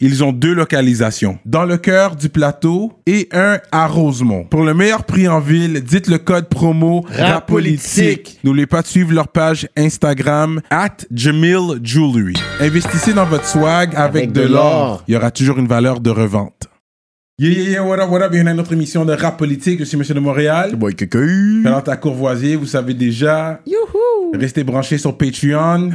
ils ont deux localisations. Dans le cœur du plateau et un à Rosemont. Pour le meilleur prix en ville, dites le code promo RAPOLITIQUE. N'oubliez pas de suivre leur page Instagram at Jamil Jewelry. Investissez dans votre swag avec, de l'or. Il y aura toujours une valeur de revente. Yeah, yeah, yeah, what up, what up, bienvenue à notre émission de rap politique. Je suis Monsieur de Montréal. Talent à Courvoisier, vous savez déjà. Youhou! Restez branchés sur Patreon.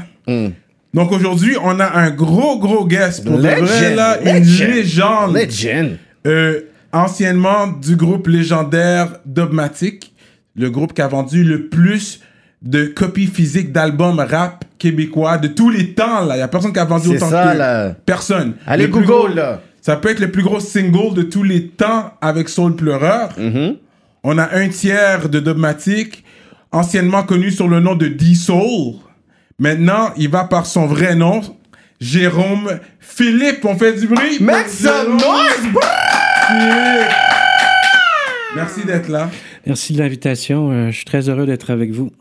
Donc aujourd'hui, on a un gros, gros guest pour de Legend, vrai, là, une legend. légende. Legend. Euh, anciennement du groupe légendaire Dogmatic, le groupe qui a vendu le plus de copies physiques d'albums rap québécois de tous les temps. Là, il y a personne qui a vendu autant ça, que là. personne. Allez, Le Google, gros- là. Ça peut être le plus gros single de tous les temps avec Soul Pleureur. Mm-hmm. On a un tiers de Dogmatic, anciennement connu sur le nom de D-Soul. Maintenant, il va par son vrai nom, Jérôme Philippe. On fait du bruit? Make some noise. Merci d'être là. Merci de l'invitation. euh, je suis très heureux d'être avec vous.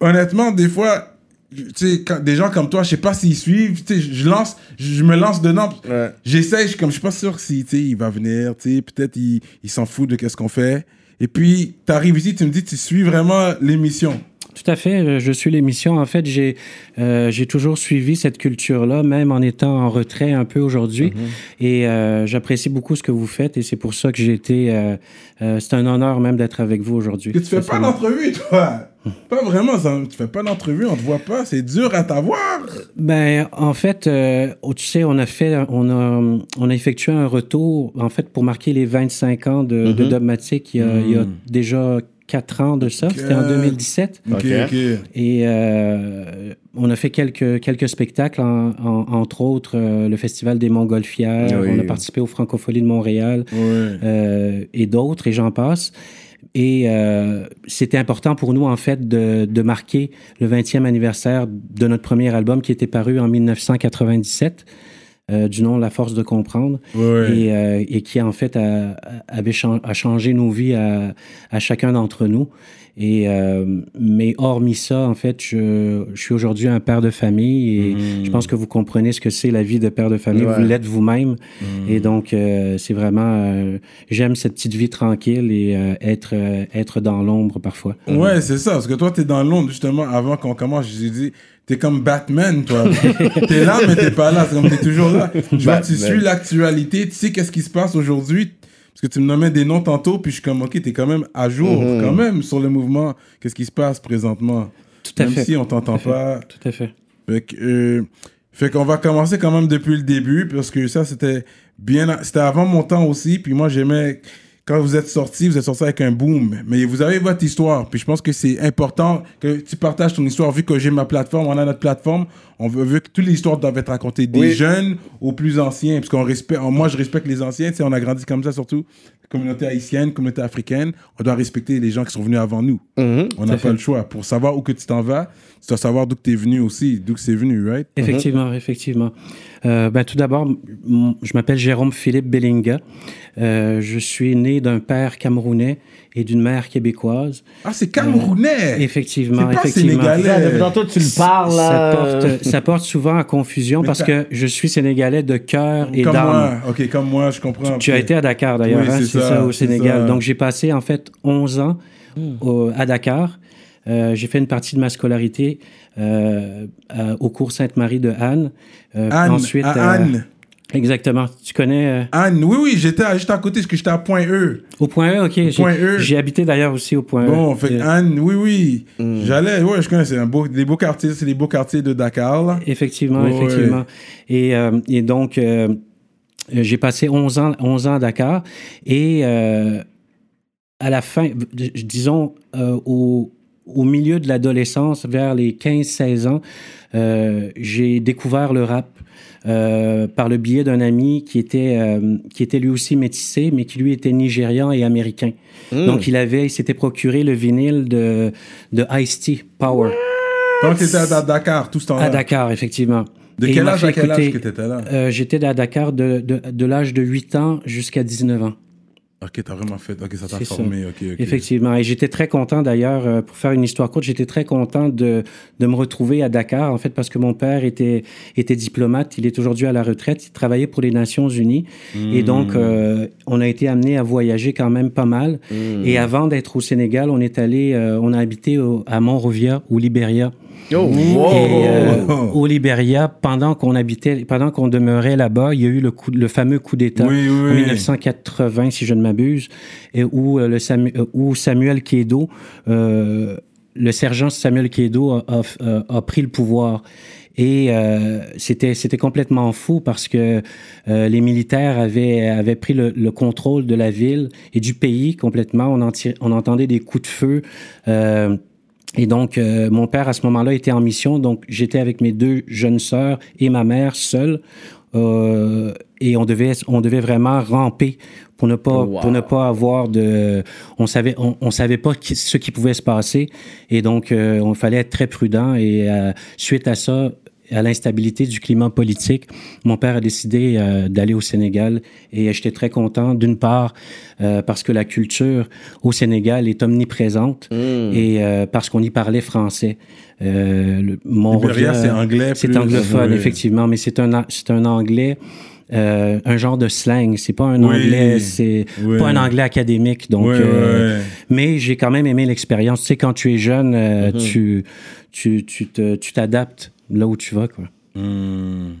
Honnêtement, des fois, tu sais, quand- des gens comme toi, je sais pas s'ils suivent, je lance, je me lance dedans. Ouais. J'essaie, je, comme je suis pas sûr si, il va venir, peut-être il, il s'en fout de qu'est-ce qu'on fait. Et puis, tu arrives ici, tu me dis, tu suis vraiment l'émission. Tout à fait. Je suis l'émission. En fait, j'ai euh, j'ai toujours suivi cette culture-là, même en étant en retrait un peu aujourd'hui. Et euh, j'apprécie beaucoup ce que vous faites. Et c'est pour ça que j'ai été. euh, c'est un honneur même d'être avec vous aujourd'hui. Tu fais pas d'entrevue, toi? Pas vraiment, ça, tu fais pas d'entrevue, on te voit pas, c'est dur à t'avoir. Ben, en fait, euh, tu sais, on a fait, on a, on a effectué un retour, en fait, pour marquer les 25 ans de, de Dogmatic il y, a, il y a déjà 4 ans de ça. C'était en Euh, 2017. Ok, Ok. ok. Et euh, on a fait quelques, quelques spectacles, en- en- entre autres euh, le Festival des Montgolfières. Oui. On a participé au Francophonie de Montréal Ouais. euh, et d'autres, et j'en passe. Et euh, c'était important pour nous, en fait, de, de marquer le 20e anniversaire de notre premier album qui était paru en 1997, euh, du nom La Force de comprendre, Ouais. et, euh, et qui, en fait, a, changé nos vies à, à chacun d'entre nous. Et, euh, mais hormis ça, en fait, je, je suis aujourd'hui un père de famille et je pense que vous comprenez ce que c'est la vie de père de famille. Ouais. Vous l'êtes vous-même. Et donc, euh, c'est vraiment... euh, J'aime cette petite vie tranquille et euh, être, euh, être dans l'ombre parfois. Ouais, c'est ça, parce que toi, t'es dans Londres, justement, avant qu'on commence, je dit, t'es comme Batman, toi. t'es là, mais t'es pas là, c'est comme t'es toujours là. Je vois tu suis l'actualité, tu sais qu'est-ce qui se passe aujourd'hui, parce que tu me nommais des noms tantôt, puis je suis comme, ok, t'es quand même à jour, quand même, sur le mouvement, qu'est-ce qui se passe présentement? Tout à même fait. si on t'entend pas. Tout à fait. Fait que, euh, fait qu'on va commencer quand même depuis le début, parce que ça, c'était bien, c'était avant mon temps aussi, puis moi, j'aimais, quand vous êtes sortis, vous êtes sortis avec un boom, mais vous avez votre histoire, puis je pense que c'est important que tu partages ton histoire, vu que j'ai ma plateforme, on a notre plateforme, on veut, veut que toutes les histoires doivent être racontées, des Oui. jeunes aux plus anciens, parce qu'on respecte, moi, je respecte les anciens, tu sais, on a grandi comme ça, surtout, communauté haïtienne, communauté africaine, on doit respecter les gens qui sont venus avant nous. Mm-hmm. On n'a pas le choix. Pour savoir où que tu t'en vas, tu dois savoir d'où que tu es venu aussi, d'où que c'est venu, right? Effectivement, effectivement. Euh, ben, tout d'abord, je m'appelle Jérôme Philippe Bellinga. Euh, je suis né d'un père camerounais et d'une mère québécoise. Ah, c'est camerounais! Effectivement, C'est pas effectivement. sénégalais. Depuis tantôt, tu le parles, Ça porte, ça porte souvent à confusion Mais parce que je suis sénégalais de cœur et comme d'âme. moi. Ok, comme moi, je comprends. Tu as été à Dakar d'ailleurs, Oui, hein, c'est ça, ça, au Sénégal. ça. Donc j'ai passé en fait 11 ans au- à Dakar. Euh, j'ai fait une partie de ma scolarité euh, à- au cours Sainte-Marie de Anne. Euh, Anne, ensuite, à euh, Anne. Exactement. Tu connais euh, Anne, oui, oui, j'étais à- juste à côté, parce que j'étais à Point E. au point E, ok. j'ai- Point E. J'ai habité d'ailleurs aussi au point Bon, E. fait que Euh, Anne, oui, oui. J'allais, ouais, je connais, c'est un beau, des beaux quartiers, c'est les beaux quartiers de Dakar, là. Effectivement, Ouais, effectivement. Et, euh, et donc, euh, euh, j'ai passé 11 ans, 11 ans à Dakar. Et euh, à la fin, disons, euh, au, au milieu de l'adolescence, vers les 15-16 ans, euh, j'ai découvert le rap. euh, par le biais d'un ami qui était euh, qui était lui aussi métissé, mais qui lui était nigérian et américain. Donc il avait, il s'était procuré le vinyle de de Ice-T Power Quand tu étais à Dakar, tout ce temps-là. à Dakar, effectivement. De quel âge à quel âge écouter- que t'étais là? Euh, J'étais à Dakar de, de, de l'âge de 8 ans jusqu'à 19 ans. Ok, t'as vraiment fait. Ok, ça t'a ça. formé. Ok, ok. Effectivement. Et j'étais très content d'ailleurs, euh, pour faire une histoire courte, j'étais très content de, de me retrouver à Dakar, en fait, parce que mon père était, était diplomate. Il est aujourd'hui à la retraite. Il travaillait pour les Nations Unies. Et Hmm. donc, euh, on a été amené à voyager quand même pas mal. Et avant d'être au Sénégal, on est allé, euh, on a habité au- à Monrovia, au Libéria. Oh, wow. Et euh, au Libéria, pendant qu'on habitait, pendant qu'on demeurait là-bas, il y a eu le, coup, le fameux coup d'État Oui, oui, en oui. 1980, si je ne m'abuse, où, euh, le Samu- euh, où Samuel Kedo, euh, le sergent Samuel Kedo a, a- a- a pris le pouvoir. Et euh, c'était c'était complètement fou parce que euh, les militaires avaient avaient pris le, le contrôle de la ville et du pays complètement. On, en tir- on entendait des coups de feu. euh, et donc, euh, mon père, à ce moment-là, était en mission. Donc, j'étais avec mes deux jeunes sœurs et ma mère seule. Euh, et on devait, on devait vraiment ramper pour ne pas, Wow. pour ne pas avoir de. On savait, on, on savait pas qui- ce qui pouvait se passer. Et donc, euh, on fallait être très prudent. Et euh, suite à ça, à l'instabilité du climat politique, mon père a décidé euh, d'aller au Sénégal et j'étais très content, d'une part, euh, parce que la culture au Sénégal est omniprésente et euh, parce qu'on y parlait français. Euh, le, Libéria, c'est anglais C'est anglophone, oui. effectivement, mais c'est un, c'est un anglais. euh, un genre de slang, c'est pas un Oui. anglais, c'est Oui. pas un anglais académique, donc. Euh, mais j'ai quand même aimé l'expérience. Tu sais, quand tu es jeune, euh, Mhm. tu, tu, tu, te- tu t'adaptes là où tu vas, quoi. Hmm.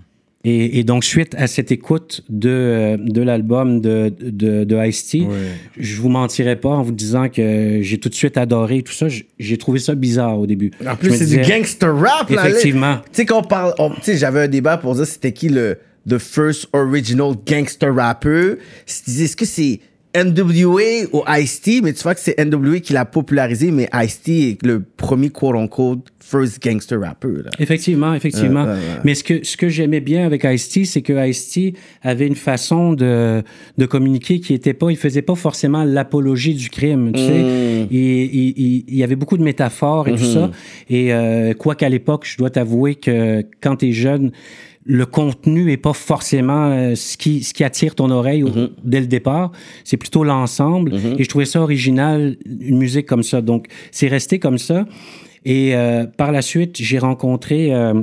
Et, et donc, suite à cette écoute de, euh, de l'album de, de, de Ice-T, Ouais. je vous mentirais pas en vous disant que j'ai tout de suite adoré tout ça. J'ai trouvé ça bizarre au début. En plus, c'est du gangster rap, là. Effectivement. Tu sais, qu'on parle. Tu sais, j'avais un débat pour dire c'était qui le the first original gangster rapper. Est-ce que c'est NWA ou Ice-T? Mais tu vois que c'est NWA qui l'a popularisé, mais Ice-T est le premier quote-unquote first gangster rapper, là. Effectivement, effectivement. Mais ce que, ce que j'aimais bien avec Ice-T, c'est que Ice-T avait une façon de, de communiquer qui était pas, il faisait pas forcément l'apologie du crime, tu Mm. sais. Il, il, il- il y avait beaucoup de métaphores et tout Mm-hmm. ça. Et euh, quoi qu'à l'époque, je dois t'avouer que quand tu es jeune, le contenu est pas forcément euh, ce qui ce qui attire ton oreille au- Mm-hmm. dès le départ, c'est plutôt l'ensemble et je trouvais ça original une musique comme ça. Donc c'est resté comme ça et euh, par la suite, j'ai rencontré euh,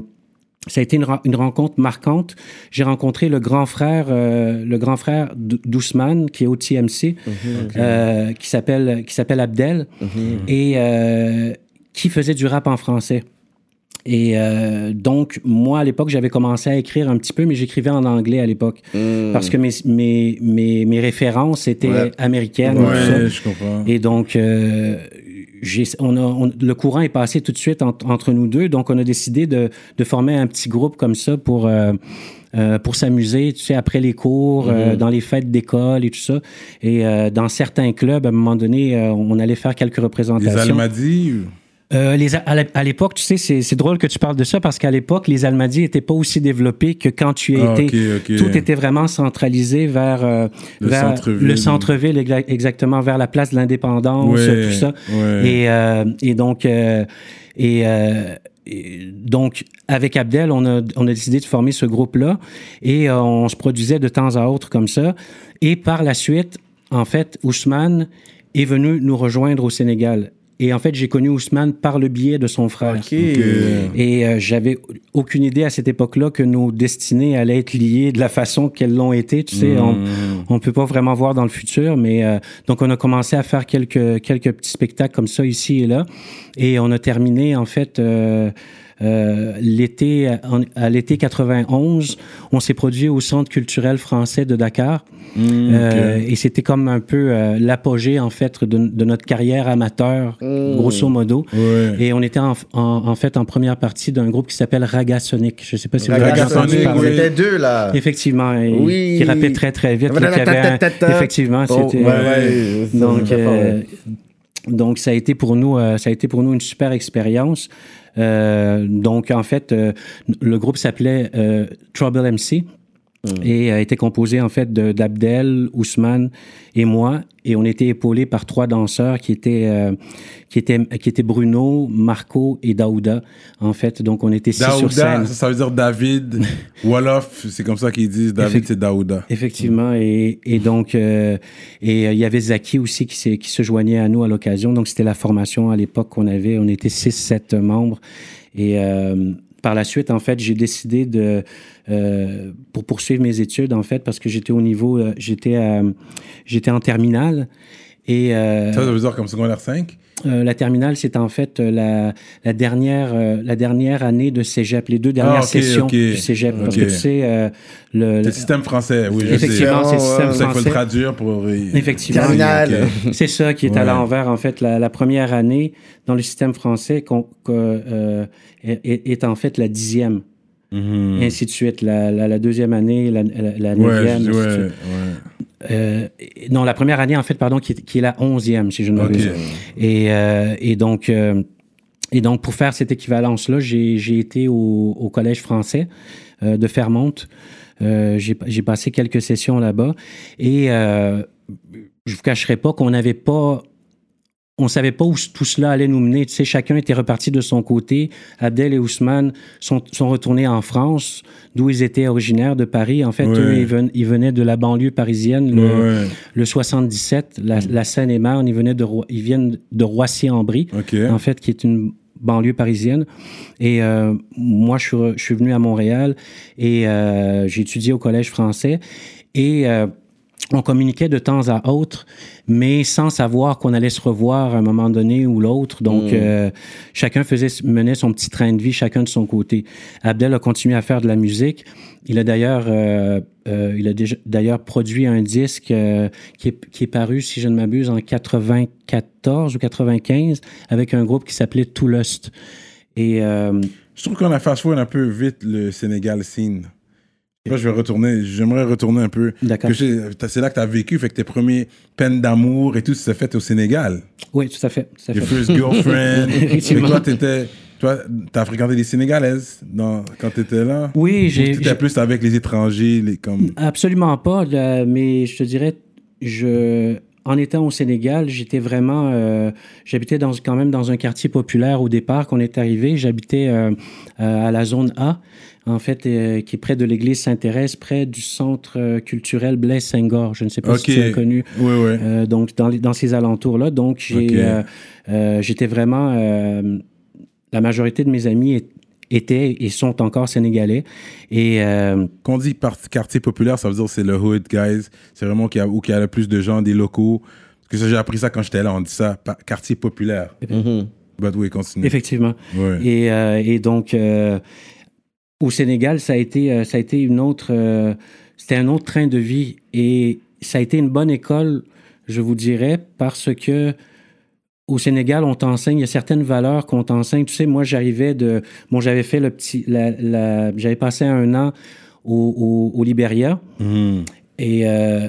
ça a été une, ren- une rencontre marquante. J'ai rencontré le grand frère, euh, le grand frère d'Ou- d'Ousmane, qui est au TMC, euh, qui s'appelle qui s'appelle Abdel, et euh, qui faisait du rap en français. Et euh, donc, moi, à l'époque, j'avais commencé à écrire un petit peu, mais j'écrivais en anglais à l'époque. Parce que mes, mes, mes, mes références étaient Ouais. américaines. tout ça. Ouais, je comprends. Et donc, euh, j'ai- on a, on- le courant est passé tout de suite en- entre nous deux. Donc, on a décidé de, de former un petit groupe comme ça pour, euh, euh, pour s'amuser, tu sais, après les cours, euh, dans les fêtes d'école et tout ça. Et euh, dans certains clubs, à un moment donné, euh, on allait faire quelques Les représentations. Almadies ou- Euh, les, à l'é- à l'époque, tu sais, c'est drôle que tu parles de ça parce qu'à l'époque, les Almadies n'étaient pas aussi développés que quand tu Ah, étais. ok, ok. Tout était vraiment centralisé vers, euh, Le centre-ville. le centre-ville, exa- exactement, vers la place de l'indépendance, Ouais, tout ça. ouais. Et, euh, et donc, euh, et, euh, et donc, avec Abdel, on a, on a décidé de former ce groupe-là et euh, on se produisait de temps à autre comme ça. Et par la suite, en fait, Ousmane est venu nous rejoindre au Sénégal. Et en fait, j'ai connu Ousmane par le biais de son frère. OK. Et euh, j'avais aucune idée à cette époque-là que nos destinées allaient être liées de la façon qu'elles l'ont été. Tu sais, on, on peut pas vraiment voir dans le futur, mais euh, donc on a commencé à faire quelques quelques petits spectacles comme ça ici et là, et on a terminé en fait. euh, euh, l'été à l'été 91, on s'est produit au Centre culturel français de Dakar Euh, et c'était comme un peu euh, l'apogée en fait de, de notre carrière amateur, grosso modo. Ouais. Et on était en, en, en fait en première partie d'un groupe qui s'appelle Raga Sonic. Je sais pas si vous avez Raga entendu Sonic, parler. on était deux, là. Effectivement, et Oui. qui rappait très très vite. là, avait un- Effectivement, Oh, c'était. ouais, ouais, donc, Donc, ça a été pour nous, euh, ça a été pour nous une super expérience. Euh, donc, en fait, euh, le groupe s'appelait euh, Trouble MC et a été composé en fait de- d'Abdel, Ousmane et moi. Et on était épaulés par trois danseurs qui étaient, euh, qui étaient, qui étaient Bruno, Marco et Daouda. En fait, donc on était six sur Daouda, scène. ça, ça veut dire David. Wolof, c'est comme ça qu'ils disent. David, c'est Daouda. Effectivement, et, et donc euh, et euh, il y avait Zaki aussi qui, qui se joignait à nous à l'occasion. Donc c'était la formation à l'époque qu'on avait. On était six, sept membres. Et par la suite, en fait, j'ai décidé de euh, pour poursuivre mes études, en fait, parce que j'étais au niveau, euh, j'étais j'étais en terminale. Et euh, Ça, ça veut dire comme secondaire 5? euh, la terminale, c'est en fait euh, la, la, dernière, euh, la dernière année de cégep, les deux dernières Ah, ok, sessions ok. du cégep. Parce Ok. que tu sais, euh, le, C'est le système français, oui, je Effectivement, c'est le système C'est ça qu'il faut le français. traduire pour... Effectivement. Terminale. C'est ça qui est à Ouais. l'envers, en fait. La, la première année dans le système français qu'on- que, euh, est, est en fait la dixième, Mhm. et ainsi de suite. La, la, la deuxième année, la, la, la Ouais, neuvième. ouais, ouais. Euh, non, la première année, en fait, pardon, qui est, qui est la onzième, si je ne m'abuse. Ok. Et, euh, et donc... euh, et donc, pour faire cette équivalence-là, j'ai été au, au Collège français euh, de Fermont. Euh, j'ai j'ai passé quelques sessions là-bas. Et euh, je vous cacherai pas qu'on n'avait pas... On savait pas où tout cela allait nous mener. Tu sais, chacun était reparti de son côté. Abdel et Ousmane sont, sont retournés en France, d'où ils étaient originaires de Paris. En fait, Ouais. eux, ils, ven- ils venaient de la banlieue parisienne, le, Ouais, le 77, la, la Seine-et-Marne. Ils, venaient de, ils viennent de Roissy-en-Brie en fait, qui est une banlieue parisienne. Et euh, moi, je suis, je suis venu à Montréal et euh, j'ai étudié au Collège français. Et euh, on communiquait de temps à autre, mais sans savoir qu'on allait se revoir à un moment donné ou l'autre. Donc, euh, chacun faisait, menait son petit train de vie, chacun de son côté. Abdel a continué à faire de la musique. Il a d'ailleurs, euh, euh, il a déjà- d'ailleurs produit un disque qui, est, qui est paru, si je ne m'abuse, en 94 ou 95 avec un groupe qui s'appelait Tout Lust. Et Je trouve qu'on a fast un peu vite le Sénégal scene. Moi, je vais retourner, j'aimerais retourner un peu. D'accord. C'est là que tu as vécu, fait que tes premiers peines d'amour et tout, ça s'est fait au Sénégal. oui, tout à fait. Tout à Your fait. first girlfriend. Effectivement. toi, t'étais, toi, t'as fréquenté des Sénégalaises dans, quand t'étais là? Oui, Ou j'ai. t'étais plus avec les étrangers, les, comme... Absolument pas, là, mais je te dirais, je, en étant au Sénégal, j'étais vraiment, euh, j'habitais dans, quand même dans un quartier populaire au départ qu'on est arrivé. J'habitais euh, euh, à la zone A, en fait, qui est près de l'église Sainte-Thérèse, près du centre culturel Blaise Senghor. Je ne sais pas si tu as connu. Oui, oui. Donc, dans, ces alentours-là. Donc, j'étais vraiment. la majorité de mes amis étaient et sont encore sénégalais. Et. euh, Quand on dit quartier populaire, ça veut dire que c'est le hood, guys. C'est vraiment qu'il y a, où il y a le plus de gens, des locaux. Parce que j'ai appris ça quand j'étais là, on dit ça, quartier populaire. Mhm. But oui, continue. effectivement. Ouais. Et, euh, et donc, euh, au Sénégal, ça a été, ça a été une autre, euh, c'était un autre train de vie et ça a été une bonne école, je vous dirais, parce que au Sénégal, on t'enseigne, il y a certaines valeurs qu'on t'enseigne. Tu sais, moi, j'arrivais de, bon, j'avais fait le petit, la, la- j'avais passé un an au, au, au Libéria Mhm. et euh,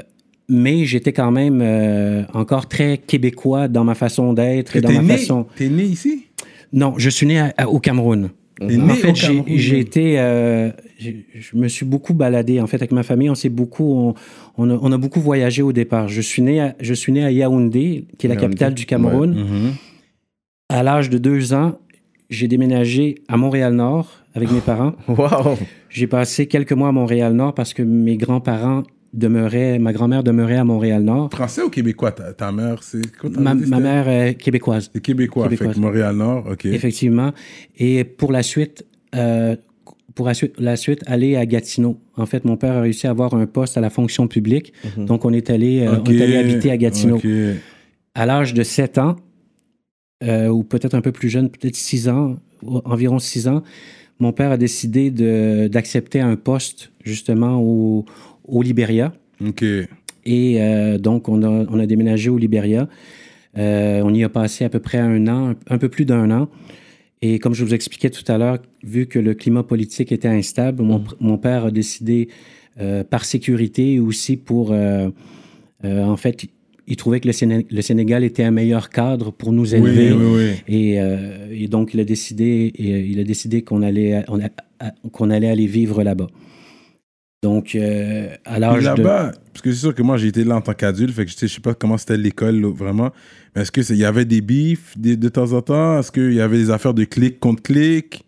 mais j'étais quand même euh, encore très québécois dans ma façon d'être et dans ma né, façon. t'es né ici? Non, je suis né à- à- au Cameroun. Né En fait, j'ai été, euh, je me suis beaucoup baladé. En fait, avec ma famille, on s'est beaucoup, on, on a, on a beaucoup voyagé au départ. Je suis né, à, je suis né à Yaoundé, qui est la Yaoundé, capitale du Cameroun. Mhm. À l'âge de deux ans, j'ai déménagé à Montréal-Nord avec mes parents. Wow. J'ai passé quelques mois à Montréal-Nord parce que mes grands-parents demeuraient, ma grand-mère demeurait à Montréal-Nord. Français ou québécois? Ta, ta mère, c'est Ma, mère est québécoise. C'est québécois, Québécoise. Montréal-Nord, OK. Effectivement. Et pour la suite, euh, pour la suite, la suite, aller à Gatineau. En fait, mon père a réussi à avoir un poste à la fonction publique. Donc, on est allé, euh, OK. on est allé habiter à Gatineau. À l'âge de 7 ans, euh, ou peut-être un peu plus jeune, peut-être 6 ans, environ 6 ans, mon père a décidé d'accepter un poste justement au, au Libéria. OK. Et euh, donc, on a, on a déménagé au Libéria. Euh, on y a passé à peu près un an, un peu plus d'un an. Et comme je vous expliquais tout à l'heure, vu que le climat politique était instable, mon, mon père a décidé, euh, par sécurité et aussi pour, euh, euh, en fait, il trouvait que le, Séné- le Sénégal était un meilleur cadre pour nous Oui, élever. oui, oui. Et, euh, et donc, il a décidé, et, il a décidé qu'on allait, on a- à- qu'on allait aller vivre là-bas. Donc, euh, à l'âge de... là-bas, parce que c'est sûr que moi j'ai été là en tant qu'adulte, fait que je sais, pas comment c'était l'école vraiment. Mais est-ce que c'est- il y avait des bifs de, de temps en temps? Est-ce qu'il y avait des affaires de clic contre clic?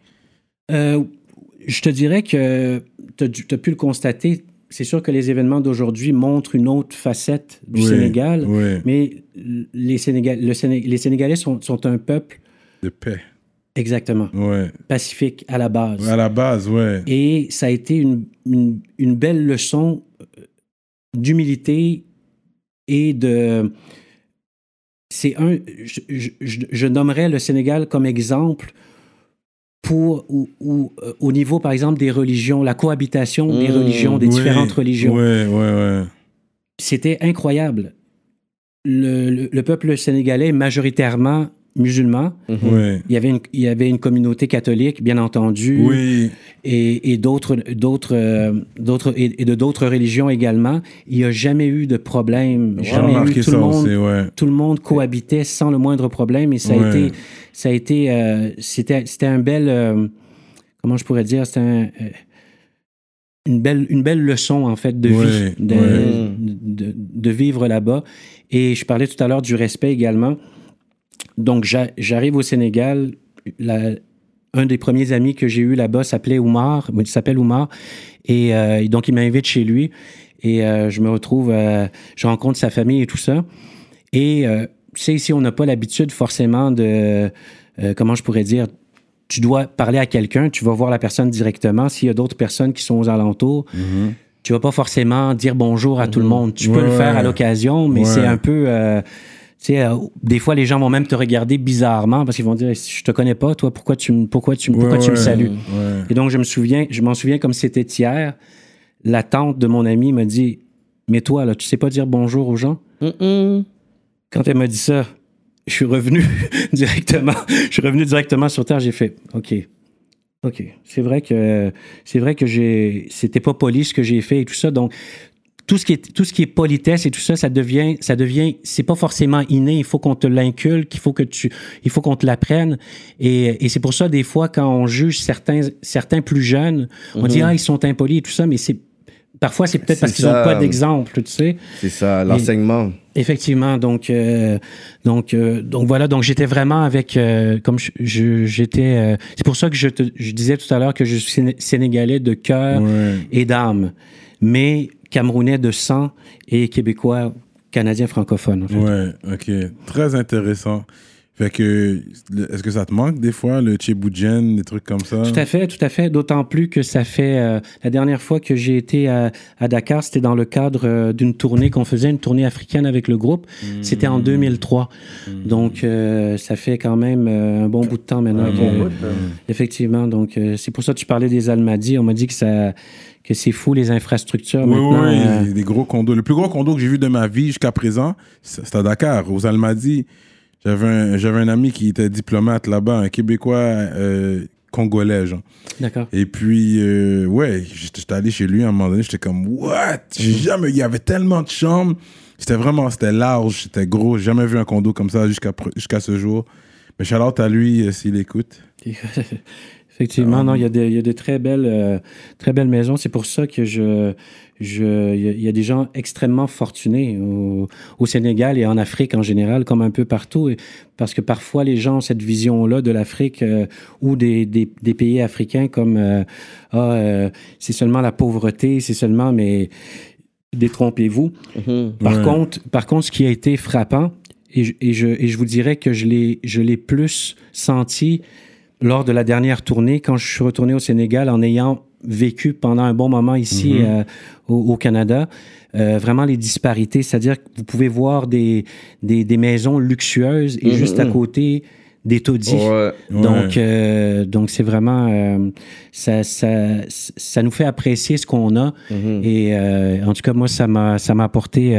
Euh, je te dirais que tu as, pu le constater. C'est sûr que les événements d'aujourd'hui montrent une autre facette du Oui, Sénégal, oui. mais les, Sénégal, le Séné- les Sénégalais sont, sont un peuple De paix. Exactement Ouais. pacifique à la base. À la base, ouais. Et ça a été une, une- une belle leçon euh, d'humilité et de... C'est un... Je, je- je- nommerais le Sénégal comme exemple pour, ou, ou, euh, au niveau, par exemple, des religions, la cohabitation des Mmh. religions, des Oui, différentes religions. Ouais, ouais, ouais. C'était incroyable. Le, le- le peuple sénégalais est majoritairement musulman. Ouais. Il y avait une, il y avait une communauté catholique, bien entendu Oui. et, et d'autres d'autres euh, d'autres et, et de d'autres religions également il n'y a jamais eu de problème jamais eu tout ça le monde aussi, ouais. tout le monde cohabitait sans le moindre problème et ça a Ouais. été ça a été euh, c'était c'était un bel euh, comment je pourrais dire? C'était un, euh, une belle une belle leçon en fait de Ouais, vie de, ouais. de, de vivre là-bas et je parlais tout à l'heure du respect également donc j'a- j'arrive au Sénégal la- un des premiers amis que j'ai eu là-bas s'appelait Oumar, il s'appelle Oumar, et euh, donc il m'invite chez lui, et euh, je me retrouve, euh, je rencontre sa famille et tout ça, et tu sais, ici, on n'a pas l'habitude forcément de, comment je pourrais dire, tu dois parler à quelqu'un, tu vas voir la personne directement, s'il y a d'autres personnes qui sont aux alentours, tu vas pas forcément dire bonjour à tout le monde, tu peux le faire à l'occasion, mais Ouais. c'est un peu... tu sais, euh, des fois, les gens vont même te regarder bizarrement parce qu'ils vont dire Je te connais pas, toi, pourquoi tu, me- pourquoi tu, me- pourquoi Ouais, tu me ouais. salues? Ouais. Et donc, je me souviens, je m'en souviens comme c'était hier. La tante de mon ami m'a dit Mais toi, là, tu sais pas dire bonjour aux gens? Quand elle m'a dit ça, je suis revenu directement. Je suis revenu directement sur terre. J'ai fait OK. OK. C'est vrai que c'est vrai que j'ai c'était pas poli ce que j'ai fait et tout ça. Donc tout ce qui est tout ce qui est politesse et tout ça, ça devient ça devient c'est pas forcément inné. Il faut qu'on te l'inculque, il faut que tu il faut qu'on te l'apprenne. Et, et c'est pour ça des fois quand on juge certains certains plus jeunes, on dit ah ils sont impolis et tout ça, mais c'est parfois c'est peut-être parce qu'ils n'ont pas d'exemple, tu sais. C'est ça, l'enseignement. Effectivement, donc euh, donc euh, donc voilà, donc j'étais vraiment avec euh, comme j'étais euh, c'est pour ça que je te je disais tout à l'heure que je suis séné- sénégalais de cœur Ouais. et d'âme, mais camerounais de sang et québécois canadien francophone. en fait. Ouais, ok. Très intéressant. Fait que, est-ce que ça te manque des fois, le Cheboujen, des trucs comme ça? Tout à fait, tout à fait. D'autant plus que ça fait euh, la dernière fois que j'ai été à, à Dakar, c'était dans le cadre euh, d'une tournée qu'on faisait, une tournée africaine avec le groupe. C'était en 2003. Donc euh, ça fait quand même euh, un bon bout de temps maintenant. que- Effectivement. Donc euh, c'est pour ça que tu parlais des Almadies. On m'a dit que ça que c'est fou les infrastructures Oui, maintenant. oui, euh, des gros condos. Le plus gros condo que j'ai vu de ma vie jusqu'à présent, c'est- à Dakar, aux Almadies. J'avais un, j'avais un ami qui était diplomate là-bas, un Québécois euh, congolais, genre. D'accord. Et puis, euh, ouais, j'étais allé chez lui à un moment donné, j'étais comme, what? J'ai Mm. jamais, il y avait tellement de chambres. C'était vraiment, c'était large, c'était gros. J'ai jamais vu un condo comme ça jusqu'à pr- jusqu'à ce jour. Mais shout out à lui euh, s'il écoute. Effectivement, non, il y a des, il y a de très belles, euh, très belles maisons. C'est pour ça que je, il y a- il y a des gens extrêmement fortunés au, au Sénégal et en Afrique en général, comme un peu partout. Et- parce que parfois, les gens ont cette vision-là de l'Afrique euh, ou des, des, des pays africains comme euh, ah, euh, c'est seulement la pauvreté, c'est seulement, mais détrompez-vous. Par, Ouais. contre, par contre, ce qui a été frappant, et je, et je, et je vous dirais que je l'ai, je l'ai plus senti lors de la dernière tournée, quand je suis retourné au Sénégal en ayant vécu pendant un bon moment ici Mhm. euh, au, au Canada, euh, vraiment les disparités, c'est-à-dire que vous pouvez voir des, des, des maisons luxueuses et Mhm. juste à côté des taudis. Ouais. Donc, euh, donc c'est vraiment euh, ça, ça, ça nous fait apprécier ce qu'on a. Mhm. Et euh, en tout cas, moi, ça m'a ça m'a apporté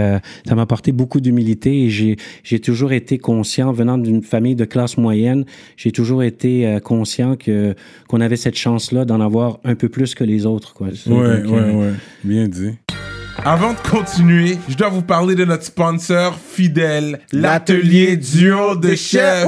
ça m'a apporté beaucoup d'humilité et j'ai j'ai toujours été conscient, venant d'une famille de classe moyenne, j'ai toujours été conscient que qu'on avait cette chance là d'en avoir un peu plus que les autres. Quoi. Ouais, Donc, ouais, ouais. Bien dit. Avant de continuer, je dois vous parler de notre sponsor fidèle, l'atelier duo de chef.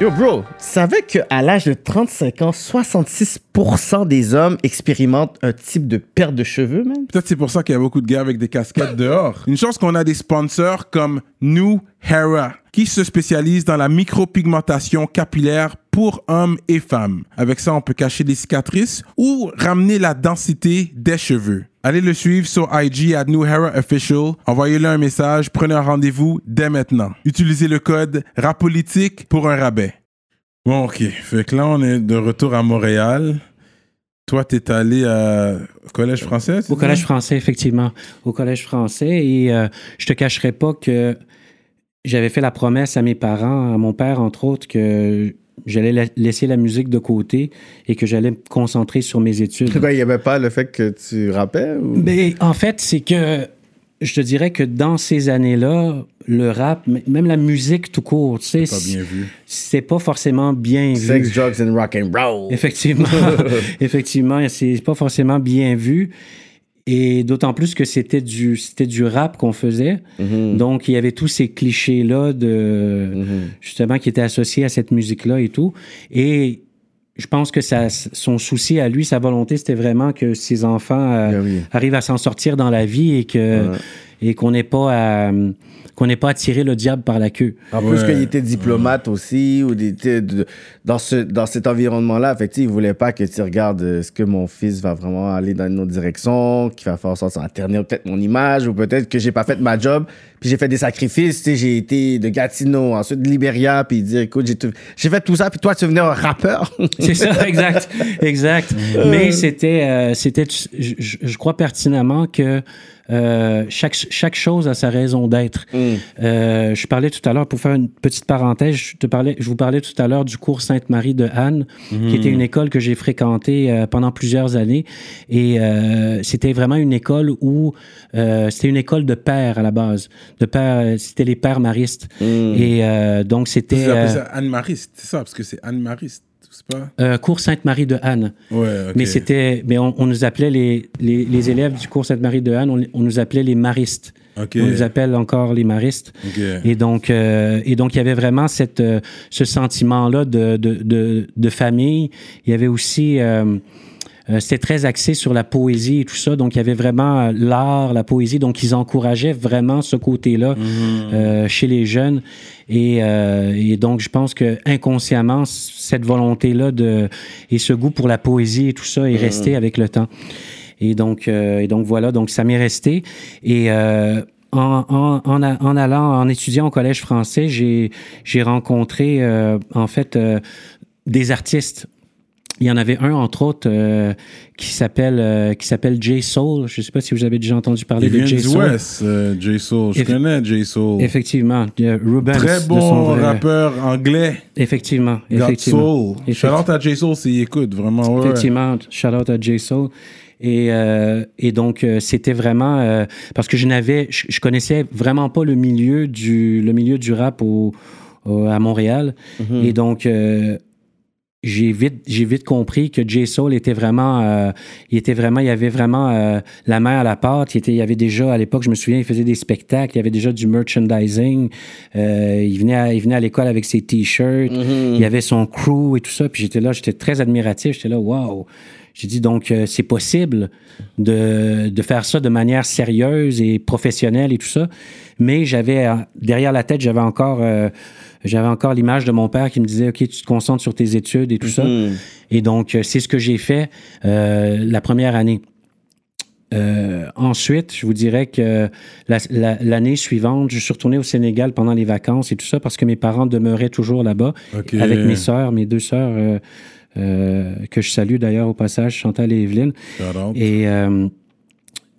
Yo, bro, tu savais qu'à l'âge de 35 ans, 66% des hommes expérimentent un type de perte de cheveux, man? Peut-être c'est pour ça qu'il y a beaucoup de gars avec des casquettes dehors. Une chance qu'on a des sponsors comme New Hera, qui se spécialise dans la micropigmentation capillaire pour hommes et femmes. Avec ça, on peut cacher les cicatrices ou ramener la densité des cheveux. Allez le suivre sur IG à New Hera Official. Envoyez-le un message, prenez un rendez-vous dès maintenant. Utilisez le code RAPOLITIQUE pour un rabais. Bon, ok. Fait que là, on est de retour à Montréal. Toi, t'es allé à- au collège français? tu Au collège français, effectivement. Au collège français. Et euh, je te cacherai pas que j'avais fait la promesse à mes parents, à mon père, entre autres, que j'allais la- laisser la musique de côté et que j'allais me concentrer sur mes études. Pourquoi il n'y avait pas le fait que tu rappais? Ou... Ben, en fait, c'est que je te dirais que dans ces années-là, le rap, même la musique tout court, tu sais, Pas bien vu. c'est pas forcément bien vu. Sex, drugs and rock and roll. Effectivement, effectivement, c'est pas forcément bien vu. Et d'autant plus que c'était du, c'était du rap qu'on faisait. Donc, il y avait tous ces clichés-là de, justement, qui étaient associés à cette musique-là et tout. Et je pense que ça, son souci à lui, sa volonté, c'était vraiment que ses enfants euh, Ben oui. arrivent à s'en sortir dans la vie et que, et qu'on n'ait pas à, qu'on n'ait pas à tirer le diable par la queue. En plus Ouais. qu'il était diplomate aussi, ou t'sais, de- dans, ce, dans cet environnement-là, fait que, t'sais, il voulait pas que tu regardes euh, est-ce que mon fils va vraiment aller dans une autre direction, qu'il va faire en sorte que ça va ternir peut-être mon image, ou peut-être que j'ai pas fait ma job, puis j'ai fait des sacrifices, t'sais, j'ai été de Gatineau, ensuite de Liberia, puis dire écoute, j'ai tout- j'ai fait tout ça, puis toi tu venais un rappeur? C'est ça, exact, exact. Mais c'était, euh, c'était, je, je- je crois pertinemment que euh, chaque, chaque chose a sa raison d'être. Euh, je parlais tout à l'heure, pour faire une petite parenthèse, je, te parlais, je vous parlais tout à l'heure du cours Sainte-Marie de Anne, qui était une école que j'ai fréquentée euh, pendant plusieurs années. Et c'était vraiment une école où c'était une école de pères à la base. De pères, c'était les pères maristes. Et euh, donc c'était Anne-Mariste, c'est ça, parce que c'est Anne-Mariste, pas? euh, cours Sainte-Marie de Anne. Ouais. Mais c'était, mais on, on nous appelait les, les, les élèves du cours Sainte-Marie de Anne, on, on nous appelait les maristes. Ok. On nous appelle encore les maristes. Ok. Et donc, euh, et donc, il y avait vraiment cette, euh, ce sentiment-là de, de, de, de famille. Il y avait aussi, euh, c'était très axé sur la poésie et tout ça. Donc, il y avait vraiment euh, l'art, la poésie. Donc, ils encourageaient vraiment ce côté-là euh, chez les jeunes. Et, euh, et donc, je pense que inconsciemment, cette volonté-là de et ce goût pour la poésie et tout ça est resté avec le temps. Et donc, et donc voilà, donc ça m'est resté. Et en, en, en, a- en allant, en étudiant au collège français, j'ai rencontré en fait des artistes. Il y en avait un entre autres euh, qui s'appelle euh, qui s'appelle Jay Soul. Je ne sais pas si vous avez déjà entendu parler Il de Jay du Soul. West, euh, J Soul. Je Eff- connais J Soul. Effectivement, Rubens. Très bon vrai- rappeur anglais. Effectivement, God effectivement. Soul. Shout out à J Soul s'il écoute, vraiment. Ouais. Effectivement, shout out à Jay Soul. Et, euh, et donc, euh, c'était vraiment... euh, parce que je n'avais... Je, je connaissais vraiment pas le milieu du, le milieu du rap au, au- à Montréal. Et donc... j'ai vite, j'ai vite compris que Jay Soul était vraiment, euh, il était vraiment, il y avait vraiment euh, la main à la pâte. Il était, il y avait déjà à l'époque, je me souviens, il faisait des spectacles, il y avait déjà du merchandising. Euh, il venait, à, il venait à l'école avec ses t-shirts. Il y avait son crew et tout ça. Puis j'étais là, j'étais très admiratif. J'étais là, waouh. J'ai dit donc euh, c'est possible de, de faire ça de manière sérieuse et professionnelle et tout ça. Mais j'avais euh, derrière la tête, j'avais encore euh, j'avais encore l'image de mon père qui me disait OK, tu te concentres sur tes études et tout ça. Et donc euh, c'est ce que j'ai fait euh, la première année. Euh, ensuite, je vous dirais que la- la- l'année suivante, je suis retourné au Sénégal pendant les vacances et tout ça parce que mes parents demeuraient toujours là-bas avec mes sœurs, mes deux sœurs euh, euh, que je salue d'ailleurs au passage, Chantal et Evelyne. Et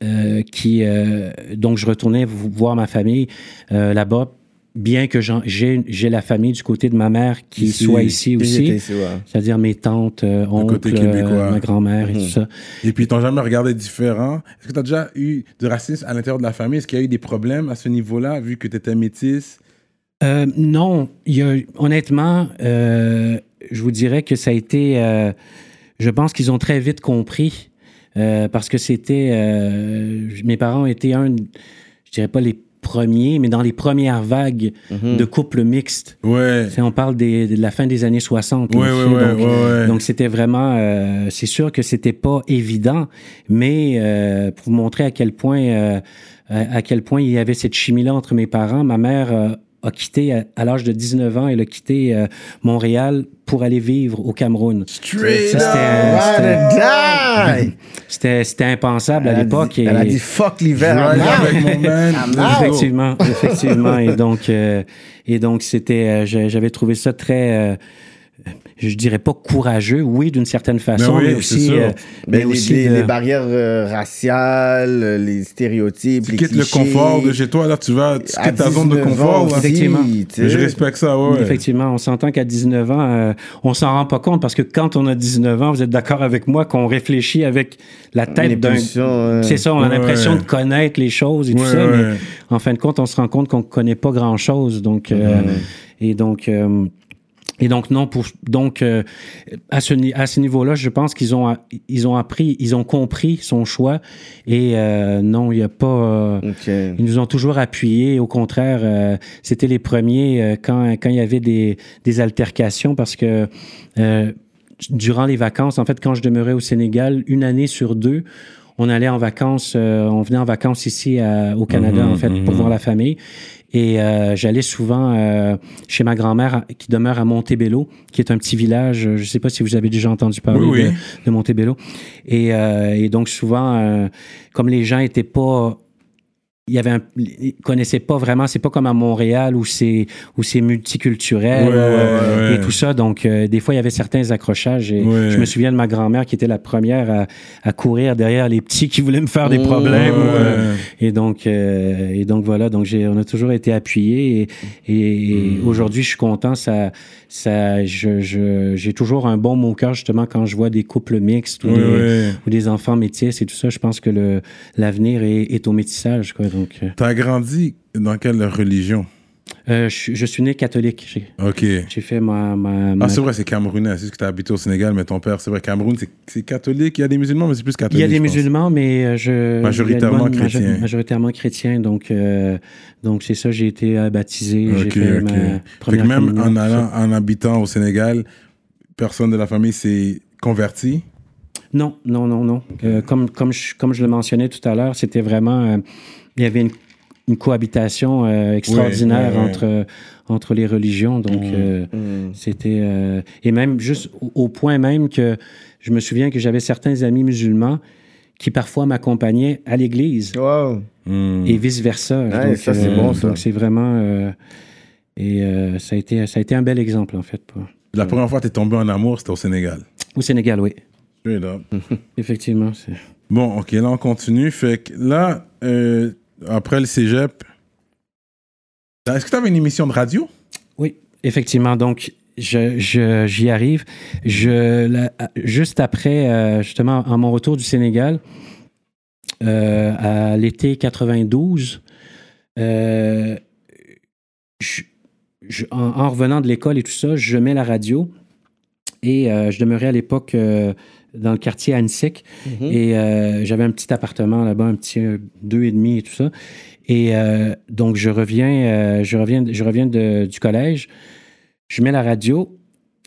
euh, qui euh, donc je retournais vo- voir ma famille euh, là-bas bien que j'ai j'ai la famille du côté de ma mère qui Ici. soit ici aussi, ici, ouais. c'est-à-dire mes tantes, euh, oncles, ma grand-mère et tout ça. Et puis, ils t'ont jamais regardé différent. Est-ce que tu as déjà eu du racisme à l'intérieur de la famille? Est-ce qu'il y a eu des problèmes à ce niveau-là, vu que tu étais métisse? Euh, non, il y a, honnêtement, euh, je vous dirais que ça a été. euh, je pense qu'ils ont très vite compris euh, parce que c'était. euh, mes parents étaient un, je dirais pas les premiers, mais dans les premières vagues de couples mixtes. Ouais. On parle des- de la fin des années 60. Ouais, là, ouais, donc, ouais, ouais. donc c'était vraiment, euh, c'est sûr que c'était pas évident, mais euh, pour vous montrer à quel point, euh, à, à quel point il y avait cette chimie-là entre mes parents, ma mère euh, a quitté à, à l'âge de 19 ans, elle a quitté euh, Montréal pour aller vivre au Cameroun. C'était, euh! C'était, impensable Elle à l'époque. Elle a dit fuck l'hiver. Effectivement, effectivement. et donc, euh, et donc c'était, euh, j'a- j'avais trouvé ça très, euh, je dirais pas courageux, oui, d'une certaine façon, oui, mais aussi, euh, mais les, aussi les- de- les barrières euh, raciales, euh, les stéréotypes, Tu les quittes le confort de chez toi, là, tu vas, tu quittes ta zone de 19 confort. ans Effectivement. je respecte ça, ouais. Effectivement, on s'entend qu'à 19 ans, euh, on s'en rend pas compte parce que quand on a 19 ans, vous êtes d'accord avec moi qu'on réfléchit avec la tête d'un. C'est ça, on a Ouais, l'impression ouais. de connaître les choses et tout ça, ouais. mais en fin de compte, on se rend compte qu'on connaît pas grand chose. Donc, euh, et donc. Et donc non pour donc euh, à ce à ce niveau-là, je pense qu'ils ont ils ont appris, ils ont compris son choix et euh, non, il y a pas euh, ils nous ont toujours appuyés. Au contraire, euh, c'était les premiers euh, quand, quand il y avait des, des altercations parce que euh, durant les vacances, en fait, quand je demeurais au Sénégal, une année sur deux, on allait en vacances, euh, on venait en vacances ici à- au Canada, Mhm, en fait, pour mhm. voir la famille. Et euh, j'allais souvent euh, chez ma grand-mère qui demeure à Montebello, qui est un petit village. Je ne sais pas si vous avez déjà entendu parler Oui, oui. de, de Montebello. Et, euh, et donc souvent, euh, comme les gens étaient pas il y avait un, ils connaissaient pas vraiment, c'est pas comme à Montréal où c'est où c'est multiculturel Ouais, euh, ouais, et tout ça. Donc euh, des fois il y avait certains accrochages et Ouais. je me souviens de ma grand-mère qui était la première à, à courir derrière les petits qui voulaient me faire des problèmes. euh, et donc et donc voilà, donc j'ai on a toujours été appuyés et, et, et Mmh. aujourd'hui je suis content ça ça je je- j'ai toujours un bon mot cœur justement quand je vois des couples mixtes ou des ouais. ou des enfants métis et tout ça, je pense que le l'avenir est, est au métissage. Quoi, donc, euh, T'as grandi dans quelle religion? euh, je, suis- je suis né catholique. J'ai Ok. j'ai fait ma. ma, ma- Ah, c'est vrai, c'est camerounais. C'est ce que tu as habité au Sénégal, mais ton père, c'est vrai, Cameroun, c'est- catholique. Il y a des musulmans, mais c'est plus il catholique. y a des musulmans, mais euh, je. Majoritairement il chrétiens. majoritairement chrétiens. Donc, euh, donc c'est ça, j'ai été baptisé. j'ai Ok, fait ok. ma Fait première que même en, allant, en habitant au Sénégal, personne de la famille s'est converti? Non, non, non, non. Euh, comme, comme, je, comme je le mentionnais tout à l'heure, c'était vraiment. Euh, il y avait une, une cohabitation euh, extraordinaire ouais, ouais. Entre, entre les religions. Donc, euh, Mm. c'était. euh, et même juste au, au point même que je me souviens que j'avais certains amis musulmans qui parfois m'accompagnaient à l'église Wow. Et vice-versa. Ouais, donc, ça, c'est euh, bon, ça. Donc, c'est vraiment. euh, et euh, ça, a été, ça a été un bel exemple, en fait. pour- La première fois que tu es tombé en amour, c'était au Sénégal. Au Sénégal, oui. Effectivement. c'est- Bon, ok, là, on continue. Fait que là, euh, après le cégep, est-ce que tu avais une émission de radio? Oui, effectivement. Donc, je, je- j'y arrive. Je, juste après, euh, justement, en mon retour du Sénégal, euh, à l'été 92, euh, je- je- en, en revenant de l'école et tout ça, je mets la radio et je demeurais à l'époque dans le quartier Annecy. Mhm. Et euh, j'avais un petit appartement là-bas, un petit euh, deux et demi et tout ça. Et euh, donc, je reviens, je reviens, je reviens de- du collège, je mets la radio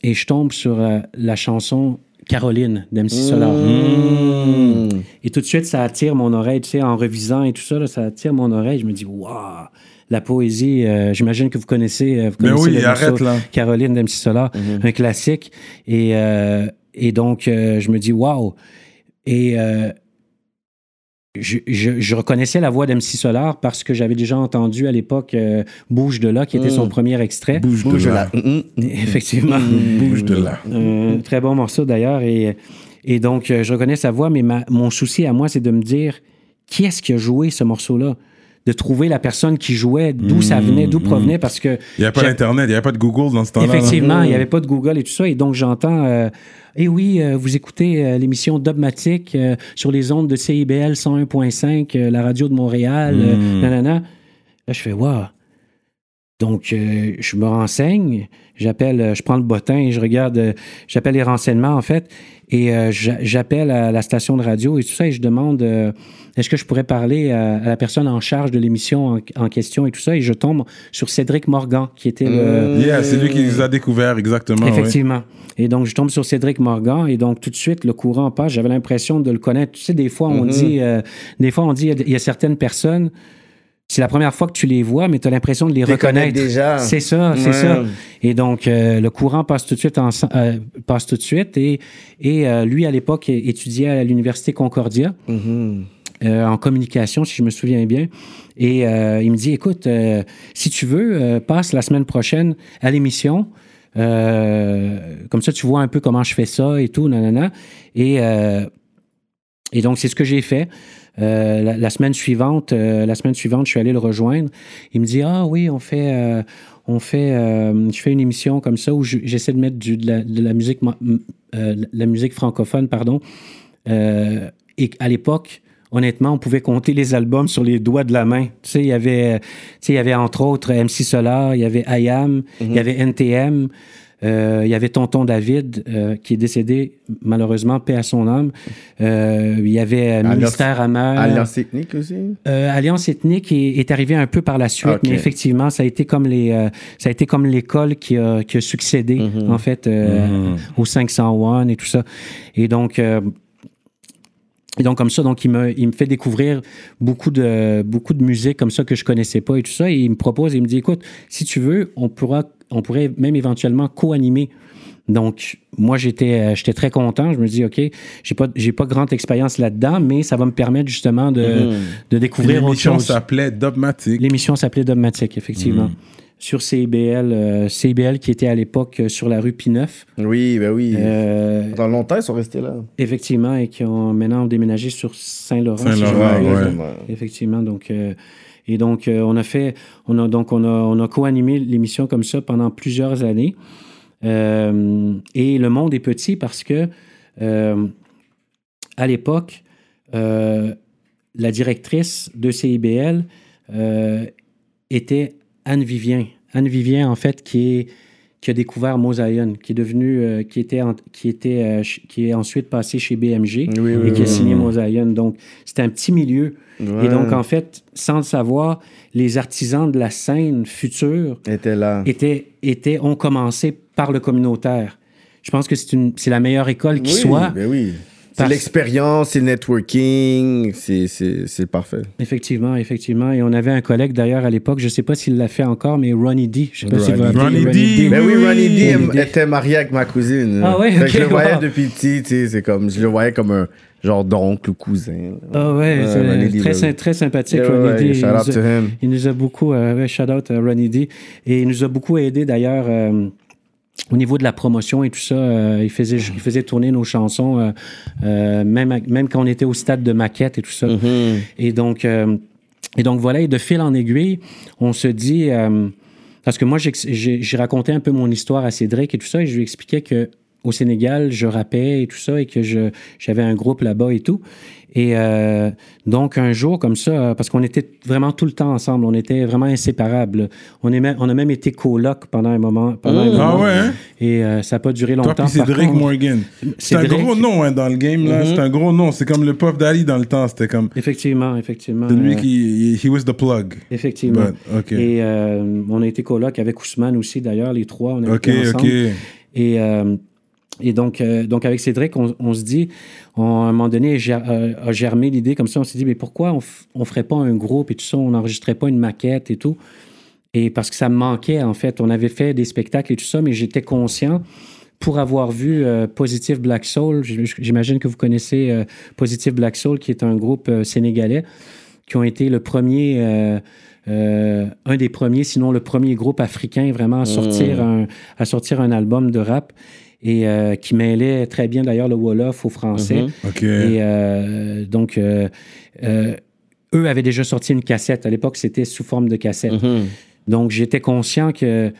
et je tombe sur la chanson Caroline d'MC Solar. Mm. Et tout de suite, ça attire mon oreille, tu sais, en revisant et tout ça, là, ça attire mon oreille. Je me dis, waouh, la poésie, euh, j'imagine que vous connaissez, euh, vous Ben connaissez oui, le morceau arrête là. Caroline d'MC Solar, un classique. Et, euh, et donc, euh, je me dis, waouh. Et euh, je, je- je reconnaissais la voix d'MC Solar parce que j'avais déjà entendu à l'époque euh, Bouge de là, qui était son Mm. premier extrait. Bouge de là. là. Mm, mm. Effectivement. Bouge de là. Un très bon morceau d'ailleurs. Et, et donc, euh, je reconnais sa voix, mais ma- mon souci à moi, c'est de me dire qui est-ce qui a joué ce morceau-là? de trouver la personne qui jouait, d'où ça venait, d'où provenait, parce que... Il n'y avait pas d'Internet, il n'y avait pas de Google dans ce temps-là. là. Effectivement, il n'y avait pas de Google et tout ça. Et donc, j'entends, euh, eh oui, euh, vous écoutez euh, l'émission Dogmatic euh, sur les ondes de CIBL 101.5, euh, la radio de Montréal, euh, Mm. nanana. Là, je fais, waouh. Donc, euh, je me renseigne, j'appelle, euh, je prends le bottin et je regarde, euh, j'appelle les renseignements, en fait, et euh, j'a- j'appelle à la station de radio et tout ça, et je demande, euh, est-ce que je pourrais parler à, à la personne en charge de l'émission en, en question et tout ça, et je tombe sur Cédric Morgan, qui était le... Yeah, c'est lui qui nous a découvert, exactement. Effectivement. Et donc, je tombe sur Cédric Morgan et donc tout de suite, le courant passe. J'avais l'impression de le connaître. Tu sais, des fois, on dit, euh, des fois, on dit, il y, a certaines personnes, c'est la première fois que tu les vois, mais tu as l'impression de les Les connaître reconnaître. déjà. C'est ça, c'est Ouais. ça. Et donc, euh, le courant passe tout de suite, en, euh, passe tout de suite. Et, et euh, lui, à l'époque, étudiait à l'Université Concordia euh, en communication, si je me souviens bien. Et il me dit, écoute, si tu veux, passe la semaine prochaine à l'émission. Comme ça, tu vois un peu comment je fais ça et tout, nanana. Et, et donc, c'est ce que j'ai fait. Euh, la, la semaine suivante, euh, la semaine suivante, je suis allé le rejoindre. Il me dit, ah oui, on fait, euh, on fait, je fais une émission comme ça où je- j'essaie de mettre du- de, la, de la musique, la musique francophone, pardon. Et à l'époque, honnêtement, on pouvait compter les albums sur les doigts de la main. Tu sais, il y avait, tu sais, il y avait entre autres MC Solar, il y avait IAM, il y avait NTM, il y avait Tonton David, euh, qui est décédé, malheureusement, paix à son âme. Euh, il y avait euh, Alliance- Ministère Amer. Alliance ethnique aussi? Euh, Alliance ethnique est, est arrivé un peu par la suite, mais effectivement, ça a été comme les, euh, ça a été comme l'école qui a, qui a succédé en fait euh, au 501 et tout ça. Et donc. Et donc, comme ça, donc, il me, il me fait découvrir beaucoup de, beaucoup de musique comme ça que je connaissais pas et tout ça. Et il me propose, il me dit, écoute, si tu veux, on pourra, on pourrait même éventuellement co-animer. Donc, moi, j'étais, euh, j'étais très content. Je me dis, OK, j'ai pas, j'ai pas grande expérience là-dedans, mais ça va me permettre justement de, de découvrir autre L'émission chose. s'appelait Dogmatic. L'émission s'appelait Dogmatic, effectivement. Sur CIBL, euh, CIBL qui était à l'époque euh, sur la rue Pineuf. Oui, ben oui. Euh, Dans longtemps, ils sont restés là. effectivement, et qui ont maintenant déménagé sur Saint-Laurent. si Saint-Laurent, rappelle. ouais. Effectivement, donc euh, et donc euh, on a fait, on a donc on a on a co-animé l'émission comme ça pendant plusieurs années. Euh, et le monde est petit parce que euh, à l'époque, euh, la directrice de CIBL euh, était Anne Vivien. Anne Vivien, en fait, qui est qui a découvert Mosaïon, qui est devenu, euh, qui était, en- qui était, euh, qui est ensuite passé chez BMG Oui, oui, et qui a signé Mosaïon. Donc, c'était un petit milieu. Ouais. Et donc, en fait, sans le savoir, les artisans de la scène future était là. étaient, étaient, ont commencé par le communautaire. Je pense que c'est c'est la meilleure école qui soit. Ben oui. C'est l'expérience, c'est le networking, c'est- c'est c'est parfait. Effectivement, effectivement. Et on avait un collègue d'ailleurs à l'époque, je ne sais pas s'il l'a fait encore, mais Ronnie D. Je ne sais pas si vous Ronnie vous rappelez Ronnie D. Ben oui, Oui, Ronnie D Ronnie D. était marié avec ma cousine. Ah ouais, Fait que ok, je le voyais wow. depuis petit, tu sais, c'est comme, je le voyais comme un genre d'oncle ou cousin. Ah ouais, Ouais, c'est Ronnie D, très, oui. très sympathique, Yeah, Ronnie ouais, D. shout Il out nous a- to him. Il nous a beaucoup, euh, shout out à Ronnie D. Et il nous a beaucoup aidé d'ailleurs euh, au niveau de la promotion et tout ça. euh, il, faisait, il faisait tourner nos chansons, euh, euh, même, même quand on était au stade de maquette et tout ça. Mm-hmm. Et donc, et donc voilà, et de fil en aiguille, on se dit. parce que moi, j'ai- raconté un peu mon histoire à Cédric et tout ça, et je lui expliquais que au Sénégal, je rappais et tout ça, et que j'avais un groupe là-bas et tout. Et euh, donc, un jour, comme ça, parce qu'on était vraiment tout le temps ensemble, on était vraiment inséparables. On, est même, on a même été coloc pendant un moment. Pendant un Ah ouais, hein? Et euh, ça n'a pas duré longtemps. Toi Cédric contre- Morgan. C'est un gros nom hein, dans le game, là. C'est un gros nom. C'est comme le Puff Daddy dans le temps. C'était comme... Effectivement, effectivement. C'est lui euh, qui... He was the plug. Effectivement. But. Et on a été coloc avec Ousmane aussi, d'ailleurs, les trois. On a OK, été ensemble. OK. Et, et donc, euh, donc, avec Cédric, on, on se dit, on, à un moment donné, ger- euh, a germé l'idée comme ça. On s'est dit, mais pourquoi on, on ferait pas un groupe et tout ça, on n'enregistrait pas une maquette et tout. Et parce que ça me manquait, en fait. On avait fait des spectacles et tout ça, mais j'étais conscient, pour avoir vu euh, Positive Black Soul, j'imagine que vous connaissez euh, Positive Black Soul, qui est un groupe sénégalais, qui ont été le premier, euh, un des premiers, sinon le premier groupe africain vraiment à sortir, un, à sortir un album de rap et euh, qui mêlait très bien d'ailleurs le Wolof au français. OK. Et euh, donc, euh, euh, eux avaient déjà sorti une cassette. À l'époque, c'était sous forme de cassette. Mhm. Donc, j'étais conscient que.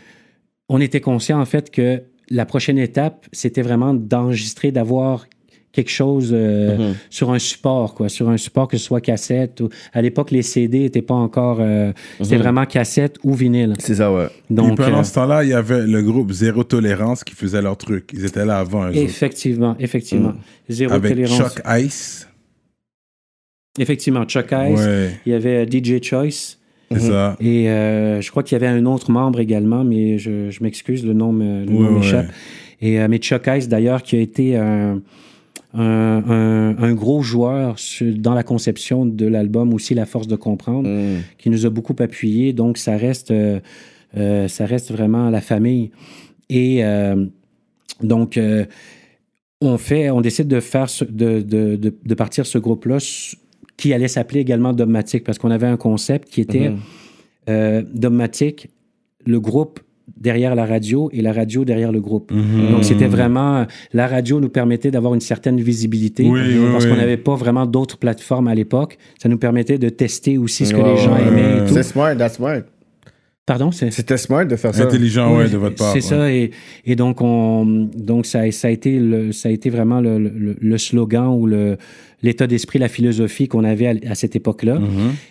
On était conscient, en fait, que la prochaine étape, c'était vraiment d'enregistrer, d'avoir quelque chose euh, Mhm. sur un support, quoi, sur un support que ce soit cassette. Ou... À l'époque, les CD n'étaient pas encore. euh, C'était Mhm. vraiment cassette ou vinyle. C'est ça, ouais. Et Donc, pendant euh, ce temps-là, il y avait le groupe Zéro Tolérance qui faisait leur truc. Ils étaient là avant un jour. effectivement, effectivement. Zéro Avec tolérance. Chuck Ice. Effectivement, Chuck Ice. Ouais, Il y avait DJ Choice. c'est ça. Et euh, je crois qu'il y avait un autre membre également, mais je, je m'excuse, le nom me- le Ouais, nom ouais. m'échappe. Et euh, mais Chuck Ice, d'ailleurs, qui a été un, un, un- un gros joueur sur- dans la conception de l'album aussi, La Force de comprendre, Mhm. qui nous a beaucoup appuyé. Donc, ça reste, euh, euh, ça reste vraiment la famille. Et euh, donc, euh, on fait, on décide de faire, ce- de, de, de, de partir ce groupe-là qui allait s'appeler également Dogmatic parce qu'on avait un concept qui était euh, Dogmatic, le groupe derrière la radio et la radio derrière le groupe. Mhm. Donc, c'était vraiment. La radio nous permettait d'avoir une certaine visibilité Oui, oui, parce oui. qu'on n'avait pas vraiment d'autres plateformes à l'époque. Ça nous permettait de tester aussi ce que Ouais, les gens ouais, aimaient et ouais. tout. C'est smart, that's smart. Pardon, c'est. C'était smart de faire ça. Intelligent, ouais, Oui, de votre part. C'est ouais. ça. Et, et donc, on, donc ça, ça, a été le, ça a été vraiment le, le- le slogan ou le, l'état d'esprit, la philosophie qu'on avait à, à cette époque-là. Mhm.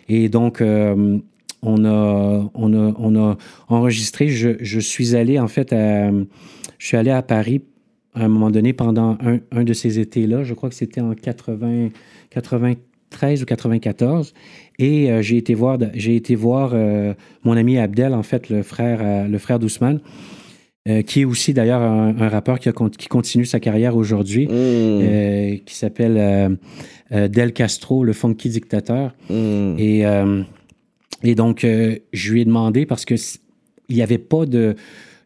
Et donc, euh, on, a, on, a, on a enregistré. Je, je suis allé, en fait, à, je suis allé à Paris à un moment donné pendant un, un de ces étés-là. Je crois que c'était en 80, 93 ou 94. Et euh, j'ai été voir, j'ai été voir euh, mon ami Abdel, en fait, le frère, euh, le frère d'Ousmane, euh, qui est aussi d'ailleurs un, un rappeur qui, a qui continue sa carrière aujourd'hui, euh, qui s'appelle euh, Del Castro, le funky dictateur. Mhm. Et, et donc, euh, je lui ai demandé parce que il n'y avait pas de.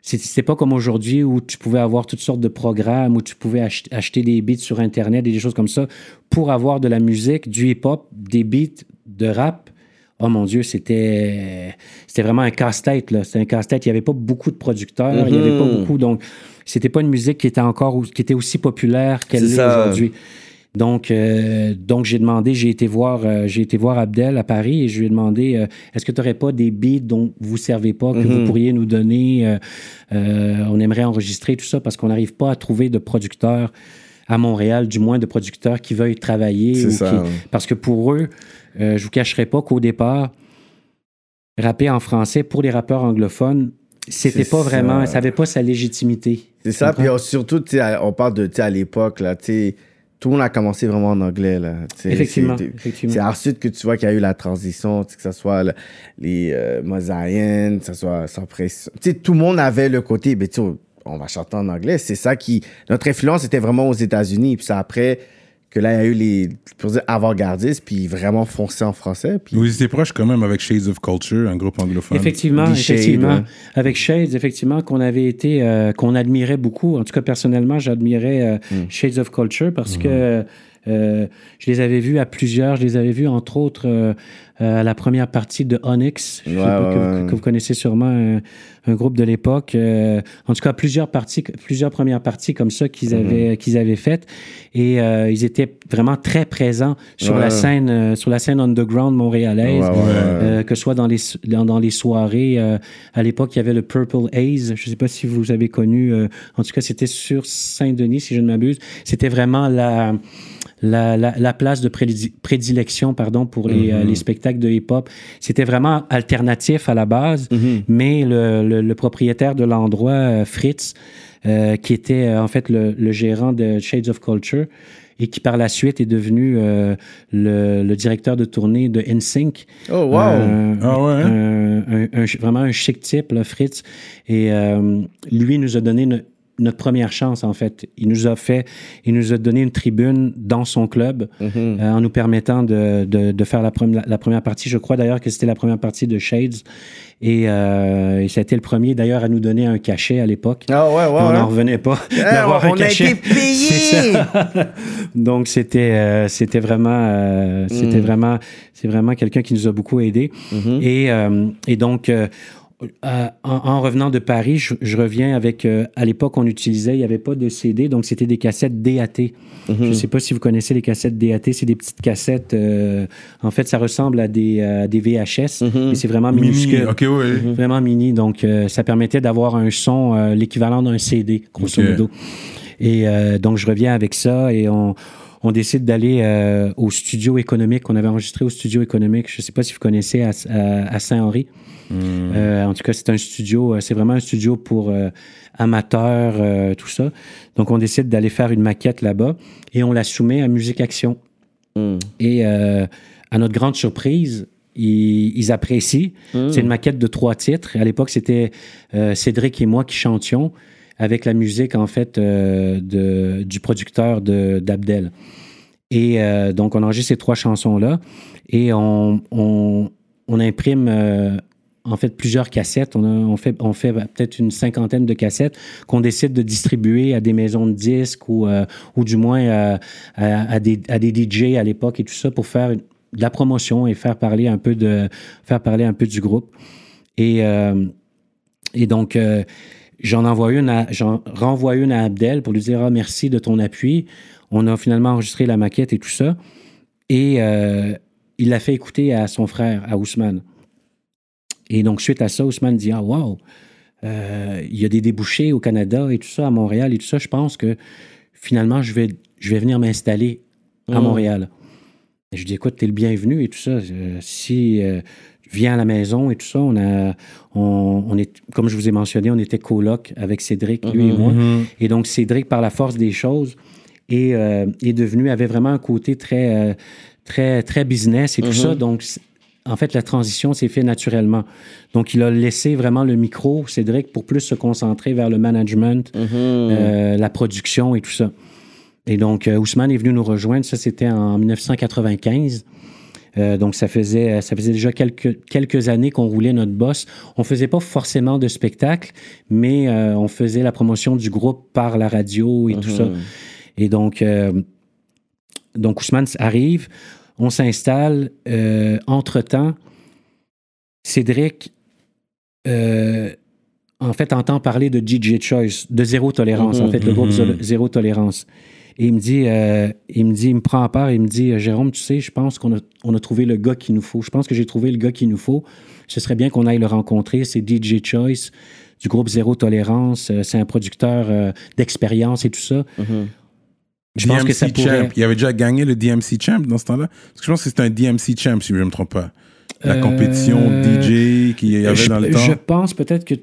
c'est- C'était pas comme aujourd'hui où tu pouvais avoir toutes sortes de programmes, où tu pouvais ach- acheter des beats sur Internet et des choses comme ça pour avoir de la musique, du hip-hop, des beats de rap. Oh mon Dieu, c'était c'était vraiment un casse-tête. là. C'était un casse-tête. Il n'y avait pas beaucoup de producteurs, il n'y avait pas Mhm. beaucoup. Donc, c'était pas une musique qui était encore qui était aussi populaire qu'elle l'est aujourd'hui. Donc, euh, donc j'ai demandé, j'ai été voir, euh, j'ai été voir Abdel à Paris et je lui ai demandé, euh, est-ce que tu n'aurais pas des beats dont vous servez pas que vous Mhm. pourriez nous donner On aimerait enregistrer tout ça parce qu'on n'arrive pas à trouver de producteurs à Montréal, du moins de producteurs qui veuillent travailler. Ça, qui- ouais. Parce que pour eux, je vous cacherai pas qu'au départ, rapper en français pour les rappeurs anglophones, c'était pas ça. vraiment, ça n'avait pas sa légitimité. C'est ça, puis surtout, on parle de, à l'époque, là, tu sais, tout le monde a commencé vraiment en anglais, là. Effectivement, c'est- effectivement. C'est ensuite que tu vois qu'il y a eu la transition, que ce soit le- les euh, Mosaïens, que ce soit sans pression. Tu sais, tout le monde avait le côté, ben, on va chanter en anglais. C'est ça qui. Notre influence était vraiment aux États-Unis. Puis c'est après que là, il y a eu les, pour dire, avant-gardistes, puis vraiment foncé en français. Puis Vous étiez proche quand même avec Shades of Culture, un groupe anglophone. Effectivement, effectivement. ouais. Avec Shades, effectivement, qu'on avait été, euh, qu'on admirait beaucoup. En tout cas, personnellement, j'admirais euh, Mm. Shades of Culture parce que euh, je les avais vus à plusieurs. Je les avais vus, entre autres, euh, euh, à la première partie de Onyx, je sais Ouais, pas, ouais, que, ouais. que vous connaissez sûrement, un groupe de l'époque. Euh, en tout cas, plusieurs parties, plusieurs premières parties comme ça qu'ils Mm-hmm. avaient, qu'ils avaient faites. Et euh, ils étaient vraiment très présents sur Ouais. la scène, euh, sur la scène underground montréalaise. Ouais, ouais, ouais. Euh, que ce soit dans les, dans, dans les soirées. euh, à l'époque, il y avait le Purple Haze. Je ne sais pas si vous avez connu. euh, en tout cas, c'était sur Saint-Denis, si je ne m'abuse. C'était vraiment la, la, la, la place de prédi- prédilection pardon, pour les, euh, les spectacles de hip-hop. C'était vraiment alternatif à la base, mais le, le, le propriétaire de l'endroit, euh, Fritz, euh, qui était en fait le, le gérant de Shades of Culture, et qui par la suite est devenu euh, le, le directeur de tournée de NSYNC. Oh, wow! Ah ouais, hein? un- un- un- vraiment un chic type, là, Fritz. Et euh, lui nous a donné notre première chance, en fait. Il nous a fait, il nous a donné une tribune dans son club Mhm. euh, en nous permettant de, de, de faire la, premi- la première partie. Je crois d'ailleurs que c'était la première partie de Shades. Et, euh, et ça a été le premier d'ailleurs à nous donner un cachet à l'époque. Ah, ouais, ouais, on ouais. n'en revenait pas d'avoir on a été payé! Donc c'était euh, c'était vraiment euh, c'était Mm. vraiment c'est vraiment quelqu'un qui nous a beaucoup aidé Mhm. et euh, et donc euh, en, en revenant de Paris, je, je reviens avec. euh, à l'époque, on utilisait, il n'y avait pas de CD, donc c'était des cassettes DAT. Je ne sais pas si vous connaissez les cassettes DAT, c'est des petites cassettes. euh, en fait, ça ressemble à des, euh, des VHS, mais c'est vraiment Mini. minuscule. Ok, ouais. Vraiment mini. Donc, euh, ça permettait d'avoir un son, euh, l'équivalent d'un CD, grosso modo. Et euh, donc, je reviens avec ça et on, on décide d'aller euh, au studio économique. On avait enregistré au studio économique. Je ne sais pas si vous connaissez à, à- à Saint-Henri. Euh, en tout cas, c'est un studio, euh, c'est vraiment un studio pour euh, amateurs, euh, tout ça. Donc, on décide d'aller faire une maquette là-bas et on la soumet à Musique Action. Et euh, à notre grande surprise, ils, ils apprécient. C'est une maquette de trois titres. À l'époque, c'était Cédric et moi qui chantions avec la musique, en fait, de, du producteur de- d'Abdel. Et donc, on enregistre ces trois chansons-là et on, on, on imprime, en fait, plusieurs cassettes. On, fait, peut-être une cinquantaine de cassettes qu'on décide de distribuer à des maisons de disques ou, euh, du moins euh, à, des, DJ à l'époque et tout ça pour faire de la promotion et faire parler un peu, du groupe. Et, euh, donc, j'en envoie une à, j'en renvoie une à Abdel pour lui dire ah, merci de ton appui. On a finalement enregistré la maquette et tout ça. Et il l'a fait écouter à son frère, à Ousmane. Et donc, suite à ça, Ousmane dit Ah, wow, euh, il y a des débouchés au Canada et tout ça, à Montréal et tout ça. Je pense que finalement, je vais, je vais venir m'installer à Montréal. Et je dis Écoute, t'es le bienvenu et tout ça. Euh, si. euh, viens à la maison et tout ça. On a, on, on est, comme je vous ai mentionné, on était coloc avec Cédric, lui et moi. Et donc, Cédric, par la force des choses, est, est devenu, avait vraiment un côté très, très, très business et tout ça. Donc, c- en fait, la transition s'est faite naturellement. Donc, il a laissé vraiment le micro, Cédric, pour plus se concentrer vers le management, euh, la production et tout ça. Et donc, euh, Ousmane est venu nous rejoindre. Ça, c'était en 1995. Euh, donc, ça faisait, ça faisait déjà quelques, quelques années qu'on roulait notre boss. On faisait pas forcément de spectacle, mais euh, on faisait la promotion du groupe par la radio et tout ça. Et donc, euh, donc Ousmane arrive, on s'installe. Euh, entre-temps, Cédric, euh, en fait, entend parler de DJ Choice, de Zéro Tolérance, en fait, le groupe Zéro- Zéro Tolérance. Et il me dit, euh, il me dit, il me prend à part, il me dit, Jérôme, tu sais, je pense qu'on a, on a trouvé le gars qu'il nous faut. Je pense que j'ai trouvé le gars qu'il nous faut. Ce serait bien qu'on aille le rencontrer. C'est DJ Choice du groupe Zéro Tolérance. C'est un producteur euh, d'expérience et tout ça. Je pense que ça DMC pourrait. Champ. Il avait déjà gagné le DMC Champ dans ce temps-là? Parce que je pense que c'était un DMC Champ, si je ne me trompe pas. La Euh, compétition DJ qu'il y avait je, dans le temps. je pense peut-être que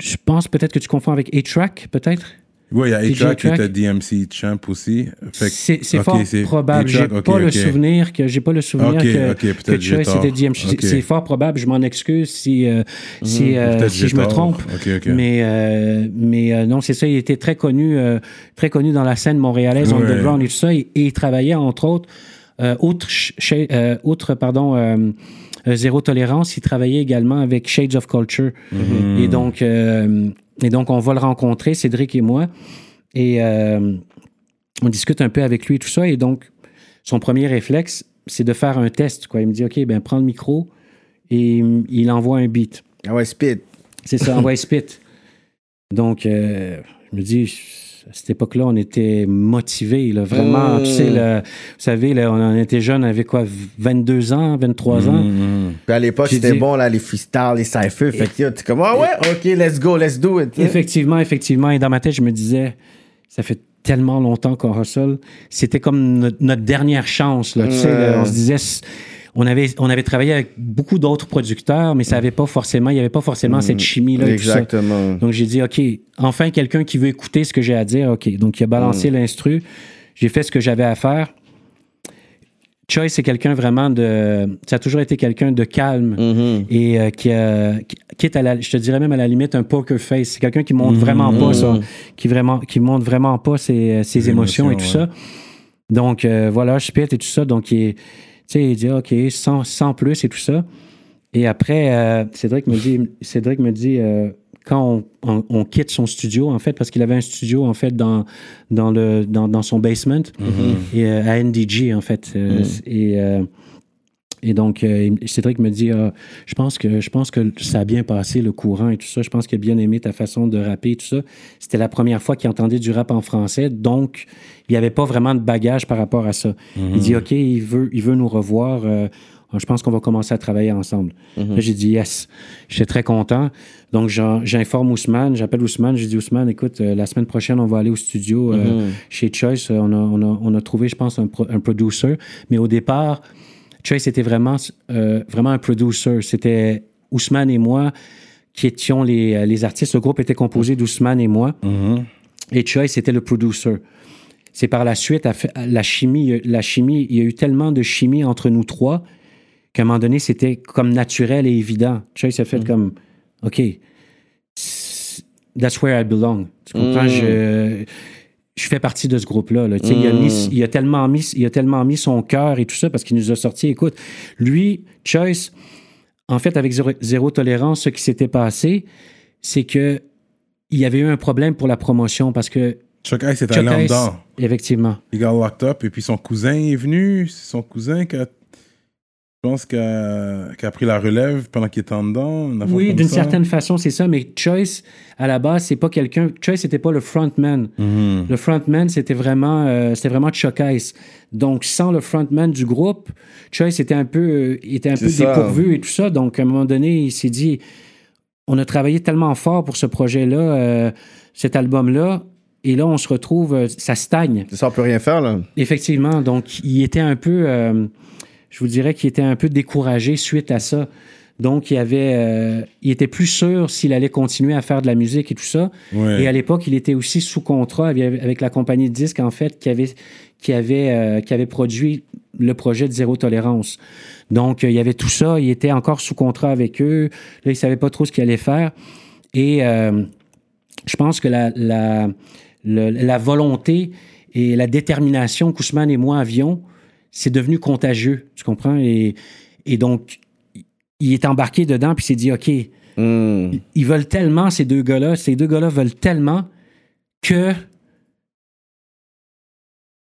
je pense peut-être que tu confonds avec A-Track, peut-être? Oui, il y a A-Track qui Track? était DMC Champ aussi. C'est fort probable. J'ai A-Track, ok, pas le souvenir que j'ai pas le souvenir Ok, que, que c'était DM. C'est- fort probable. Je m'en excuse si euh, si, euh, Peut-être si j'ai je me trompe. Mais euh, mais euh, non, c'est ça. Il était très connu euh, très connu dans la scène montréalaise Ouais. underground et tout ça. Et, et il travaillait entre autres euh, outre ch- chez- euh, outre pardon. euh, euh, Zéro Tolérance, il travaillait également avec Shades of Culture. Mhm. Et, donc, euh, et donc, on va le rencontrer, Cédric et moi. Et euh, on discute un peu avec lui et tout ça. Et donc, son premier réflexe, c'est de faire un test. Quoi. Il me dit, OK, ben prends le micro et il envoie un beat. Ah ouais, Speed. C'est ça, envoie spit. Donc, euh, je me dis, à cette époque-là, on était motivés, là, vraiment. Tu sais, là, vous savez, là, on était jeunes, on avait quoi, 22 ans, 23 ans? Mhm. Puis à l'époque, c'était dit- bon, là, les freestyles, les cyphers. Fait que t'es comme, ah ouais, ok, let's go, let's do it. Effectivement, effectivement. Et dans ma tête, je me disais, ça fait tellement longtemps qu'on hustle. C'était comme notre, notre dernière chance. Là, tu sais, on se disait, on avait, on avait travaillé avec beaucoup d'autres producteurs, mais ça avait pas forcément, il n'y avait pas forcément cette chimie-là. et tout ça. Exactement. Donc j'ai dit, OK, enfin quelqu'un qui veut écouter ce que j'ai à dire. OK. Donc il a balancé l'instru. J'ai fait ce que j'avais à faire. Choi, c'est quelqu'un vraiment de. Ça a toujours été quelqu'un de calme Mhm. et euh, qui a. qui- quitte à la. Je te dirais même à la limite un poker face. C'est quelqu'un qui montre vraiment pas ça. Qui, vraiment, qui montre vraiment pas ses, émotions, et tout ça. Donc euh, voilà, je spit et tout ça. Donc il, est- sais, il dit, OK, sans, sans plus et tout ça. Et après, euh, Cédric me dit, Cédric me dit euh, quand on, on- on quitte son studio, en fait, parce qu'il avait un studio, en fait, dans, dans, le, dans, dans son basement, et, euh, à NDG, en fait. euh, Et, euh, Et donc, euh, Cédric me dit Ah, je, pense que, je pense que ça a bien passé, le courant et tout ça. Je pense qu'il a bien aimé ta façon de rapper et tout ça. C'était la première fois qu'il entendait du rap en français. Donc, il n'y avait pas vraiment de bagage par rapport à ça. Il dit OK, il veut, il veut nous revoir. euh, je pense qu'on va commencer à travailler ensemble. Là, j'ai dit yes. J'étais très content. Donc, j'informe Ousmane. J'appelle Ousmane. J'ai dit Ousmane, écoute, euh, la semaine prochaine, on va aller au studio euh, chez Choice. On a, on, a, on a trouvé, je pense, un, pro- un producer. Mais au départ, Choice était vraiment, euh, vraiment un producer. C'était Ousmane et moi qui étions les, euh, les artistes. Le groupe était composé d'Ousmane et moi. Et Choice était le producer. C'est par la suite, la chimie, la chimie, il y a eu tellement de chimie entre nous trois qu'à un moment donné, c'était comme naturel et évident. Choice a fait comme, OK, that's where I belong. Tu comprends? Je, je fais partie de ce groupe-là. là. Sais, il, a mis- il, a tellement mis, il a tellement mis son cœur et tout ça parce qu'il nous a sorti. Écoute, lui, Choice, en fait, avec zéro, Zéro tolérance, ce qui s'était passé, c'est que il y avait eu un problème pour la promotion parce que Chuck Ice est allé en dedans. effectivement, Il got locked up et puis son cousin est venu. C'est son cousin qui a. Je pense qu'il a, qui a pris la relève pendant qu'il était en dedans. Oui, d'une certaine façon, c'est ça, mais Choice, à la base, c'est pas quelqu'un. Choice, c'était pas le frontman. Mhm. Le frontman, c'était vraiment, euh, c'était vraiment Chuck Ice. Donc, sans le frontman du groupe, Choice était un peu, euh, était un peu ça. dépourvu et tout ça. Donc, à un moment donné, il s'est dit on a travaillé tellement fort pour ce projet-là, euh, cet album-là, et là, on se retrouve, ça stagne. Ça, on peut rien faire, là. Effectivement. Donc, il était un peu, euh, je vous dirais qu'il était un peu découragé suite à ça. Donc, il avait, euh, il était plus sûr s'il allait continuer à faire de la musique et tout ça. Ouais. Et à l'époque, il était aussi sous contrat avec, la compagnie de disques, en fait, qui avait, qui avait, euh, qui avait produit le projet de Zéro Tolérance. Donc, euh, il y avait tout ça. Il était encore sous contrat avec eux. Là, il ne savait pas trop ce qu'il allait faire. Et je pense que la, la, le- la volonté et la détermination qu'Ousmane et moi avions, c'est devenu contagieux, tu comprends? Et, et donc, il est embarqué dedans, puis il s'est dit, OK, Hmm. ils veulent tellement, ces deux gars-là, ces deux gars-là veulent tellement que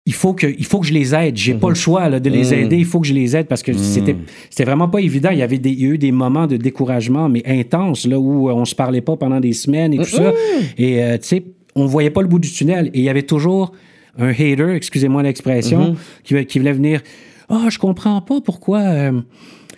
il faut que, il faut que je les aide. J'ai pas le choix là, de les Mhm. aider. Il faut que je les aide parce que c'était, c'était vraiment pas évident. Il y avait des, il y a eu des moments de découragement, mais intenses, là, où euh, on se parlait pas pendant des semaines et tout ça. Et, euh, tu sais, on voyait pas le bout du tunnel. Et il y avait toujours un hater, excusez-moi l'expression, qui, qui voulait venir. Ah, je comprends pas pourquoi. euh,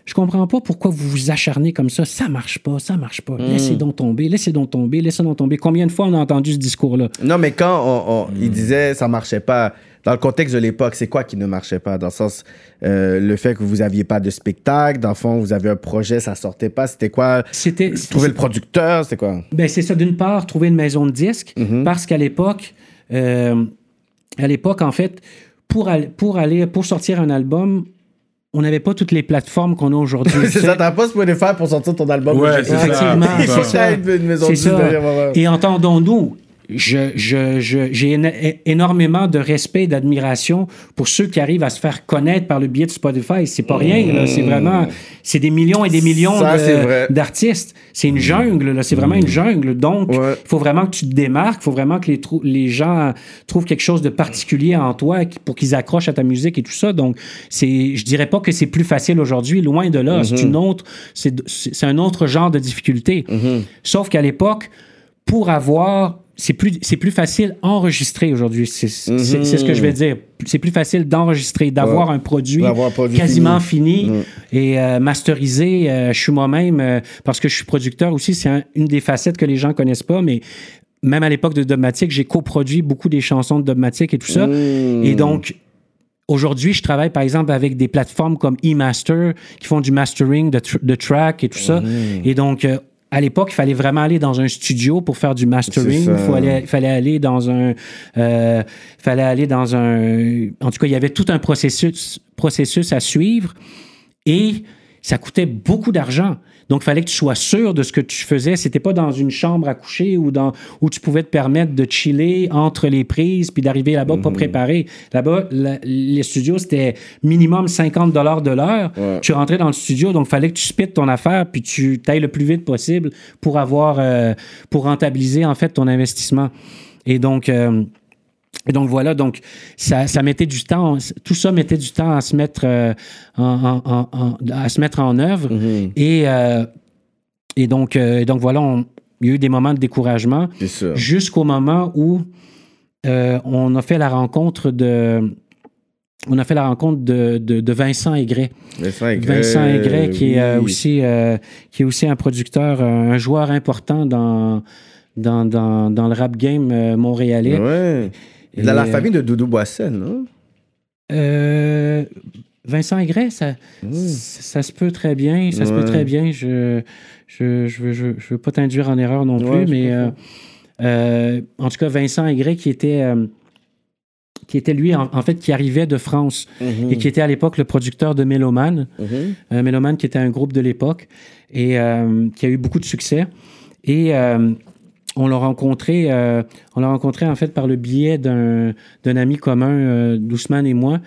je comprends pas pourquoi vous vous acharnez comme ça. Ça marche pas, ça marche pas. Laissez donc tomber, laissez donc tomber, laissez donc tomber. Combien de fois on a entendu ce discours-là? Non, mais quand on, on- il disait ça marchait pas, dans le contexte de l'époque, c'est quoi qui ne marchait pas? Dans le sens, euh, le fait que vous aviez pas de spectacle, dans le fond, vous avez un projet, ça sortait pas, c'était quoi? C'était. Trouver le producteur, c'était quoi? Ben, c'est ça, d'une part, trouver une maison de disques, Mhm. parce qu'à l'époque, euh, à l'époque, en fait, pour, aller, pour aller, pour sortir un album, on n'avait pas toutes les plateformes qu'on a aujourd'hui. c'est ça, t'as pas Spotify pour sortir ton album. Ouais, c'est ça, Effectivement, c'est ça. une maison de ça. Et entendons-nous, je, je, je- j'ai éno- énormément de respect et d'admiration pour ceux qui arrivent à se faire connaître par le biais de Spotify. C'est pas rien. C'est vraiment, c'est des millions et des millions de- c'est d'artistes. C'est une jungle, là. C'est vraiment une jungle. Donc, il Ouais. faut vraiment que tu te démarques. Il faut vraiment que les, les gens trouvent quelque chose de particulier en toi pour qu'ils accrochent à ta musique et tout ça. Donc, c'est, je dirais pas que c'est plus facile aujourd'hui. Loin de là. C'est une autre, c'est un autre genre de difficulté. Sauf qu'à l'époque, pour avoir c'est plus, c'est plus facile enregistrer aujourd'hui. C'est, c'est- c'est ce que je vais dire. C'est plus facile d'enregistrer, d'avoir Ouais. un produit quasiment fini, fini. et euh, masterisé. Euh, je suis moi-même, euh, parce que je suis producteur aussi, c'est un- une des facettes que les gens connaissent pas, mais même à l'époque de Dogmatic, j'ai coproduit beaucoup des chansons de Dogmatic et tout ça. Et donc, Aujourd'hui, je travaille par exemple avec des plateformes comme eMaster qui font du mastering de, tr- de track et tout ça. Et donc, euh, à l'époque, il fallait vraiment aller dans un studio pour faire du mastering. Il fallait, fallait aller dans un, euh, fallait aller dans un. En tout cas, il y avait tout un processus, processus à suivre et ça coûtait beaucoup d'argent. Donc, il fallait que tu sois sûr de ce que tu faisais. C'était pas dans une chambre à coucher ou dans où tu pouvais te permettre de chiller entre les prises puis d'arriver là-bas pas préparé. Là-bas, la- les studios c'était minimum 50 dollars de l'heure. Tu rentrais dans le studio, donc il fallait que tu spites ton affaire puis tu t'ailles le plus vite possible pour avoir euh, pour rentabiliser en fait ton investissement. Et donc euh, Et donc voilà, donc ça, ça mettait du temps, tout ça mettait du temps à se mettre, euh, en, en- en- en- à se mettre en œuvre. Mhm. Et, euh, et donc, euh, donc voilà, on- il y a eu des moments de découragement jusqu'au moment où on a fait la rencontre de. On a fait la rencontre de, de, de Vincent Aigret. Vincent Aigret. Vincent Aigret, qui, est aussi, qui est aussi un producteur, un joueur important dans, dans, dans, dans le rap game montréalais. Ouais. Et, Dans la euh, famille de Doudou Boissel, non? Euh, Vincent Aigret, ça, Mm. ça, ça se peut très bien. Ça se peut très bien. Je je, je, veux, je, je veux pas t'induire en erreur non plus, Ouais, mais euh, euh, en tout cas, Vincent Aigret, qui était, qui était lui, en, en fait, qui arrivait de France Mhm. et qui était à l'époque le producteur de Méloman. Mhm. Euh, Méloman, qui était un groupe de l'époque et qui a eu beaucoup de succès. Et on l'a rencontré, euh, on l'a rencontré en fait par le biais d'un ami commun, euh, et moi,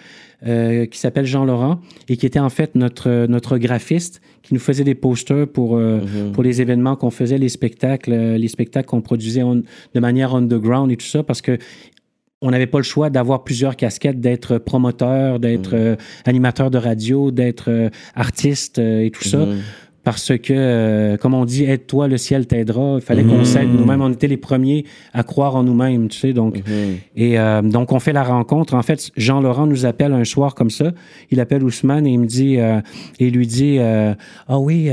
euh, qui s'appelle Jean Laurent et qui était en fait notre notre graphiste, qui nous faisait des posters pour euh, Mhm. pour les événements qu'on faisait, les spectacles, les spectacles qu'on produisait on- de manière underground et tout ça, parce que on n'avait pas le choix d'avoir plusieurs casquettes, d'être promoteur, d'être euh, animateur de radio, d'être artiste et tout ça. Mhm. Parce que, euh, comme on dit, aide-toi, le ciel t'aidera. Il fallait qu'on s'aide nous-mêmes. On était les premiers à croire en nous-mêmes, tu sais. Donc, Mhm. et euh, donc, on fait la rencontre. En fait, Jean-Laurent nous appelle un soir comme ça. Il appelle Ousmane et il me dit, euh, et lui dit, ah oui,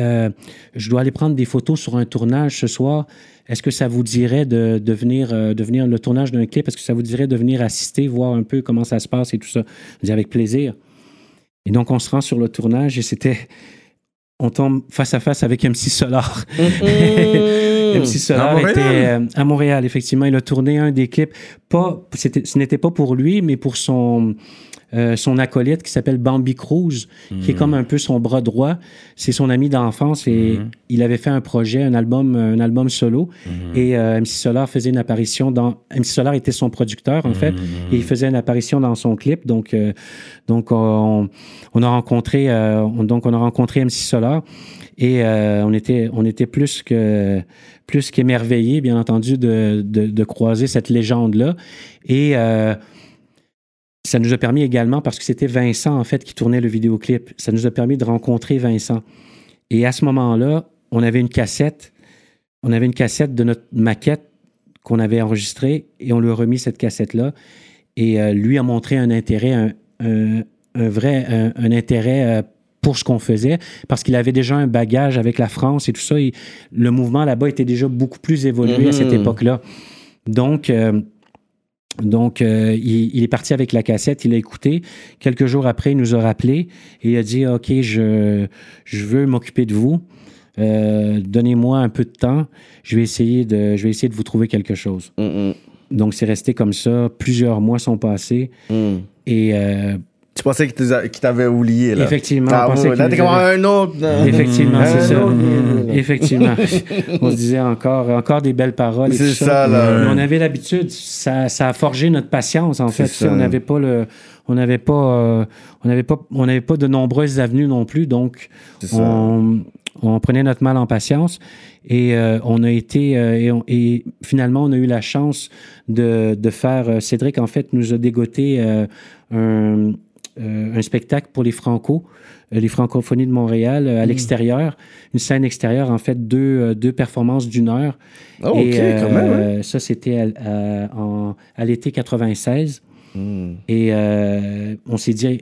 je dois aller prendre des photos sur un tournage ce soir. Est-ce que ça vous dirait de, de venir, de venir le tournage d'un clip? Est-ce que ça vous dirait de venir assister, voir un peu comment ça se passe et tout ça? Je dis avec plaisir. Et donc, on se rend sur le tournage et c'était, on tombe face à face avec MC Solar. MC Solar À Montréal? était euh, à Montréal, effectivement. Il a tourné un des clips. Pas, ce n'était pas pour lui, mais pour son, euh, son acolyte qui s'appelle Bambi Cruz, qui est comme un peu son bras droit. C'est son ami d'enfance et il avait fait un projet, un album, un album solo. Et euh, MC Solar faisait une apparition dans. MC Solar était son producteur, en fait, et il faisait une apparition dans son clip. Donc, euh, donc on, on a rencontré, euh, on- donc on a rencontré MC Solar. Et euh, on était, on était plus que plus qu'émerveillés, bien entendu, de, de, croiser cette légende-là. Et euh, ça nous a permis également, parce que c'était Vincent, en fait, qui tournait le vidéoclip, ça nous a permis de rencontrer Vincent. Et à ce moment-là, on avait une cassette, on avait une cassette de notre maquette qu'on avait enregistrée et on lui a remis cette cassette-là. Et euh, lui a montré un intérêt, un, un- vrai un, intérêt pour ce qu'on faisait, parce qu'il avait déjà un bagage avec la France et tout ça. Et le mouvement là-bas était déjà beaucoup plus évolué à cette Mhm. époque-là. Donc, euh, donc euh, il, il est parti avec la cassette, il a écouté. Quelques jours après, il nous a rappelé et il a dit OK, je, je veux m'occuper de vous. Euh, Donnez-moi un peu de temps. Je vais, essayer de, je vais essayer de vous trouver quelque chose. Mhm. Donc, c'est resté comme ça. Plusieurs mois sont passés. Mhm. Et euh, Tu pensais qu'il t'avait oublié, là. effectivement, Ah, on pensait là, t'es comme un autre. Effectivement, c'est ça. Effectivement. on se disait encore, encore des belles paroles. C'est tout ça, là. Mais on avait l'habitude, ça, ça a forgé notre patience, en fait. Ça. On n'avait pas le. On n'avait pas, euh, on n'avait pas, on n'avait pas de nombreuses avenues non plus, donc ça. on, on prenait notre mal en patience et euh, on a été euh, et, on- et finalement on a eu la chance de, de faire. Cédric en fait nous a dégoté un, euh, un spectacle pour les Franco, euh, les Francophonies de Montréal euh, à l'extérieur, une scène extérieure en fait deux, deux performances d'une heure. Oh, Et, ok, quand même. hein. ça c'était à, à- l'été 96. Mhm. Et on s'est dit,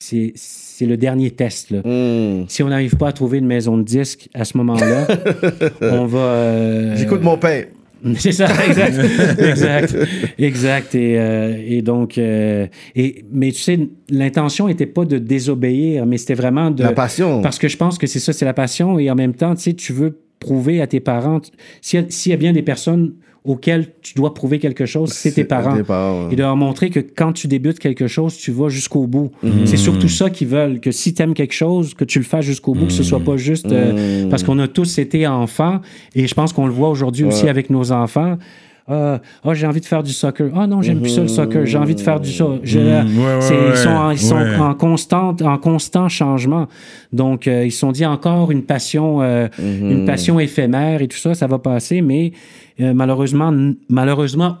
c'est le dernier test. Là. Mhm. Si on n'arrive pas à trouver une maison de disques à ce moment-là, on va. euh, J'écoute mon père. C'est ça, exact. exact. Exact. Et, euh, et donc. euh, et, mais tu sais, l'intention n'était pas de désobéir, mais c'était vraiment de. La passion. Parce que je pense que c'est ça, c'est la passion. Et en même temps, tu sais, tu veux prouver à tes parents. S'il y, a- s'il y a bien des personnes auxquelles tu dois prouver quelque chose, c'est tes parents. Tes parents. Et de leur montrer que quand tu débutes quelque chose, tu vas jusqu'au bout. Mhm. C'est surtout ça qu'ils veulent, que si tu aimes quelque chose, que tu le fasses jusqu'au bout, que ce soit pas juste... euh, Mhm. Parce qu'on a tous été enfants, et je pense qu'on le voit aujourd'hui aussi Ouais. avec nos enfants. Ah, ah, j'ai envie de faire du soccer. Ah non, j'aime plus ça le soccer. J'ai envie de faire du ça. Je- Mhm, ouais, ouais, c'est- ouais, ils sont, en, ils sont ouais. en constant, en constant changement. Donc, euh, ils se sont dit encore une passion, euh, une passion éphémère et tout ça, ça va passer, mais euh, malheureusement,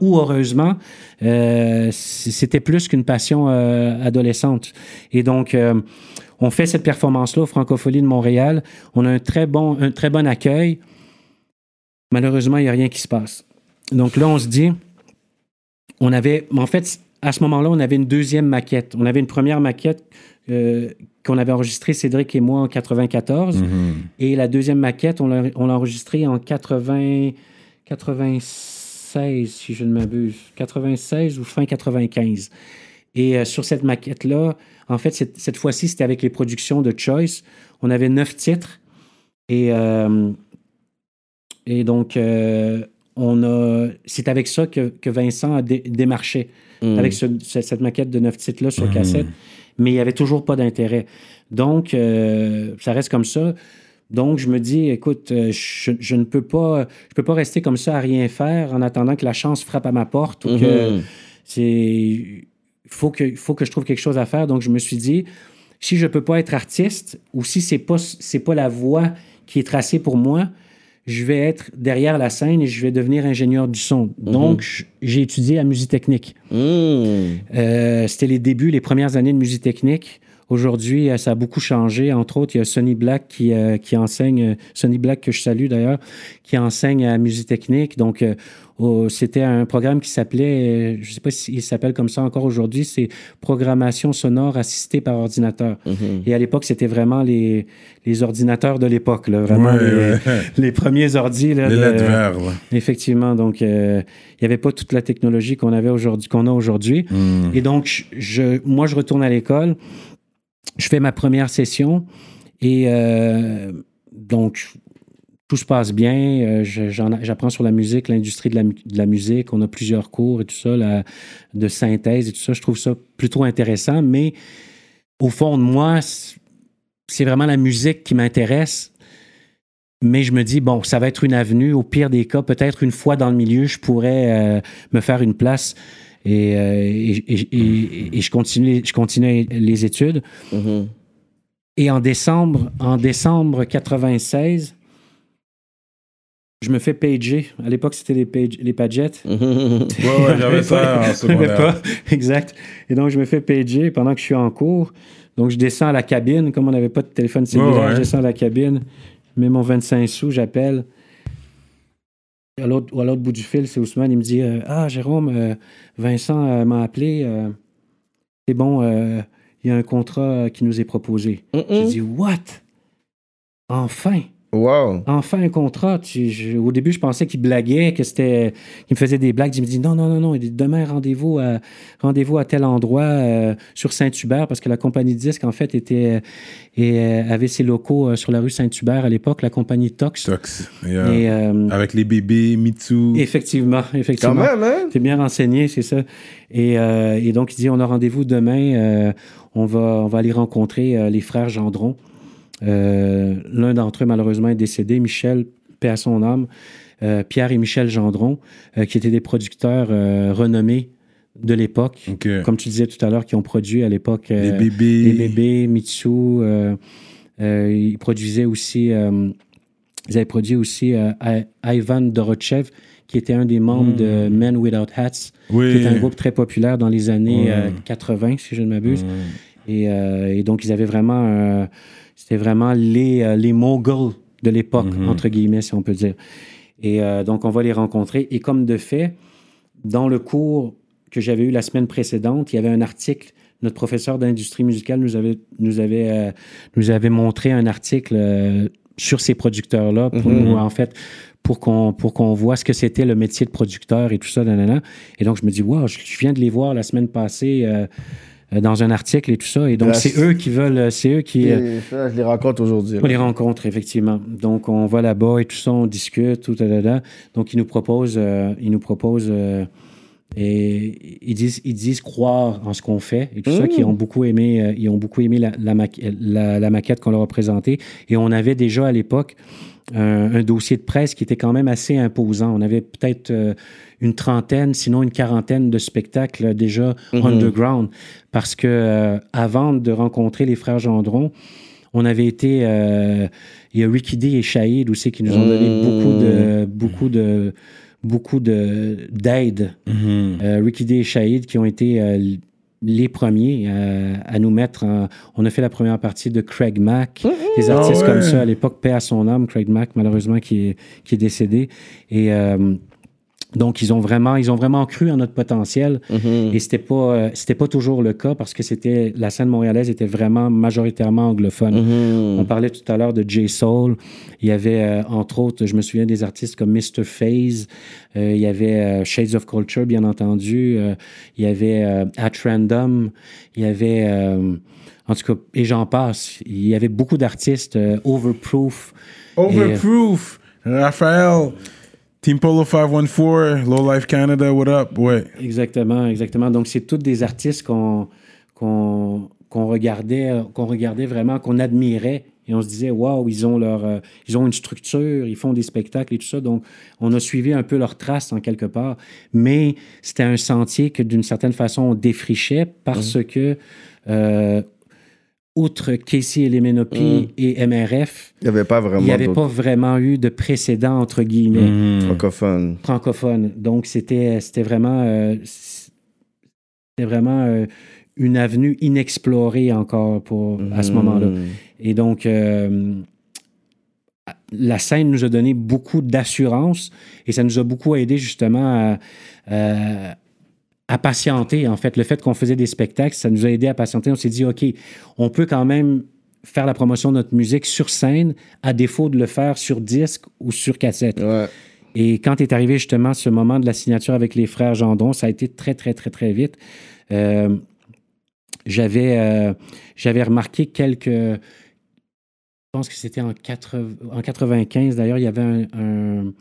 ou heureusement, euh, c'était plus qu'une passion euh, adolescente. Et donc, euh, on fait cette performance-là au Francophonie de Montréal. On a un très bon, un très bon accueil. Malheureusement, il n'y a rien qui se passe. Donc là, on se dit, on avait, en fait, à ce moment-là, on avait une deuxième maquette. On avait une première maquette euh, qu'on avait enregistrée, Cédric et moi, en 94. Mhm. Et la deuxième maquette, on l'a enregistrée en 80, 96, si je ne m'abuse. 96 ou fin 95. Et euh, sur cette maquette-là, en fait, cette, fois-ci, c'était avec les productions de Choice. On avait neuf titres. Et, euh, et donc, c'est avec ça que, que Vincent a dé- démarché, Mm. avec ce- ce- cette maquette de neuf titres-là sur Mhm. cassette. Mais il n'y avait toujours pas d'intérêt. Donc, euh, ça reste comme ça. Donc, je me dis, écoute, euh, je, je ne peux pas, je peux pas rester comme ça à rien faire en attendant que la chance frappe à ma porte ou que Mhm. c'est faut que faut que je trouve quelque chose à faire donc je me suis dit si je peux pas être artiste ou si c'est pas c'est pas la voie qui est tracée pour moi je vais être derrière la scène et je vais devenir ingénieur du son donc j- j'ai étudié la musique technique Mm. euh, c'était les débuts, les premières années de musique technique. Aujourd'hui, euh, ça a beaucoup changé. Entre autres, il y a Sonny Black qui, euh, qui enseigne, euh, Sonny Black que je salue d'ailleurs, qui enseigne à musique technique. Donc, euh, c'était un programme qui s'appelait, je ne sais pas s'il s'appelle comme ça encore aujourd'hui, c'est Programmation sonore assistée par ordinateur. Et à l'époque, c'était vraiment les, les ordinateurs de l'époque, vraiment Ouais, les, ouais. les premiers ordi. Là, Les de- lettres vertes. là. Effectivement, donc euh, il n'y avait pas toute la technologie qu'on avait aujourd'hui, qu'on a aujourd'hui. Mhm. Et donc, je- moi, je retourne à l'école, je fais ma première session et euh, donc tout se passe bien. euh, J'apprends sur la musique, l'industrie de la, musique. On a plusieurs cours et tout ça, de synthèse et tout ça. Je trouve ça plutôt intéressant, mais au fond de moi, c'est- c'est vraiment la musique qui m'intéresse. Mais je me dis, bon, ça va être une avenue. Au pire des cas, peut-être une fois dans le milieu, je pourrais euh, me faire une place. Et, euh, et, et- et- je, continue, je continue les études. Mhm. Et en décembre, en décembre 96, je me fais pager. À l'époque, c'était les, page, les pagettes. Mhm. Ouais, ouais, j'avais ça en secondaire. pas. Exact. Et donc, je me fais pager pendant que je suis en cours. Donc, je descends à la cabine. Comme on n'avait pas de téléphone cellulaire, Ouais, ouais. je descends à la cabine, je mets mon 25 sous, j'appelle. À l'autre, à l'autre bout du fil, c'est Ousmane. Il me dit euh, Ah, Jérôme, euh, Vincent euh, m'a appelé. c'est bon, il y a un contrat qui nous est proposé. J'ai dit What? Enfin Wow. Enfin un contrat. Tu- je- au début, je pensais qu'il blaguait, que c'était, qu'il me faisait des blagues. Il me dit non, non, non, non. Il dit demain rendez-vous à rendez-vous à tel endroit euh, sur Saint-Hubert parce que la compagnie de disques en fait était et euh, avait ses locaux euh, sur la rue Saint-Hubert à l'époque, la compagnie Tox. Tox. Yeah. Et euh, Avec les bébés, Mitsu. effectivement, effectivement. Quand même, hein? T'es bien renseigné, c'est ça. Et, euh, et donc, il dit, on a rendez-vous demain. euh, on, va, on va aller rencontrer euh, les frères Gendron. Euh, L'un d'entre eux, malheureusement, est décédé. Michel, paix à son âme. Euh, Pierre et Michel Gendron, euh, qui étaient des producteurs renommés de l'époque. Comme tu disais tout à l'heure, qui ont produit à l'époque Les bébés. les bébés, Mitsu. ils produisaient aussi, ils avaient produit aussi Ivan Dorochev, qui était un des membres de Men Without Hats, Oui. qui est un groupe très populaire dans les années Ouais. euh, 80, si je ne m'abuse. Et, euh, et donc, ils avaient vraiment, euh, c'était vraiment les, euh, les moguls de l'époque, Mhm. entre guillemets, si on peut dire. Et euh, donc, on va les rencontrer. Et comme de fait, dans le cours que j'avais eu la semaine précédente, il y avait un article. Notre professeur d'industrie musicale nous avait, nous avait, euh, nous avait montré un article sur ces producteurs-là pour Mhm. nous, en fait, pour qu'on pour qu'on voit ce que c'était le métier de producteur et tout ça. nanana. Et donc, je me dis, wow, je viens de les voir la semaine passée euh, dans un article et tout ça. Et donc, Là, c'est eux qui veulent, euh, c'est eux qui. euh, ça, je les rencontre aujourd'hui. on là. les rencontre, effectivement. Donc, on va là-bas et tout ça, on discute, tout, da, da. Donc, ils nous proposent, euh, ils nous proposent, euh, et ils disent, ils disent croire en ce qu'on fait et tout ça, qui ont beaucoup aimé, euh, ils ont beaucoup aimé la, la, maqu- la- la maquette qu'on leur a présentée. Et on avait déjà à l'époque un, un dossier de presse qui était quand même assez imposant. On avait peut-être euh, une trentaine, sinon une quarantaine de spectacles déjà underground. Parce que euh, avant de rencontrer les frères Gendron, on avait été. euh, il y a Ricky D et Shahid aussi qui nous ont donné beaucoup de. Beaucoup de beaucoup de d'aide. Euh, Ricky D et Shahid qui ont été les premiers euh, à nous mettre en... On a fait la première partie de Craig Mack, des artistes Ah ouais. comme ça à l'époque, paix à son âme, Craig Mack, malheureusement, qui est, qui est décédé. Et euh, donc, ils ont vraiment, ils ont vraiment cru en notre potentiel. Et c'était pas, euh, c'était pas toujours le cas parce que c'était, la scène montréalaise était vraiment majoritairement anglophone. On parlait tout à l'heure de J Soul. Il y avait, euh, entre autres, je me souviens des artistes comme Mr. Phase. Euh, il y avait euh, Shades of Culture, bien entendu. Euh, il y avait euh, At Random. Il y avait, euh, en tout cas, et j'en passe. Il y avait beaucoup d'artistes. euh, Overproof. Overproof. Raphaël. Team Polo 514. Low Life Canada. What up? Ouais. Exactement, exactement. Donc, c'est tous des artistes qu'on regardait, qu'on regardait vraiment, qu'on admirait. Et on se disait, waouh, ils ont leur, euh, ils ont une structure, ils font des spectacles et tout ça. Donc, on a suivi un peu leurs traces en quelque part. Mais c'était un sentier que d'une certaine façon, on défrichait parce que, euh, outre Casey Elemenopi et MRF, Il n'y avait pas vraiment il n'y avait pas vraiment eu de précédent, entre guillemets francophones. francophone. Donc, c'était, c'était vraiment, euh, c'était vraiment euh, une avenue inexplorée encore pour, à ce moment-là. Et donc, euh, la scène nous a donné beaucoup d'assurance et ça nous a beaucoup aidé justement à, à- à patienter. En fait, le fait qu'on faisait des spectacles, ça nous a aidé à patienter. On s'est dit, OK, on peut quand même faire la promotion de notre musique sur scène à défaut de le faire sur disque ou sur cassette. Ouais. Et quand est arrivé justement ce moment de la signature avec les frères Gendron, ça a été très, très, très, très vite. Euh, j'avais, euh, j'avais remarqué quelques. Je pense que c'était en, 80 en 95, d'ailleurs, il y avait un, un-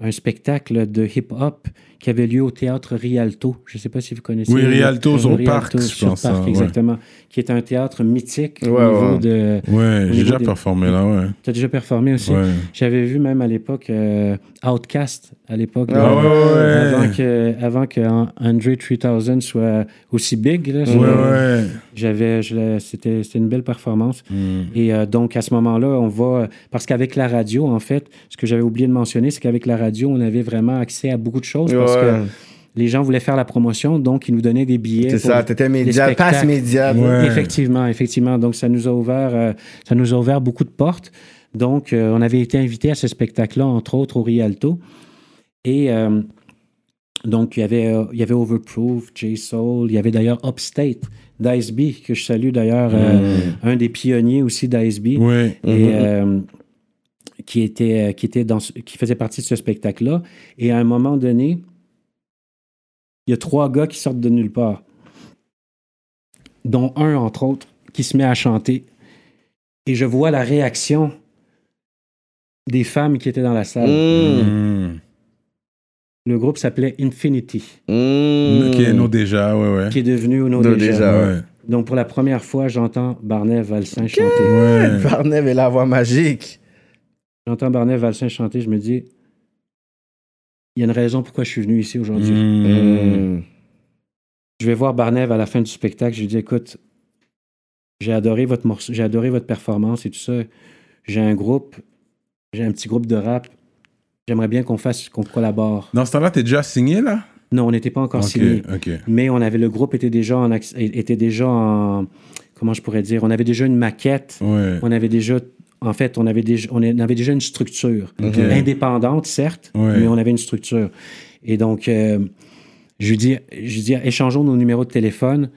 un spectacle de hip-hop qui avait lieu au théâtre Rialto. Je ne sais pas si vous connaissez. Oui, le- Rialto sur Rialto Parc, je sur pense, Parc, hein, ouais. exactement. Qui est un théâtre mythique au Ouais, niveau ouais. de. Ouais, Au j'ai déjà des- performé là, ouais. Tu as déjà performé aussi? Ouais. J'avais vu même à l'époque euh, Outcast, à l'époque. Ah ouais. Avant que, avant que An- Andre 3000 soit aussi big. Là, Ouais, je- ouais. J'avais, je l'ai- c'était, c'était une belle performance. Mm. Et euh, donc, à ce moment-là, on va. Parce qu'avec la radio, en fait, ce que j'avais oublié de mentionner, c'est qu'avec la radio, on avait vraiment accès à beaucoup de choses parce que les gens voulaient faire la promotion, donc ils nous donnaient des billets. C'est ça, t'étais média, spectacles. passe média. Ouais. Effectivement, effectivement. Donc, ça nous a ouvert, euh, ça nous a ouvert beaucoup de portes. Donc, euh, on avait été invité à ce spectacle-là, entre autres au Rialto. Et euh, donc, il y avait, euh, il y avait Overproof, J-Soul, il y avait d'ailleurs Upstate, d'Ice B, que je salue d'ailleurs, euh, un des pionniers aussi d'Ice B. Ouais. Et euh, qui était, qui était dans, ce- qui faisait partie de ce spectacle-là. Et à un moment donné, il y a trois gars qui sortent de nulle part, dont un, entre autres, qui se met à chanter. Et je vois la réaction des femmes qui étaient dans la salle. Mmh. Mm. Le groupe s'appelait Infinity, Mmh. Ok, non, déjà, ouais, ouais. qui est devenu No Déjà. Déjà. Ouais. Donc, pour la première fois, j'entends Barnet Valsin chanter. Ouais. Barney et la voix magique. J'entends Barnet Valsin chanter, je me dis, il y a une raison pourquoi je suis venu ici aujourd'hui. Mm. Mmh. Je vais voir Barnev à la fin du spectacle. Je lui dis écoute, j'ai adoré votre morceau, j'ai adoré votre performance et tout ça. J'ai un groupe, j'ai un petit groupe de rap. J'aimerais bien qu'on fasse, qu'on collabore. Dans ce temps-là, t'es déjà signé, là? Non, on n'était pas encore signé, mais on avait le groupe était déjà en était déjà en comment je pourrais dire, on avait déjà une maquette, Ouais. on avait déjà en fait, on avait déjà, on avait déjà une structure indépendante, certes, mais on avait une structure. Et donc, euh, je lui dis, je lui dis, échangeons nos numéros de téléphone.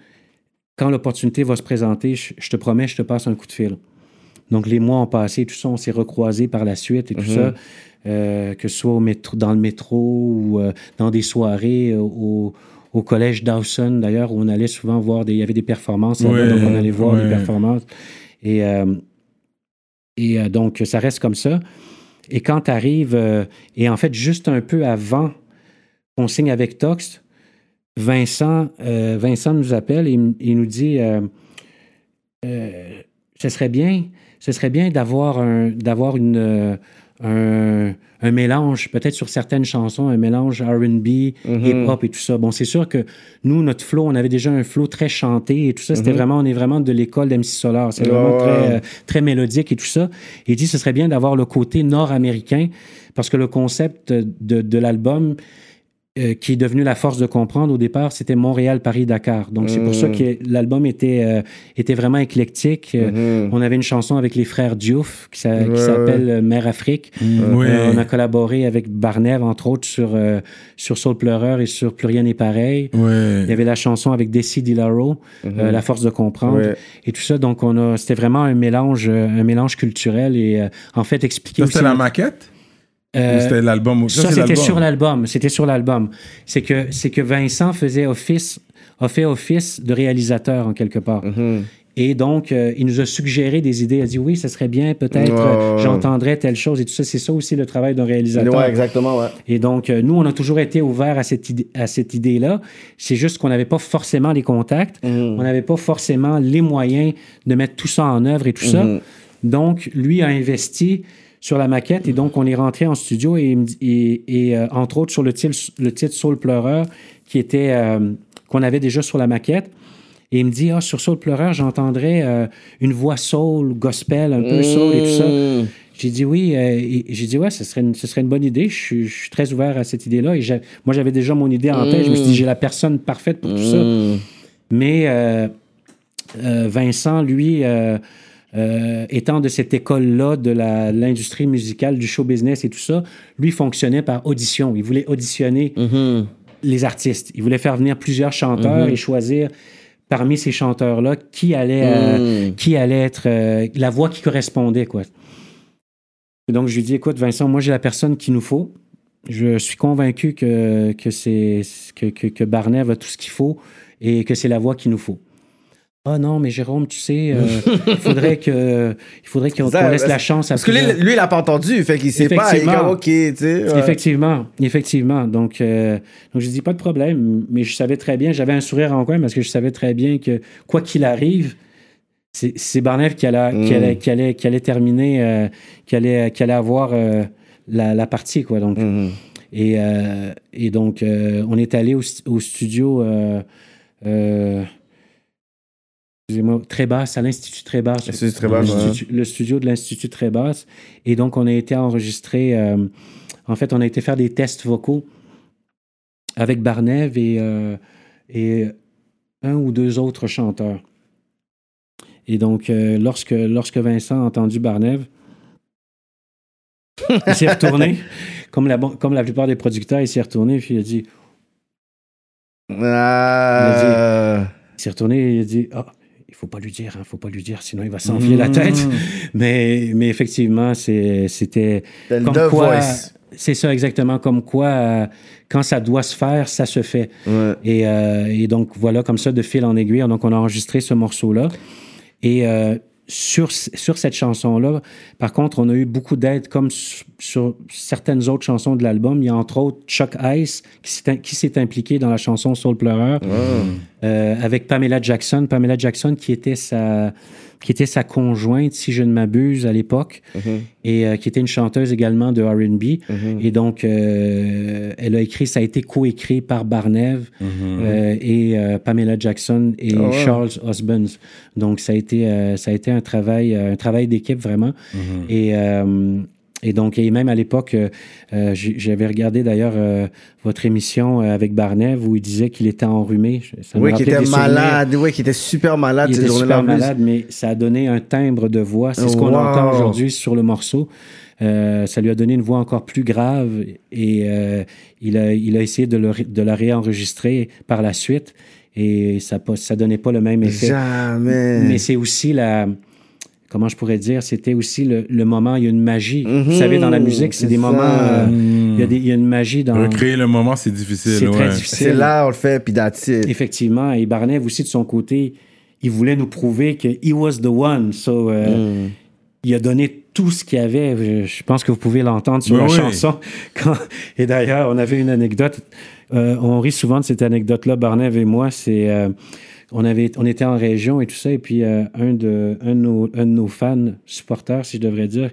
Quand l'opportunité va se présenter, je, je te promets, je te passe un coup de fil. Donc, les mois ont passé, tout ça, on s'est recroisés par la suite et tout ça, euh, que ce soit au métro, dans le métro ou euh, dans des soirées au, au collège Dawson, d'ailleurs, où on allait souvent voir des, il y avait des performances, donc on allait voir des performances. Et, et euh, donc, ça reste comme ça. Et quand tu arrives, et en fait, juste un peu avant qu'on signe avec Tox, Vincent, euh, Vincent nous appelle et il nous dit euh, euh, ce serait bien, ce serait bien d'avoir un, d'avoir une, euh, un, un mélange, peut-être sur certaines chansons, un mélange R&B, hip-hop et tout ça. Bon, c'est sûr que nous, notre flow, on avait déjà un flow très chanté et tout ça. C'était vraiment, on est vraiment de l'école d'MC Solar. C'est vraiment très, euh, très mélodique et tout ça. Il dit, ce serait bien d'avoir le côté nord-américain parce que le concept de, de l'album euh, qui est devenu la force de comprendre au départ, c'était Montréal, Paris, Dakar. Donc c'est pour ça que l'album était euh, était vraiment éclectique. Euh, On avait une chanson avec les frères Diouf qui, Ouais, s'appelle Mère Afrique. Ouais. Euh, on a collaboré avec Barnev entre autres sur euh, sur Soul Pleureur et sur Plus rien n'est pareil. Ouais. Il y avait la chanson avec Desi Dilaro, euh, La force de comprendre, Ouais. et tout ça. Donc on a, c'était vraiment un mélange, un mélange culturel et euh, en fait expliquer c'était la maquette? Euh, c'était l'album ça, c'était sur l'album. C'était sur l'album. C'est que, c'est que Vincent faisait office, a fait office de réalisateur en quelque part. Mhm. Et donc, euh, il nous a suggéré des idées. Il a dit oui, ça serait bien, peut-être, euh, ouais. j'entendrais telle chose et tout ça. C'est ça aussi le travail d'un réalisateur. Ouais, exactement, ouais. Et donc, euh, nous, on a toujours été ouverts à cette, idée, à cette idée-là. C'est juste qu'on n'avait pas forcément les contacts, on n'avait pas forcément les moyens de mettre tout ça en œuvre et tout ça. Donc, lui a investi sur la maquette et donc on est rentré en studio et, euh, entre autres sur le titre, le titre Soul Pleureur qui était euh, qu'on avait déjà sur la maquette. Et il me dit, ah, sur Soul Pleureur, j'entendrais euh, une voix soul, gospel, un peu soul et tout ça. Mm. J'ai dit oui. euh, j'ai dit, ouais, ce serait une, ce serait une bonne idée. Je suis, je suis très ouvert à cette idée-là. Et moi, j'avais déjà mon idée en tête. Je me suis dit, j'ai la personne parfaite pour tout ça. Mm. Mais euh, Vincent, lui, euh, étant de cette école-là de l'industrie musicale, du show business et tout ça, lui fonctionnait par audition. Il voulait auditionner Mhm. les artistes. Il voulait faire venir plusieurs chanteurs et choisir parmi ces chanteurs-là qui allait, euh, Mm. qui allait être euh, la voix qui correspondait. Quoi. Et donc, je lui dis, écoute, Vincent, moi, j'ai la personne qu'il nous faut. Je suis convaincu que, que, c'est, que, que, Barnev a tout ce qu'il faut et que c'est la voix qu'il nous faut. Ah non, mais Jérôme, tu sais, euh, il faudrait que il faudrait qu'on, laisse la chance à Parce que lui, lui, il n'a pas entendu, fait qu'il sait pas. Il est comme, OK, tu sais. ouais. Effectivement, effectivement. Donc, euh, donc je dis pas de problème, mais je savais très bien, j'avais un sourire en coin parce que je savais très bien que quoi qu'il arrive, c'est, Barnev qui allait, qui Mm. allait, qui allait, qui allait terminer, euh, qui, allait, qui allait avoir euh, la, la partie, quoi. Donc, Mhm. et, euh, et donc, on est allé au studio. Excusez-moi, très basse, à l'Institut très basse. L'Institut Trébasse, le, ouais. studio- le studio de l'Institut très basse. Et donc, on a été enregistré. euh, en fait, on a été faire des tests vocaux avec Barnev et, euh, et un ou deux autres chanteurs. Et donc, euh, lorsque, lorsque Vincent a entendu Barnev, il s'est retourné, comme la, comme la plupart des producteurs, il s'est retourné puis il a dit, Ah. il s'est retourné et il a dit, ah, il faut pas lui dire, il faut pas lui dire, sinon il va s'enfler la tête. Mais, mais effectivement, c'était comme The quoi, c'est ça exactement, comme quoi euh, quand ça doit se faire, ça se fait. Ouais. Et, euh, et donc, voilà, comme ça, de fil en aiguille, donc on a enregistré ce morceau-là. Et euh, sur, sur cette chanson-là, par contre, on a eu beaucoup d'aide, comme sur, sur certaines autres chansons de l'album. Il y a entre autres Chuck Ice, qui s'est, qui s'est impliqué dans la chanson Soul Pleureur, euh, avec Pamela Jackson. Pamela Jackson, qui était sa, qui était sa conjointe, si je ne m'abuse, à l'époque, et euh, qui était une chanteuse également de R&B. Et donc, euh, elle a écrit, ça a été coécrit par Barnev euh, et euh, Pamela Jackson et Ah ouais. Charles Osborne. Donc, ça a été, euh, ça a été un travail, un travail d'équipe vraiment. Euh, et donc, et même à l'époque, euh, euh, j'avais regardé d'ailleurs euh, votre émission avec Barnev où il disait qu'il était enrhumé. Ça Oui, qui rappelait était souvenirs. malade. Oui, qui était super malade Il était super malade, mais ça a donné un timbre de voix. C'est ce qu'on Wow. entend aujourd'hui sur le morceau. Euh, ça lui a donné une voix encore plus grave et il, a, il a essayé de, le de la réenregistrer par la suite et ça ne ça donnait pas le même effet. Jamais. Mais c'est aussi la. Comment je pourrais dire? C'était aussi le, le moment, il y a une magie. Vous savez, dans la musique, c'est des ça. moments. euh, il, y a des- il y a une magie dans. Recréer le moment, c'est difficile. C'est très difficile. C'est là, on le fait, puis. Effectivement. Et Barnev aussi, de son côté, il voulait nous prouver que he was the one. So, euh, Mm. il a donné tout ce qu'il y avait. Je, je pense que vous pouvez l'entendre sur Oui, la oui. chanson. Quand- et d'ailleurs, on avait une anecdote. euh, on rit souvent de cette anecdote-là, Barnev et moi. C'est euh, on, avait, on était en région et tout ça. Et puis, euh, un, de, un, de nos, un de nos fans, supporters, si je devrais dire,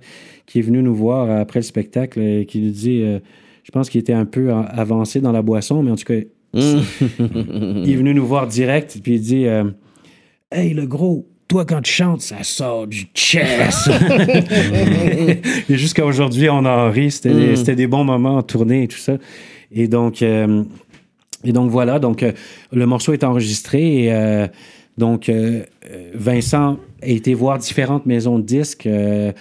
qui est venu nous voir après le spectacle et qui nous dit, euh, je pense qu'il était un peu avancé dans la boisson, mais en tout cas, il est venu nous voir direct. Puis il dit, euh, Hey, le gros, toi, quand tu chantes, ça sort du chest. et jusqu'à aujourd'hui, on en rit. C'était des- c'était des bons moments en tournée et tout ça. Et donc, euh, et donc voilà. Donc, euh, le morceau est enregistré. Et euh, donc, euh, Vincent a été voir différentes maisons de disques. Euh,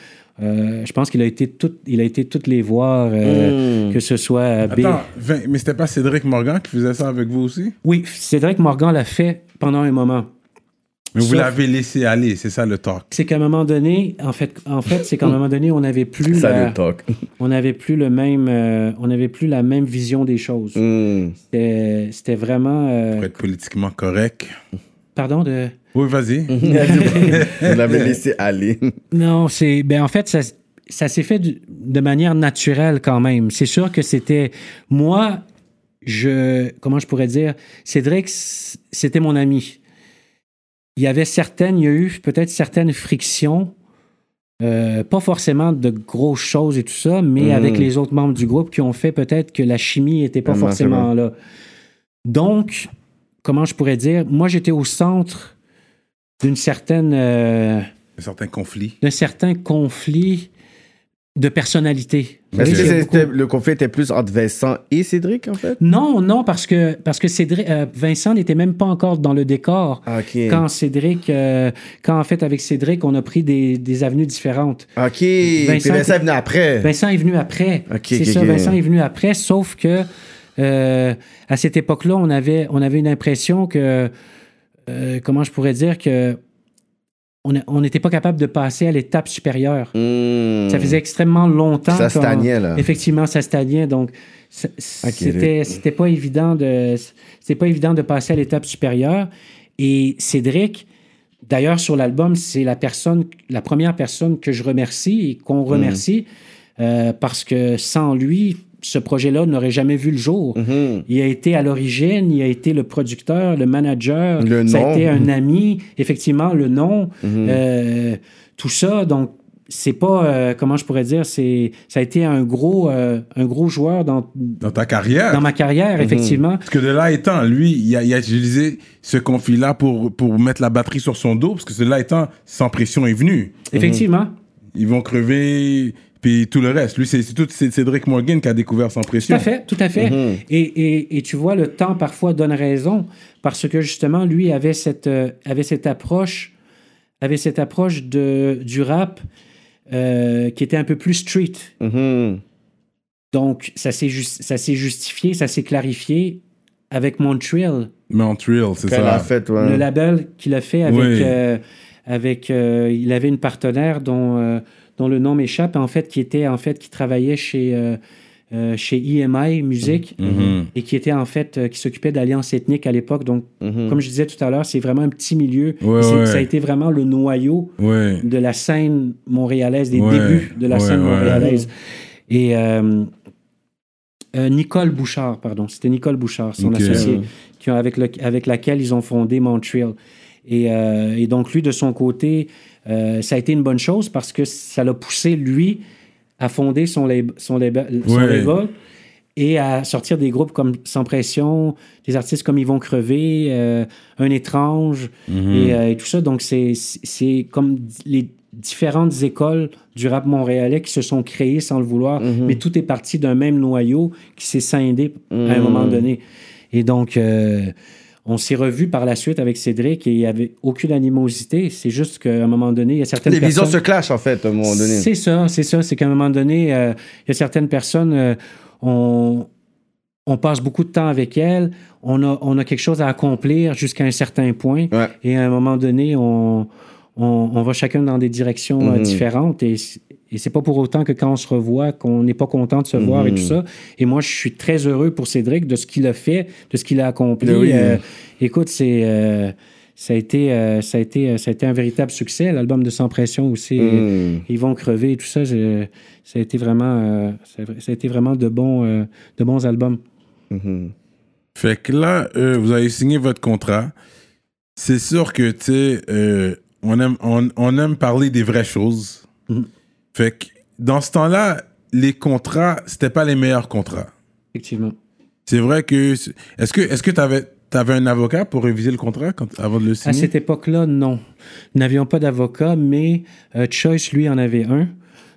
euh, je pense qu'il a été tout, il a été toutes les voir, euh, que ce soit euh, B- Attends, mais c'était pas Cédric Morgan qui faisait ça avec vous aussi? Oui, Cédric Morgan l'a fait pendant un moment. Mais vous Sauf- l'avez laissé aller, c'est ça le talk. C'est qu'à un moment donné, en fait, en fait, c'est qu'à un moment donné, on n'avait plus, Ça la, le talk. on n'avait plus le même, euh, on n'avait plus la même vision des choses. Hmm. C'était, c'était vraiment, euh, Pour être politiquement correct. pardon de. Oui, vas-y. Vous l'avez laissé aller. Non, c'est, ben en fait, ça, ça s'est fait du- de manière naturelle quand même. C'est sûr que c'était moi, je, comment je pourrais dire, Cédric, c- c'était mon ami. Il y avait certaines, il y a eu peut-être certaines frictions. euh, pas forcément de grosses choses et tout ça, mais avec les autres membres du groupe qui ont fait peut-être que la chimie n'était pas Vraiment, forcément là. Donc, comment je pourrais dire, moi j'étais au centre d'une certaine, euh, Certains conflits. d'un certain conflit de personnalité. Que le conflit était plus entre Vincent et Cédric, en fait? Non, non, parce que, parce que Cédric, euh, Vincent n'était même pas encore dans le décor. Ah. Quand Cédric, euh, quand en fait avec Cédric, on a pris des, des avenues différentes. OK. Vincent- Vincent est venu après. Vincent est venu après. Ok, c'est ça. Vincent est venu après, sauf que euh, à cette époque-là, on avait, on avait une impression que, comment je pourrais dire, que on n'était pas capable de passer à l'étape supérieure. Hmm. Ça faisait extrêmement longtemps. Ça stagnait, là. Effectivement, ça stagnait. Donc, c'était c'était pas évident de c'était pas évident de passer à l'étape supérieure. Et Cédric, d'ailleurs sur l'album, c'est la personne, la première personne que je remercie et qu'on remercie euh, parce que sans lui, ce projet-là n'aurait jamais vu le jour. Mhm. Il a été à l'origine, il a été le producteur, le manager, Le ça nom. a été un ami, effectivement, le nom, Mhm. euh, tout ça. Donc, c'est pas, euh, comment je pourrais dire, c'est, ça a été un gros, euh, un gros joueur dans, Dans ta carrière. dans ma carrière, effectivement. Parce que de là étant, lui, il a, il a utilisé ce conflit-là pour, pour mettre la batterie sur son dos, parce que de là étant, sans pression est venu. Effectivement. Ils vont crever, puis tout le reste. Lui, c'est tout c'est Cédric Morgan qui a découvert sans Tout pression. à fait, tout à fait. et, et, et tu vois, le temps parfois donne raison parce que justement, lui avait cette, euh, avait cette approche, avait cette approche de, du rap euh, qui était un peu plus street. Mhm. Donc, ça s'est jus- ça s'est justifié, ça s'est clarifié avec Montreal, Montreal, c'est Qu'elle a ça. fait, ouais. le label qu'il a fait avec. Oui. euh, avec euh, il avait une partenaire dont, euh, dont le nom m'échappe, en fait, qui était en fait qui travaillait chez euh, euh, chez EMI Music Mhm. et qui était en fait euh, qui s'occupait d'alliance ethnique à l'époque. Donc, Mhm. comme je disais tout à l'heure, c'est vraiment un petit milieu. Ouais, C'est- ouais. Ça a été vraiment le noyau de la scène montréalaise, des débuts de la scène montréalaise. Et Nicole Bouchard, pardon, c'était Nicole Bouchard, son Ok. associé, qui a- avec, le- avec laquelle ils ont fondé Montreal. Et, euh, et donc, lui, de son côté, euh, ça a été une bonne chose parce que ça l'a poussé, lui, à fonder son, lab- son, label, son Ouais. label et à sortir des groupes comme Sans Pression, des artistes comme Ils vont crever, euh, Un étrange Mhm. et, euh, et tout ça. Donc, c'est comme les différentes écoles du rap montréalais qui se sont créées sans le vouloir, Mhm. mais tout est parti d'un même noyau qui s'est scindé à un moment donné. Et donc, on s'est revu par la suite avec Cédric et il n'y avait aucune animosité. C'est juste qu'à un moment donné, il y a certaines Les visions se clashent, en fait, à un moment donné. C'est ça, c'est ça. C'est qu'à un moment donné, euh, il y a certaines personnes, euh, on, on passe beaucoup de temps avec elles, on a, on a quelque chose à accomplir jusqu'à un certain point, Ouais. et à un moment donné, on, on, on va chacun dans des directions euh, Mhm. différentes, et, et c'est pas pour autant que quand on se revoit, qu'on n'est pas content de se voir et Mhm. tout ça. Et moi, je suis très heureux pour Cédric de ce qu'il a fait, de ce qu'il a accompli. Oui. Euh, écoute, c'est... euh, ça a, été, euh, ça, a été, ça a été un véritable succès, l'album de Sans Pression aussi. Mhm. Ils vont crever et tout ça. Ça a été vraiment, euh, ça a- ça a été vraiment de bons, euh, de bons albums. Mhm. Fait que là, euh, vous avez signé votre contrat. c'est sûr que, tu sais, euh, on, aime, on, on aime parler des vraies choses. Fait que dans ce temps-là, les contrats, c'était pas les meilleurs contrats. Effectivement. C'est vrai que. Est-ce que est-ce que t'avais avais un avocat pour réviser le contrat quand, avant de le À signer? cette époque-là, non. Nous n'avions pas d'avocat, mais euh, Choice, lui, en avait un.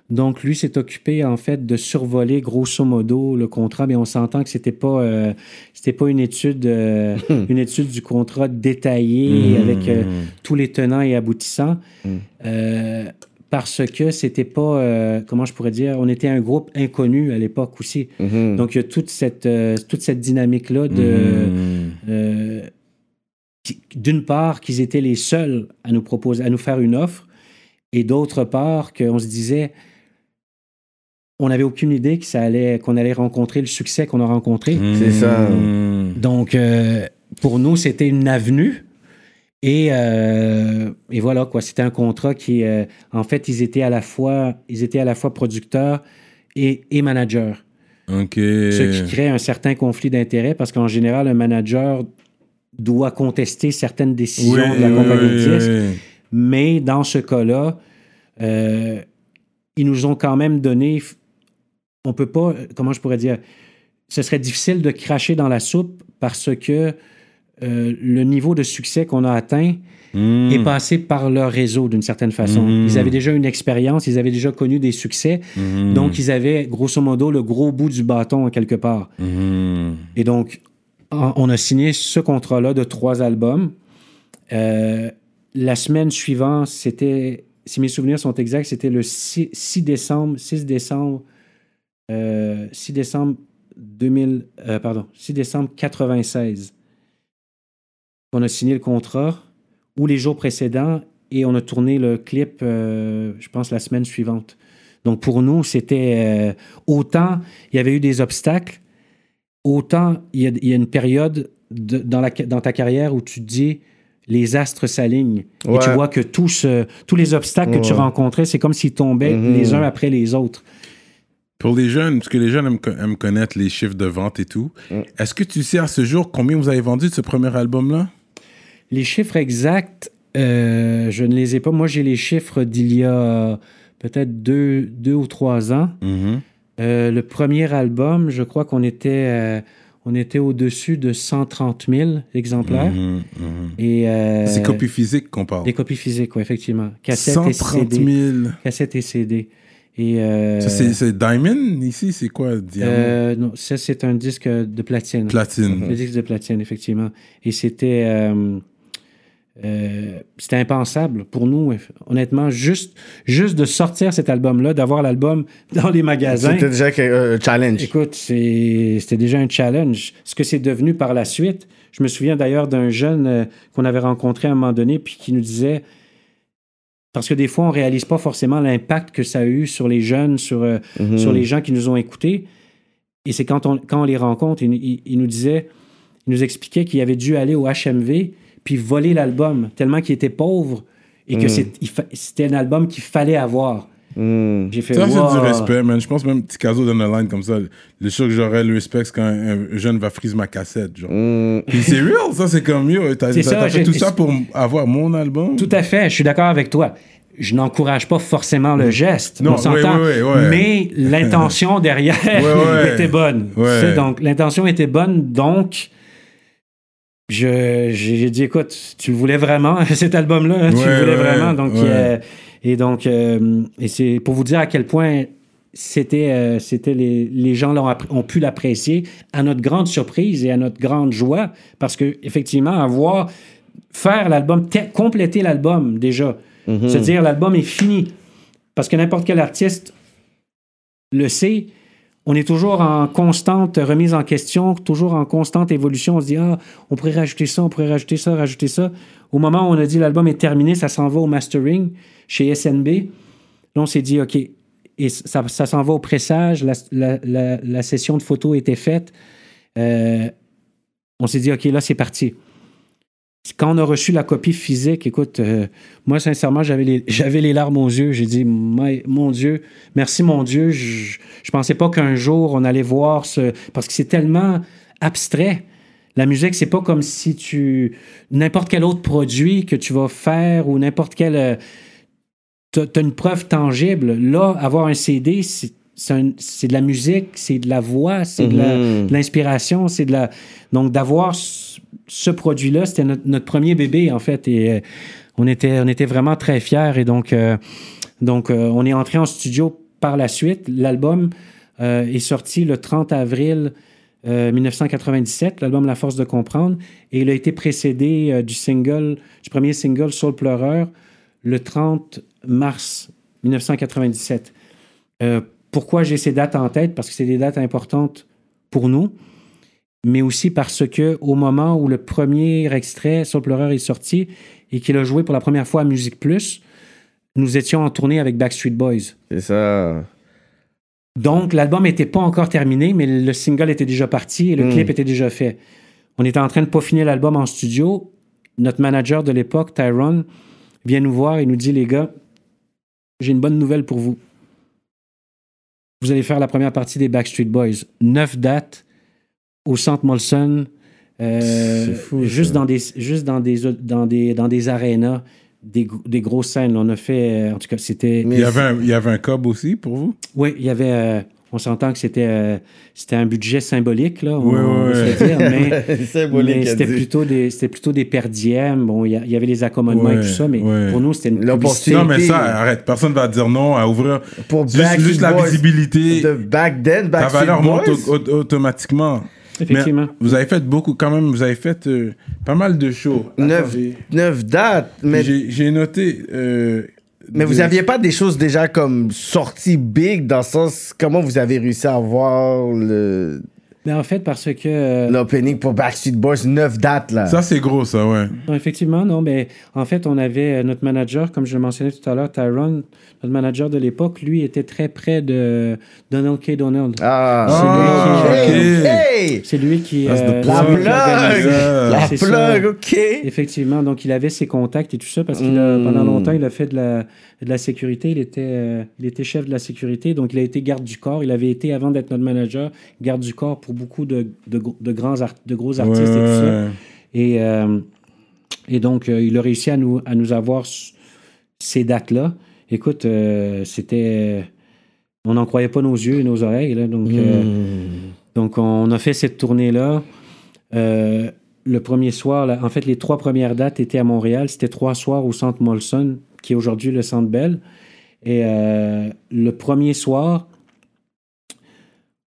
Donc, lui s'est occupé, en fait, de survoler, grosso modo, le contrat. Mais on s'entend que c'était pas, euh, c'était pas une étude, euh, une étude du contrat détaillée Mhm. avec euh, tous les tenants et aboutissants. Mhm. Parce que c'était pas, euh, comment je pourrais dire, on était un groupe inconnu à l'époque aussi. Mhm. Donc, il y a toute cette, euh, toute cette dynamique-là de. Mhm. Euh, d'une part, qu'ils étaient les seuls à nous proposer, à nous faire une offre, et d'autre part, qu'on se disait, on n'avait aucune idée que ça allait, qu'on allait rencontrer le succès qu'on a rencontré. C'est ça. Mhm. Donc, euh, pour nous, c'était une avenue. Et, euh, et voilà, quoi. C'était un contrat qui, euh, en fait, ils étaient à la fois, ils étaient à la fois producteurs et, et managers. Ok. Ce qui crée un certain conflit d'intérêts parce qu'en général, un manager doit contester certaines décisions Oui, de la compagnie oui, de disques. oui. Mais dans ce cas-là, euh, ils nous ont quand même donné. On peut pas. Comment je pourrais dire Ce serait difficile de cracher dans la soupe parce que euh, le niveau de succès qu'on a atteint Mhm. est passé par leur réseau d'une certaine façon. Mhm. Ils avaient déjà une expérience, ils avaient déjà connu des succès. Mhm. Donc, ils avaient grosso modo le gros bout du bâton en quelque part. Et donc, on a signé ce contrat-là de trois albums. Euh, la semaine suivante, c'était, si mes souvenirs sont exacts, c'était le 6, 6 décembre, 6 décembre, euh, 6 décembre 2000, euh, pardon, 6 décembre 96. On a signé le contrat ou les jours précédents et on a tourné le clip, euh, je pense, la semaine suivante. Donc pour nous, c'était euh, autant il y avait eu des obstacles, autant il y a, il y a une période de- dans, la, dans ta carrière où tu te dis les astres s'alignent et tu vois que tous, tous les obstacles que tu rencontrais, c'est comme s'ils tombaient Mhm. les uns après les autres. Pour les jeunes, parce que les jeunes aiment connaître les chiffres de vente et tout, Mm. est-ce que tu sais à ce jour combien vous avez vendu de ce premier album-là? Les chiffres exacts, euh, je ne les ai pas. Moi, j'ai les chiffres d'il y a peut-être deux, deux ou trois ans. Mhm. Euh, le premier album, je crois qu'on était, euh, on était au-dessus de 130 000 exemplaires. Et, euh, C'est copie physique qu'on parle. Des copies physiques, oui, effectivement. Cassette 130 et 000. CD. Cassette et CD. Et, Ça, c'est, Diamond ici? C'est quoi, diamant? euh, non, ça, c'est un disque de platine. Platine. Le disque de platine, effectivement. Et c'était. Euh, euh, c'était impensable pour nous, honnêtement, juste, juste de sortir cet album-là, d'avoir l'album dans les magasins. C'était déjà un challenge. Écoute, c'était déjà un challenge. Ce que c'est devenu par la suite, je me souviens d'ailleurs d'un jeune euh, qu'on avait rencontré à un moment donné, puis qui nous disait, parce que des fois, on réalise pas forcément l'impact que ça a eu sur les jeunes, sur, euh, Mhm. sur les gens qui nous ont écoutés. Et c'est quand on, quand on les rencontre, il, il- il nous disait, il nous expliquait qu'il avait dû aller au HMV puis voler l'album, tellement qu'il était pauvre et que c'est- il fa- c'était un album qu'il fallait avoir. Mhm. J'ai fait Ça, c'est du respect, man. Je pense même petit caso dans la line comme ça. Le sûr que j'aurais le respect, c'est quand un jeune va frise ma cassette. Genre. Puis c'est real, ça, c'est comme mieux. T'as, C'est t'as- ça, t'as fait tout ça pour avoir mon album? Tout à fait, je suis d'accord avec toi. Je n'encourage pas forcément le geste. Non, on s'entend, oui, oui, oui, ouais. mais l'intention derrière Ouais, ouais. était bonne. Ouais. Tu sais, donc, l'intention était bonne, donc j'ai j'ai dit, écoute, tu le voulais vraiment, cet album-là, hein, tu Ouais, le voulais ouais, vraiment. Donc, ouais. euh, et donc, euh, et c'est pour vous dire à quel point c'était, euh, c'était les, les gens l'ont appré- ont pu l'apprécier à notre grande surprise et à notre grande joie, parce que effectivement, avoir faire l'album, te- compléter l'album déjà, se dire l'album est fini, parce que n'importe quel artiste le sait. On est toujours en constante remise en question, toujours en constante évolution. On se dit, ah, on pourrait rajouter ça, on pourrait rajouter ça, rajouter ça. Au moment où on a dit l'album est terminé, ça s'en va au mastering chez SNB. Là, on s'est dit, OK, et ça, s'en va au pressage, la session de photos était faite. Euh, on s'est dit, OK, là, c'est parti. Quand on a reçu la copie physique, écoute, euh, moi, sincèrement, j'avais les, larmes aux yeux. J'ai dit, mon Dieu, merci, mon Dieu. Je, je pensais pas qu'un jour, on allait voir ce. Parce que c'est tellement abstrait. La musique, c'est pas comme si tu. N'importe quel autre produit que tu vas faire ou n'importe quel. euh, T'as as une preuve tangible. Là, avoir un CD, c'est c'est de la musique, c'est de la voix, c'est de Mhm. de l'inspiration, c'est de la. Donc, d'avoir ce, ce produit-là, c'était notre, notre premier bébé, en fait. Et euh, on, était, on était vraiment très fiers. Et donc, euh, donc euh, on est entré en studio par la suite. L'album est sorti le 30 avril euh, 1997, l'album La Force de comprendre. Et il a été précédé du single, du premier single Soul Pleureur, le 30 mars 1997. Pourquoi j'ai ces dates en tête? Parce que c'est des dates importantes pour nous, mais aussi parce que au moment où le premier extrait, Soul Pleureur, est sorti et qu'il a joué pour la première fois à Musique Plus, nous étions en tournée avec Backstreet Boys. C'est ça. Donc, l'album n'était pas encore terminé, mais le single était déjà parti et le Mm. clip était déjà fait. On était en train de peaufiner l'album en studio. Notre manager de l'époque, Tyrone, vient nous voir et nous dit Les gars, j'ai une bonne nouvelle pour vous. Vous allez faire la première partie des Backstreet Boys. Neuf dates au Centre Molson, euh, C'est fou, juste, ça. dans des, juste dans des, dans des, dans des arénas, des, des grosses scènes. On a fait, euh, en tout cas, c'était. Il y, avait un, il y avait un cob aussi pour vous? Oui, il y avait. On s'entend que c'était euh, c'était un budget symbolique, là, on, se le dire, mais, c'était plutôt des c'était plutôt des perdièmes. Bon, il y, avait les accommodements et tout ça, mais pour nous, c'était une publicité. Non, mais ça, arrête. Personne va dire non à ouvrir. Pour Juste, juste la Boys, visibilité, De back then, ta Backstreet valeur monte au- au- automatiquement. Effectivement. Mais vous avez fait beaucoup, quand même, vous avez fait euh, pas mal de shows. Neuf, dates. Mais, J'ai j'ai noté. euh, mais vous aviez pas des choses déjà comme sorties big dans le sens comment vous avez réussi à avoir le Mais en fait, parce que. euh, l'opening pour Backstreet Boys, neuf dates là. Ça, c'est gros, ça, ouais. non, effectivement, non, mais en fait, on avait euh, notre manager, comme je le mentionnais tout à l'heure, Tyrone, notre manager de l'époque, lui était très près de Donald K. Donald. Ah, Ah. Hey! C'est lui qui. That's the euh, La plug. c'est lui qui organisait- plug! La C'est ça. plug, ok. Effectivement, donc il avait ses contacts et tout ça parce qu'il a, Mm. pendant longtemps, il a fait de la, de la sécurité. Il était, euh, il était chef de la sécurité, donc il a été garde du corps. Il avait été, avant d'être notre manager, garde du corps pour beaucoup de, de, grands art- de gros artistes et tout ça. Et, euh, et donc, euh, il a réussi à nous, à nous avoir ces dates-là. Écoute, euh, c'était. On n'en croyait pas nos yeux et nos oreilles. Là, donc, euh, donc, on a fait cette tournée-là. Le premier soir, là, en fait, les trois premières dates étaient à Montréal. C'était trois soirs au Centre Molson, qui est aujourd'hui le Centre Bell. Et le premier soir,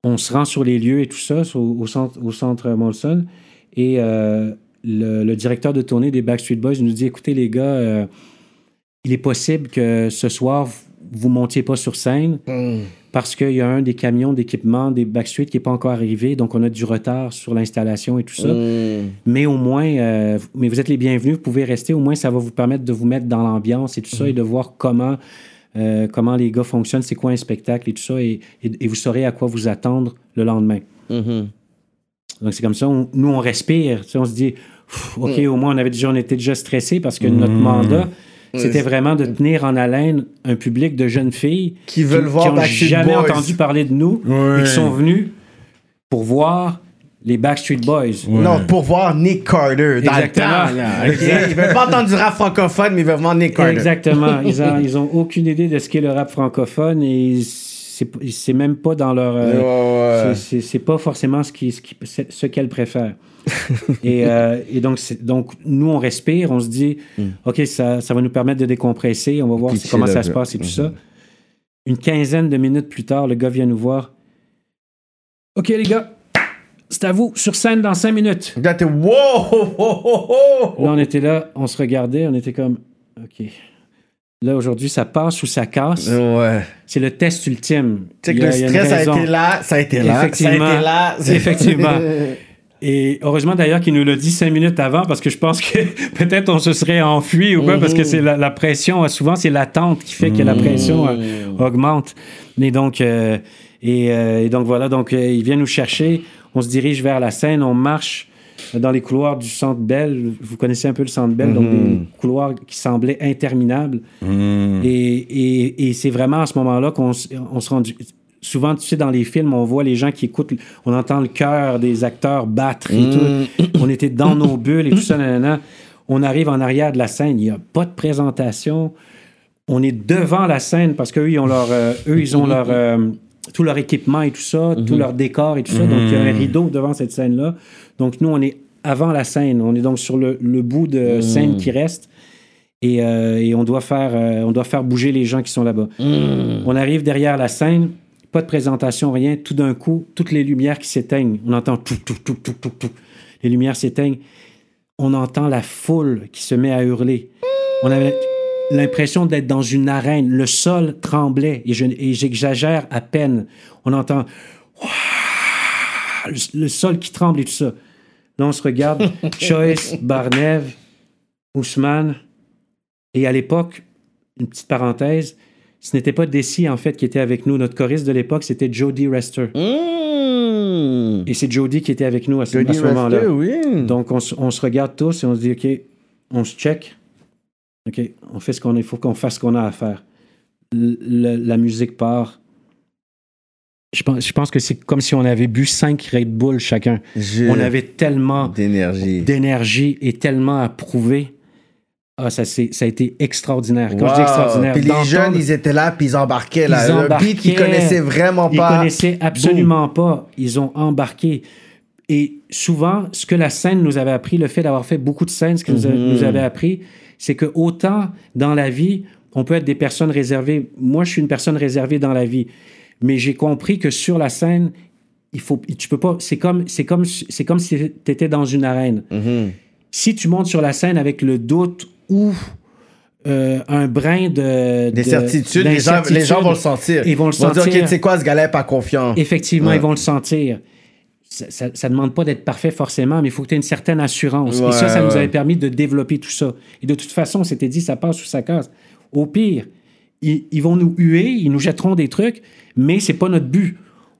on se rend sur les lieux et tout ça, sur- au, centre, au centre Molson. Et euh, le, le directeur de tournée des Backstreet Boys nous dit Écoutez, les gars, euh, il est possible que ce soir, vous ne montiez pas sur scène parce qu'il y a un des camions d'équipement des Backstreet qui n'est pas encore arrivé, donc on a du retard sur l'installation et tout ça. Mais au moins, euh, mais vous êtes les bienvenus, vous pouvez rester, au moins ça va vous permettre de vous mettre dans l'ambiance et tout ça et de voir comment, euh, comment les gars fonctionnent, c'est quoi un spectacle et tout ça, et, et- et vous saurez à quoi vous attendre le lendemain. Donc c'est comme ça, on- nous on respire, tu sais, on se dit, OK, au moins on, avait déjà, on était déjà stressé parce que notre mandat, c'était vraiment de tenir en haleine un public de jeunes filles Qui veulent voir n'ont Backstreet jamais Boys. entendu parler de nous et qui sont venus pour voir les Backstreet Boys. Ouais. Non, pour voir Nick Carter dans Exactement. le temps. Ils veulent pas entendre du rap francophone, mais ils veulent voir Nick Carter. Exactement. Ils ont, ils ont aucune idée de ce qu'est le rap francophone et c'est c'est même pas dans leur. euh, Ouais, ouais. c'est- pas forcément ce qui- ce qui- ce qu'elles préfèrent. et, euh, et donc, donc, nous, on respire, on se dit, OK, ça, ça va nous permettre de décompresser, on va voir comment ça se passe et tout ça. Une quinzaine de minutes plus tard, le gars vient nous voir. OK, les gars, c'est à vous, sur scène dans cinq minutes. Là, t'es wow! oh, oh, oh, oh. Là, on était là, on se regardait, on était comme, OK. Là, aujourd'hui, ça passe ou ça casse? Ouais. C'est le test ultime. Tu sais que le a stress a été là, ça a été là, ça a été là. Effectivement. Et heureusement d'ailleurs qu'il nous l'a dit cinq minutes avant parce que je pense que peut-être on se serait enfui ou quoi parce que c'est la, la pression, souvent c'est l'attente qui fait que la pression euh, augmente. Et donc, euh, et, euh, et donc voilà, donc il vient nous chercher, on se dirige vers la scène, on marche dans les couloirs du Centre Bell. Vous connaissez un peu le Centre Bell, donc des couloirs qui semblaient interminables. Mm. Et, et, et c'est vraiment à ce moment-là qu'on on se rendu. souvent, tu sais, dans les films, on voit les gens qui écoutent, on entend le cœur des acteurs battre et tout. On était dans nos bulles et tout ça, nanana. On arrive en arrière de la scène, il n'y a pas de présentation. On est devant la scène parce qu'eux, ils ont leur, euh, eux, ils ont leur, euh, tout leur équipement et tout ça, tout leur décor et tout ça. Donc, il y a un rideau devant cette scène-là. Donc, nous, on est avant la scène. On est donc sur le, le bout de scène qui reste. Et, euh, et on, doit faire, euh, on doit faire bouger les gens qui sont là-bas. On arrive derrière la scène, pas de présentation, rien. Tout d'un coup, toutes les lumières qui s'éteignent. On entend tout, tout, tout, tout, tout, tout. Les lumières s'éteignent. On entend la foule qui se met à hurler. On avait l'impression d'être dans une arène. Le sol tremblait et je- et j'exagère à peine. On entend le, le sol qui tremble et tout ça. Là, on se regarde. Choice, Barnev, Ousmane. Et à l'époque, une petite parenthèse, ce n'était pas Desi, en fait, qui était avec nous. Notre choriste de l'époque, c'était Jody Rester. Mmh. Et c'est Jody qui était avec nous à ce, moment-là. Oui. Donc, on, on se regarde tous et on se dit, OK, on se check. OK, on fait ce qu'on il faut qu'on fasse ce qu'on a à faire. Le- le- la musique part. Je pense, je pense que c'est comme si on avait bu cinq Red Bull chacun. Je- On avait tellement d'énergie. d'énergie et tellement à prouver. Ah, ça, c'est- ça a été extraordinaire. Quand je dis Wow. extraordinaire, Puis les jeunes, ils étaient là, puis ils embarquaient. Là. Ils le beat qu'ils embarquaient. connaissaient vraiment Ils pas. connaissaient absolument pas. Ils ont embarqué. Et souvent, ce que la scène nous avait appris, le fait d'avoir fait beaucoup de scènes, ce que nous, Mhm. nous avait appris, c'est que autant dans la vie, on peut être des personnes réservées. Moi, je suis une personne réservée dans la vie. Mais j'ai compris que sur la scène, il faut, tu peux pas. C'est comme, c'est comme, c'est comme si tu étais dans une arène. Mhm. Si tu montes sur la scène avec le doute ou euh, un brin de. Des de- certitudes, les gens, les gens vont le sentir. Ils vont le dire, sentir. OK, tu sais quoi, ce gars-là pas confiant. Effectivement, Ouais. ils vont le sentir. Ça ne demande pas d'être parfait forcément, mais il faut que tu aies une certaine assurance. Ouais, et ça, ça nous avait permis de développer tout ça. Et de toute façon, on s'était dit, ça passe ou ça casse. Au pire, ils, ils vont nous huer, ils nous jetteront des trucs, mais c'est pas notre but.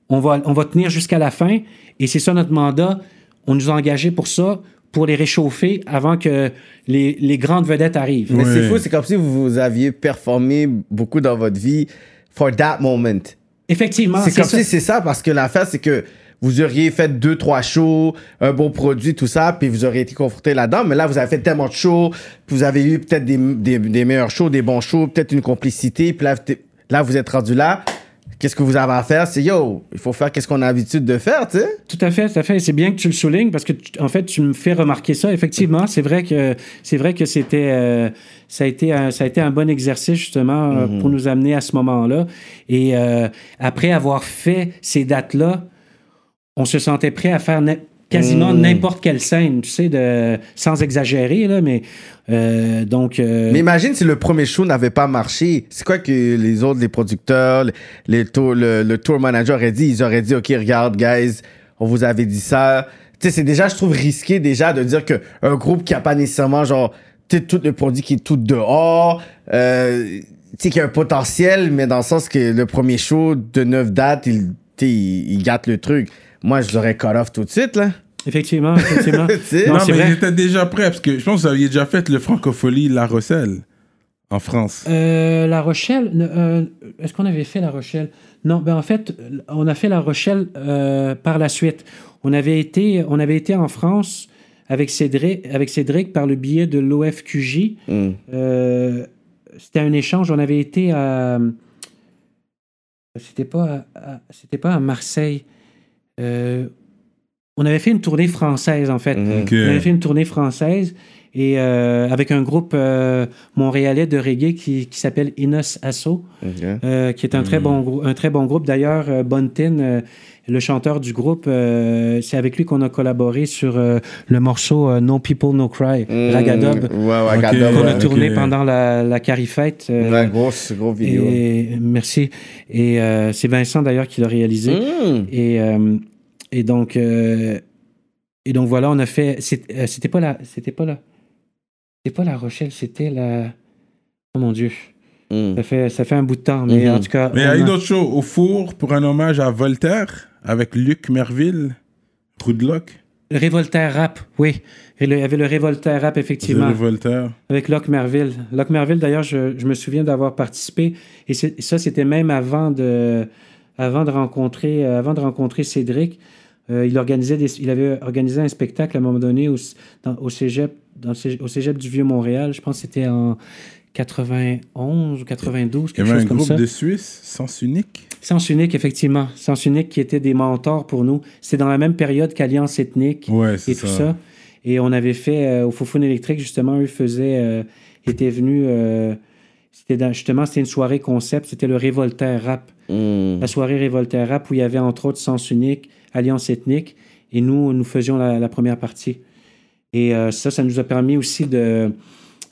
On va, on va tenir jusqu'à la fin, et c'est ça notre mandat. On nous a engagés pour ça, pour les réchauffer avant que les, les grandes vedettes arrivent. Mais c'est fou, c'est comme si vous aviez performé beaucoup dans votre vie for that moment. Effectivement, c'est comme ça. si c'est ça, parce que l'affaire, c'est que vous auriez fait deux, trois shows, un bon produit, tout ça, puis vous auriez été confronté là-dedans. Mais là, vous avez fait tellement de shows, puis vous avez eu peut-être des, des, des meilleurs shows, des bons shows, peut-être une complicité, puis là, vous êtes- là, vous êtes rendu là. Qu'est-ce que vous avez à faire? C'est yo, il faut faire qu'est-ce qu'on a l'habitude de faire, tu sais. Tout à fait, tout à fait. C'est bien que tu le soulignes parce que, tu- en fait, tu me fais remarquer ça. Effectivement, c'est vrai que c'est vrai que c'était, euh, ça a été, un, ça a été un bon exercice justement euh, pour nous amener à ce moment-là. Et euh, après avoir fait ces dates-là, on se sentait prêt à faire quasiment n'importe quelle scène, tu sais, de, sans exagérer là, mais euh, donc. euh, Mais imagine si le premier show n'avait pas marché. C'est quoi que les autres, les producteurs, les, tour- le, le tour manager aurait dit? Ils auraient dit, OK, regarde, guys, on vous avait dit ça. Tu sais, c'est déjà, je trouve, risqué déjà de dire qu'un groupe qui a pas nécessairement, genre, tu sais, tout le produit qui est tout dehors, euh, tu sais, qui a un potentiel, mais dans le sens que le premier show de neuf dates, il, il gâte le truc. Moi, je l'aurais cut off tout de suite, là. Effectivement, effectivement. Non, mais vrai. ils étaient déjà prêts parce que je pense que vous aviez déjà fait le Francophonie La Rochelle en France. Euh, la Rochelle, euh, est-ce qu'on avait fait La Rochelle? Non, ben en fait, on a fait La Rochelle euh, par la suite. On avait été, on avait été en France avec Cédric, avec Cédric par le biais de l'OFQJ. Mm. Euh, c'était un échange. On avait été à, c'était pas, à- à- c'était pas à Marseille. Euh, on avait fait une tournée française en fait. Mhm. On avait fait une tournée française et euh, avec un groupe euh, montréalais de reggae qui, qui s'appelle Inos Asso, euh, qui est un très bon grou- un très bon groupe. D'ailleurs, euh, Bontin, euh, le chanteur du groupe, euh, c'est avec lui qu'on a collaboré sur euh, le morceau euh, No People No Cry, Ragadob, Mm. Ouais, Ragadob. qu'on a tourné pendant la, la euh, Ouais, grosse, gros vidéo. et, merci. Et euh, c'est Vincent d'ailleurs qui l'a réalisé. Mm. Et, euh, et donc, euh, et donc voilà, on a fait. euh, C'était pas la, c'était pas la, c'était pas la Rochelle, c'était la. Oh mon Dieu, Mm. ça fait, ça fait un bout de temps, mais en tout cas. Mais il y a eu d'autres shows au four pour un hommage à Voltaire avec Luc Merville, Roudlock. le Révoltaire Rap, oui, il y avait le Révoltaire Rap effectivement, Zéro Voltaire. avec Locke Merville. Locke Merville, d'ailleurs, je, je me souviens d'avoir participé, et ça, c'était même avant de avant de rencontrer, euh, avant de rencontrer Cédric, euh, il, organisait des- il avait organisé un spectacle à un moment donné au, dans- au, cégep, dans le cégep- au cégep du Vieux-Montréal. Je pense que c'était en 91 ou 92, Il y quelque avait chose un comme groupe ça. de Suisse, Sens Unique. Sens Unique, effectivement. Sens Unique qui était des mentors pour nous. C'est dans la même période qu'Alliance Ethnique Ouais, et tout ça. ça. Et on avait fait euh, au Foufoune électrique, justement, eux faisaient, euh, étaient venus, euh, c'était dans- justement, c'était une soirée concept, c'était le Révoltaire Rap. Hmm. La soirée Révoltaire Rap où il y avait entre autres Sens Unique, Alliance Ethnique, et nous, nous faisions la, la première partie. Et euh, ça, ça nous a permis aussi de...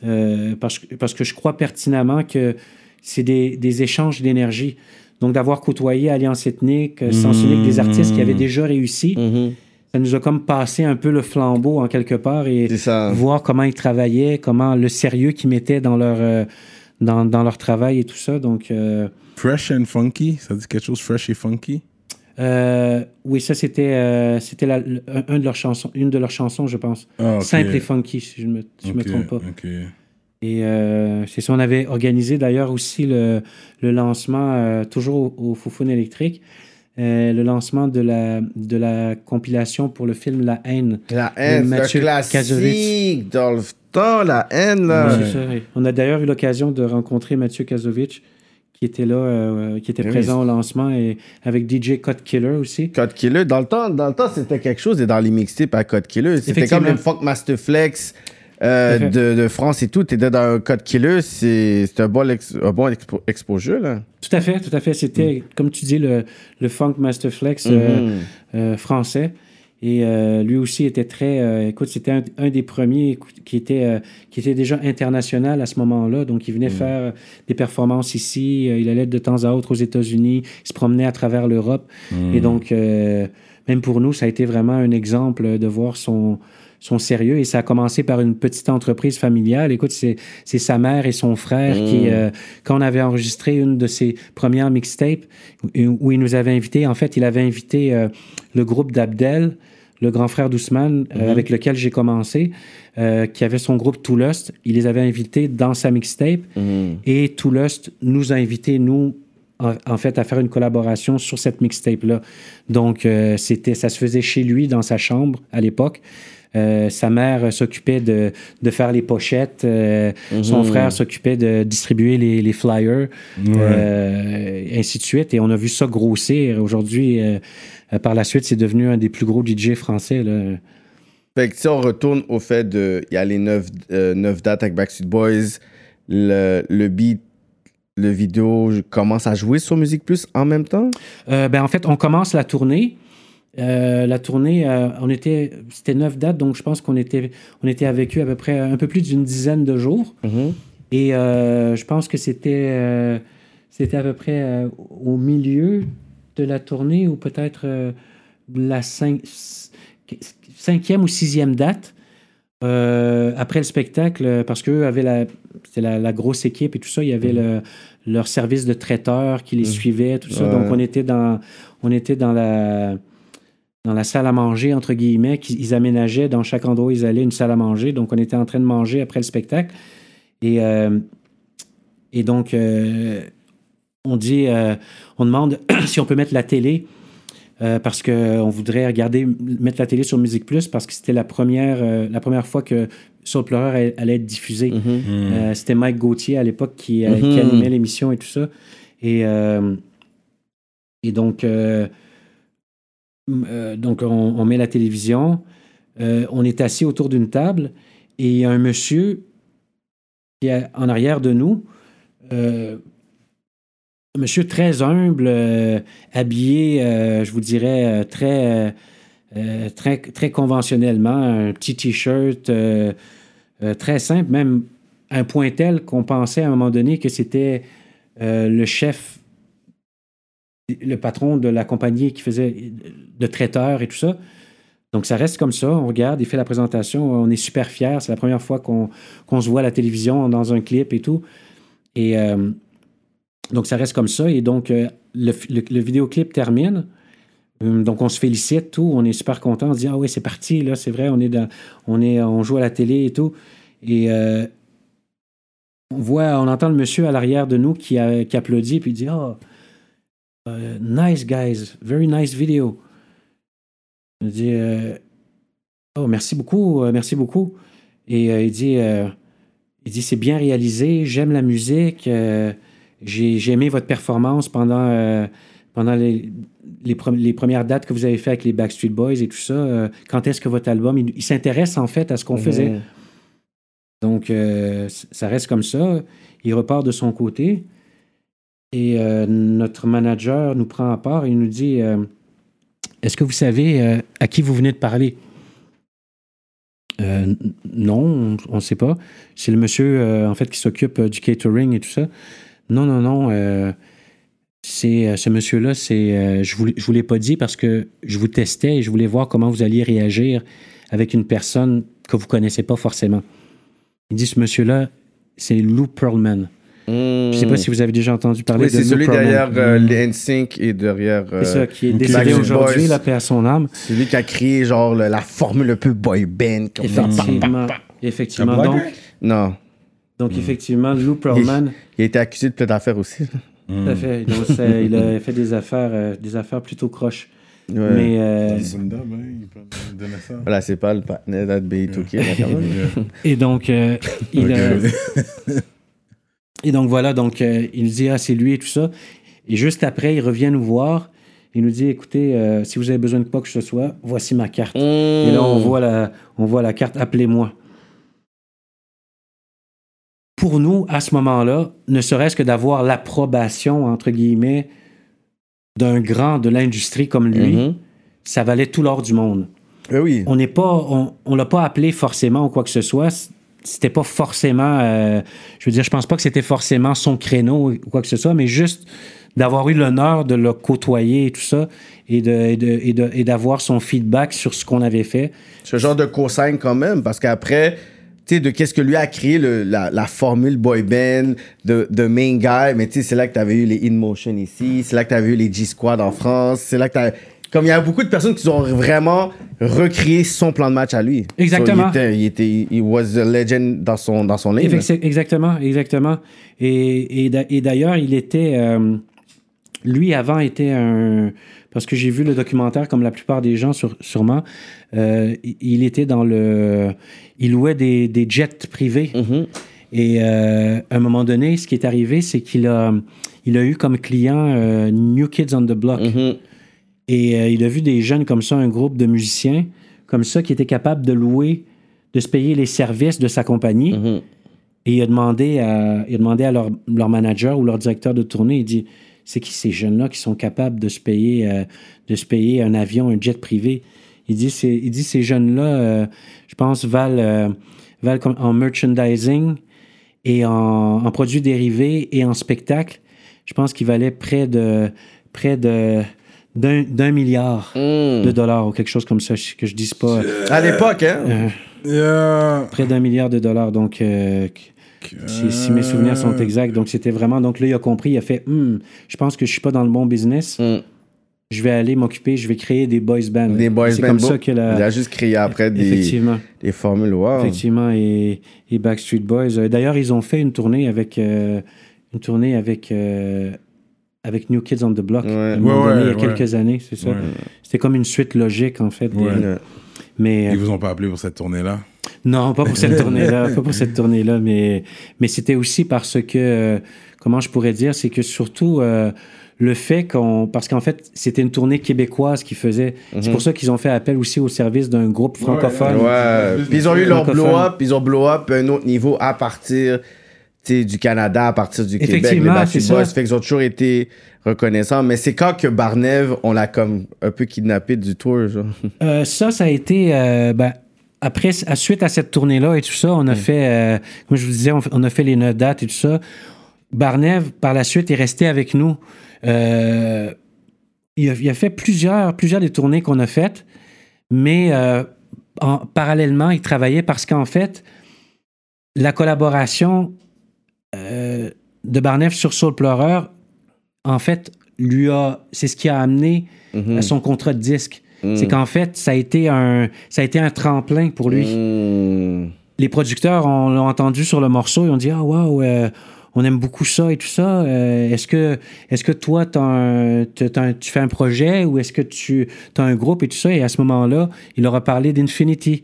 euh, parce, que- parce que je crois pertinemment que c'est des, des échanges d'énergie. Donc, d'avoir côtoyé Alliance Ethnique, euh, Sens Unique, des artistes qui avaient déjà réussi, Mhm. ça nous a comme passé un peu le flambeau en quelque part et voir comment ils travaillaient, comment le sérieux qu'ils mettaient dans leur, euh, dans, dans leur travail et tout ça. Donc, euh, Fresh and Funky, ça dit quelque chose, Fresh et Funky? Euh, oui, ça, c'était euh, c'était la- un, un de leurs chansons, une de leurs chansons, je pense. Ah. Simple et funky, si je ne me, si je me Ok, trompe pas. Et euh, c'est ça, on avait organisé d'ailleurs aussi le, le lancement, euh, toujours au, au Foufoune électrique, euh, le lancement de la, de la compilation pour le film La haine. La haine, Mathieu classique Kazovic. dans le temps, la haine, là. Ça, oui. On a d'ailleurs eu l'occasion de rencontrer Mathieu Kazovic, qui était là, euh, qui était Oui, présent au lancement, et avec DJ Cut Killer aussi. Code Killer, dans le temps, dans le temps c'était quelque chose, et dans les mixtapes à Code Killer, c'était comme les Funk Masterflex euh, Tout à fait. de, de France et tout. T'étais dans Code Killer, c'est c'est un bon, ex- un bon expo- exposure, là. Tout à fait, tout à fait. C'était, comme tu dis, le, le Funk Masterflex euh, Mhm. euh, français. Et euh, lui aussi était très. euh, écoute, c'était un, un des premiers qui était, euh, qui était déjà international à ce moment-là. Donc, il venait faire des performances ici. euh, il allait de temps à autre aux États-Unis. Il se promenait à travers l'Europe. Et donc, euh, même pour nous, ça a été vraiment un exemple de voir son, son sérieux. Et ça a commencé par une petite entreprise familiale. Écoute, c'est c'est sa mère et son frère qui, euh, quand on avait enregistré une de ses premières mixtapes, où, où il nous avait invités, en fait, il avait invité euh, le groupe d'Abdel, le grand frère d'Ousmane, euh, avec lequel j'ai commencé, euh, qui avait son groupe Tout Lust. Il les avait invités dans sa mixtape. Mhm. Et Tout Lust nous a invités, nous, en, en fait, à faire une collaboration sur cette mixtape-là. Donc, euh, c'était, ça se faisait chez lui, dans sa chambre, à l'époque. Euh, sa mère euh, s'occupait de, de faire les pochettes. euh, Son frère s'occupait de distribuer les, les flyers, euh, ainsi de suite. Et on a vu ça grossir. Aujourd'hui, par la suite, c'est devenu un des plus gros DJ français. Là. Fait que si on retourne au fait de. Il y a les 9 dates avec Backstreet Boys, le, le beat, le vidéo commence à jouer sur Musique Plus en même temps? Euh, ben, en fait, on commence la tournée. Euh, la tournée, euh, on était, c'était neuf dates, donc je pense qu'on était, on était avec eux à peu près un peu plus d'une dizaine de jours. Mhm. Et euh, je pense que c'était, c'était à peu près au milieu de la tournée ou peut-être la cinq- cinquième ou sixième date. Après le spectacle, parce qu'eux avaient la, c'était la, la grosse équipe et tout ça, il y avait le, leur service de traiteur qui les suivait, tout ça. Donc on était dans, on était dans la, dans la salle à manger, entre guillemets, qu'ils ils aménageaient dans chaque endroit où ils allaient une salle à manger. Donc on était en train de manger après le spectacle. Et, euh, et donc, euh, on dit, euh, on demande si on peut mettre la télé. euh, parce qu'on voudrait regarder, mettre la télé sur Musique Plus parce que c'était la première, euh, la première fois que Soul Pleureur allait, allait être diffusé. Mhm. Euh, c'était Mike Gauthier à l'époque qui, qui animait l'émission et tout ça. Et, euh, et donc, euh, donc on, met la télévision, euh, on est assis autour d'une table et il y a un monsieur qui est en arrière de nous, euh, un monsieur très humble, habillé, je vous dirais, très, très, conventionnellement, un petit t-shirt très simple, même un point tel qu'on pensait à un moment donné que c'était le chef, le patron de la compagnie qui faisait de traiteur et tout ça. Donc, ça reste comme ça. On regarde, il fait la présentation. On est super fiers. C'est la première fois qu'on se voit à la télévision dans un clip et tout. Et euh, donc, ça reste comme ça. Et donc, euh, le, le- vidéoclip termine. Hum, Donc, on se félicite, tout. On est super content. On se dit, ah oui, c'est parti, là, c'est vrai. On, est on, joue à la télé et tout. Et euh, on voit, on entend le monsieur à l'arrière de nous qui, a- qui applaudit puis dit, ah, Uh, nice, guys. Very nice video. Il dit euh, Oh, merci beaucoup, euh, merci beaucoup. Et euh, il dit Il dit C'est bien réalisé, j'aime la musique, j'ai aimé votre performance pendant, pendant les, les, pre- les premières dates que vous avez fait avec les Backstreet Boys et tout ça. Quand est-ce que votre album Il, il s'intéresse en fait à ce qu'on faisait? Donc, ça reste comme ça. Il repart de son côté. Et euh, notre manager nous prend à part et nous dit euh, Est-ce que vous savez euh, à qui vous venez de parler Non, on ne sait pas. C'est le monsieur, en fait, qui s'occupe du catering et tout ça. Non, non, non. c'est ce monsieur-là, c'est je ne vous l'ai pas dit parce que je vous testais et je voulais voir comment vous alliez réagir avec une personne que vous connaissez pas forcément. Il dit ce monsieur-là, c'est Lou Pearlman. Je sais pas si vous avez déjà entendu parler Oui, de c'est Lou celui Pearlman. derrière euh, les NSYNC et derrière. euh, C'est ça, qui est ok. décédé Backstreet aujourd'hui, la paix à son âme. C'est lui qui a créé genre le- la formule un peu boy band. Comme ça. Effectivement. Effectivement. Un Donc? Non. donc effectivement, Lou Pearlman, Il a été accusé de plein d'affaires aussi. tout à fait. Donc, ça, il a fait des affaires, euh, des affaires plutôt croches. Ouais. Mais euh, Voilà, c'est pas le partenaire d'Adbay2K. là, quand même. et donc euh, il a- Ok. et donc voilà, donc euh, il nous dit ah c'est lui et tout ça. Et juste après, il revient nous voir. Il nous dit écoutez, euh, si vous avez besoin de quoi que ce soit, voici ma carte. Et là, on voit la, on voit la carte Appelez-moi. Pour nous, à ce moment-là, ne serait-ce que d'avoir l'approbation, entre guillemets, d'un grand de l'industrie comme lui, Mhm. ça valait tout l'or du monde. Eh oui. On n'est pas, on, on l'a pas appelé forcément ou quoi que ce soit. C'était pas forcément, euh, je veux dire, je pense pas que c'était forcément son créneau ou quoi que ce soit, mais juste d'avoir eu l'honneur de le côtoyer et tout ça, et de, et de- et d'avoir son feedback sur ce qu'on avait fait. Ce genre de cosign quand même, parce qu'après, tu sais, de qu'est-ce que lui a créé, le- la, la formule boy band, de, de main guy, mais tu sais, c'est là que tu avais eu les In Motion ici, c'est là que tu avais eu les G-Squad en France, c'est là que tu Comme il y a beaucoup de personnes qui ont vraiment recréé son plan de match à lui. Exactement. So, il était, il était, il was a legend dans son, dans son. Effecti- Exactement, exactement. Et, et d'a- et d'ailleurs, il était. euh, lui, avant, était un. Parce que j'ai vu le documentaire, comme la plupart des gens, sur- sûrement. euh, il- était dans le. Il louait des, des jets privés. Mhm. Et euh, à un moment donné, ce qui est arrivé, c'est qu'il a, il a eu comme client euh, New Kids on the Block. Mhm. Et euh, il a vu des jeunes comme ça, un groupe de musiciens comme ça, qui étaient capables de louer, de se payer les services de sa compagnie. Mhm. Et il a demandé à, il a demandé à leur, leur manager ou leur directeur de tournée, il dit, c'est qui ces jeunes-là qui sont capables de se payer, euh, de se payer un avion, un jet privé? Il dit, c'est, il dit ces jeunes-là, euh, je pense, valent, valent comme en merchandising et en, en produits dérivés et en spectacle. Je pense qu'ils valaient près de, près de, d'un, milliard Mm. de dollars ou quelque chose comme ça, que je dise pas. À l'époque, hein? euh, Yeah. près d'un milliard de dollars. Donc, euh, si, si mes souvenirs sont exacts. Donc, c'était vraiment. Donc, là, il a compris. Il a fait Hmm, Je pense que je suis pas dans le bon business. Mm. Je vais aller m'occuper. Je vais créer des boys bands. Des boys C'est band comme ça que Il a juste créé après des, Effectivement. des formules. Wow. Effectivement. Et, et Backstreet Boys. Euh, D'ailleurs, ils ont fait une tournée avec. euh, une tournée avec. euh, avec New Kids on the Block. Ouais. à un moment Ouais, donné, il y a ouais, quelques années, c'est ça. Ouais. C'était comme une suite logique, en fait. des- Ouais. Ouais. Mais, euh, Ils vous ont pas appelé pour cette tournée-là? Non, pas pour cette tournée-là, pas pour cette tournée-là, mais, mais c'était aussi parce que, euh, comment je pourrais dire, c'est que surtout euh, le fait qu'on, parce qu'en fait, c'était une tournée québécoise qu'ils faisaient. C'est pour ça qu'ils ont fait appel aussi au service d'un groupe francophone. Ouais. Puis ils ont eu leur blow-up, puis ils ont blow-up à un autre niveau à partir du Canada, à partir du Québec. Les Backstreet Boys, ça. fait qu'ils ont toujours été reconnaissants. Mais c'est quand que Barnev, on l'a comme un peu kidnappé du tour, genre? Euh, ça, ça a été. euh, ben, après, à suite à cette tournée-là et tout ça, on a fait, euh, comme je vous disais, on, on a fait les neuf dates et tout ça. Barnev, par la suite, est resté avec nous. Il, a, il a fait plusieurs, plusieurs des tournées qu'on a faites, mais en- parallèlement, il travaillait parce qu'en fait, la collaboration euh, de Barnev sur Soul Pleureur, en fait, lui a, c'est ce qui a amené à son contrat de disque. C'est qu'en fait, ça a été un, ça a été un tremplin pour lui. Mm. Les producteurs on l'a entendu sur le morceau, ils ont dit ah waouh, on aime beaucoup ça et tout ça. Euh, est-ce que, est-ce que toi, t'as un- tu fais un projet ou est-ce que tu as un groupe et tout ça? Et à ce moment-là, il aura parlé d'Infinity.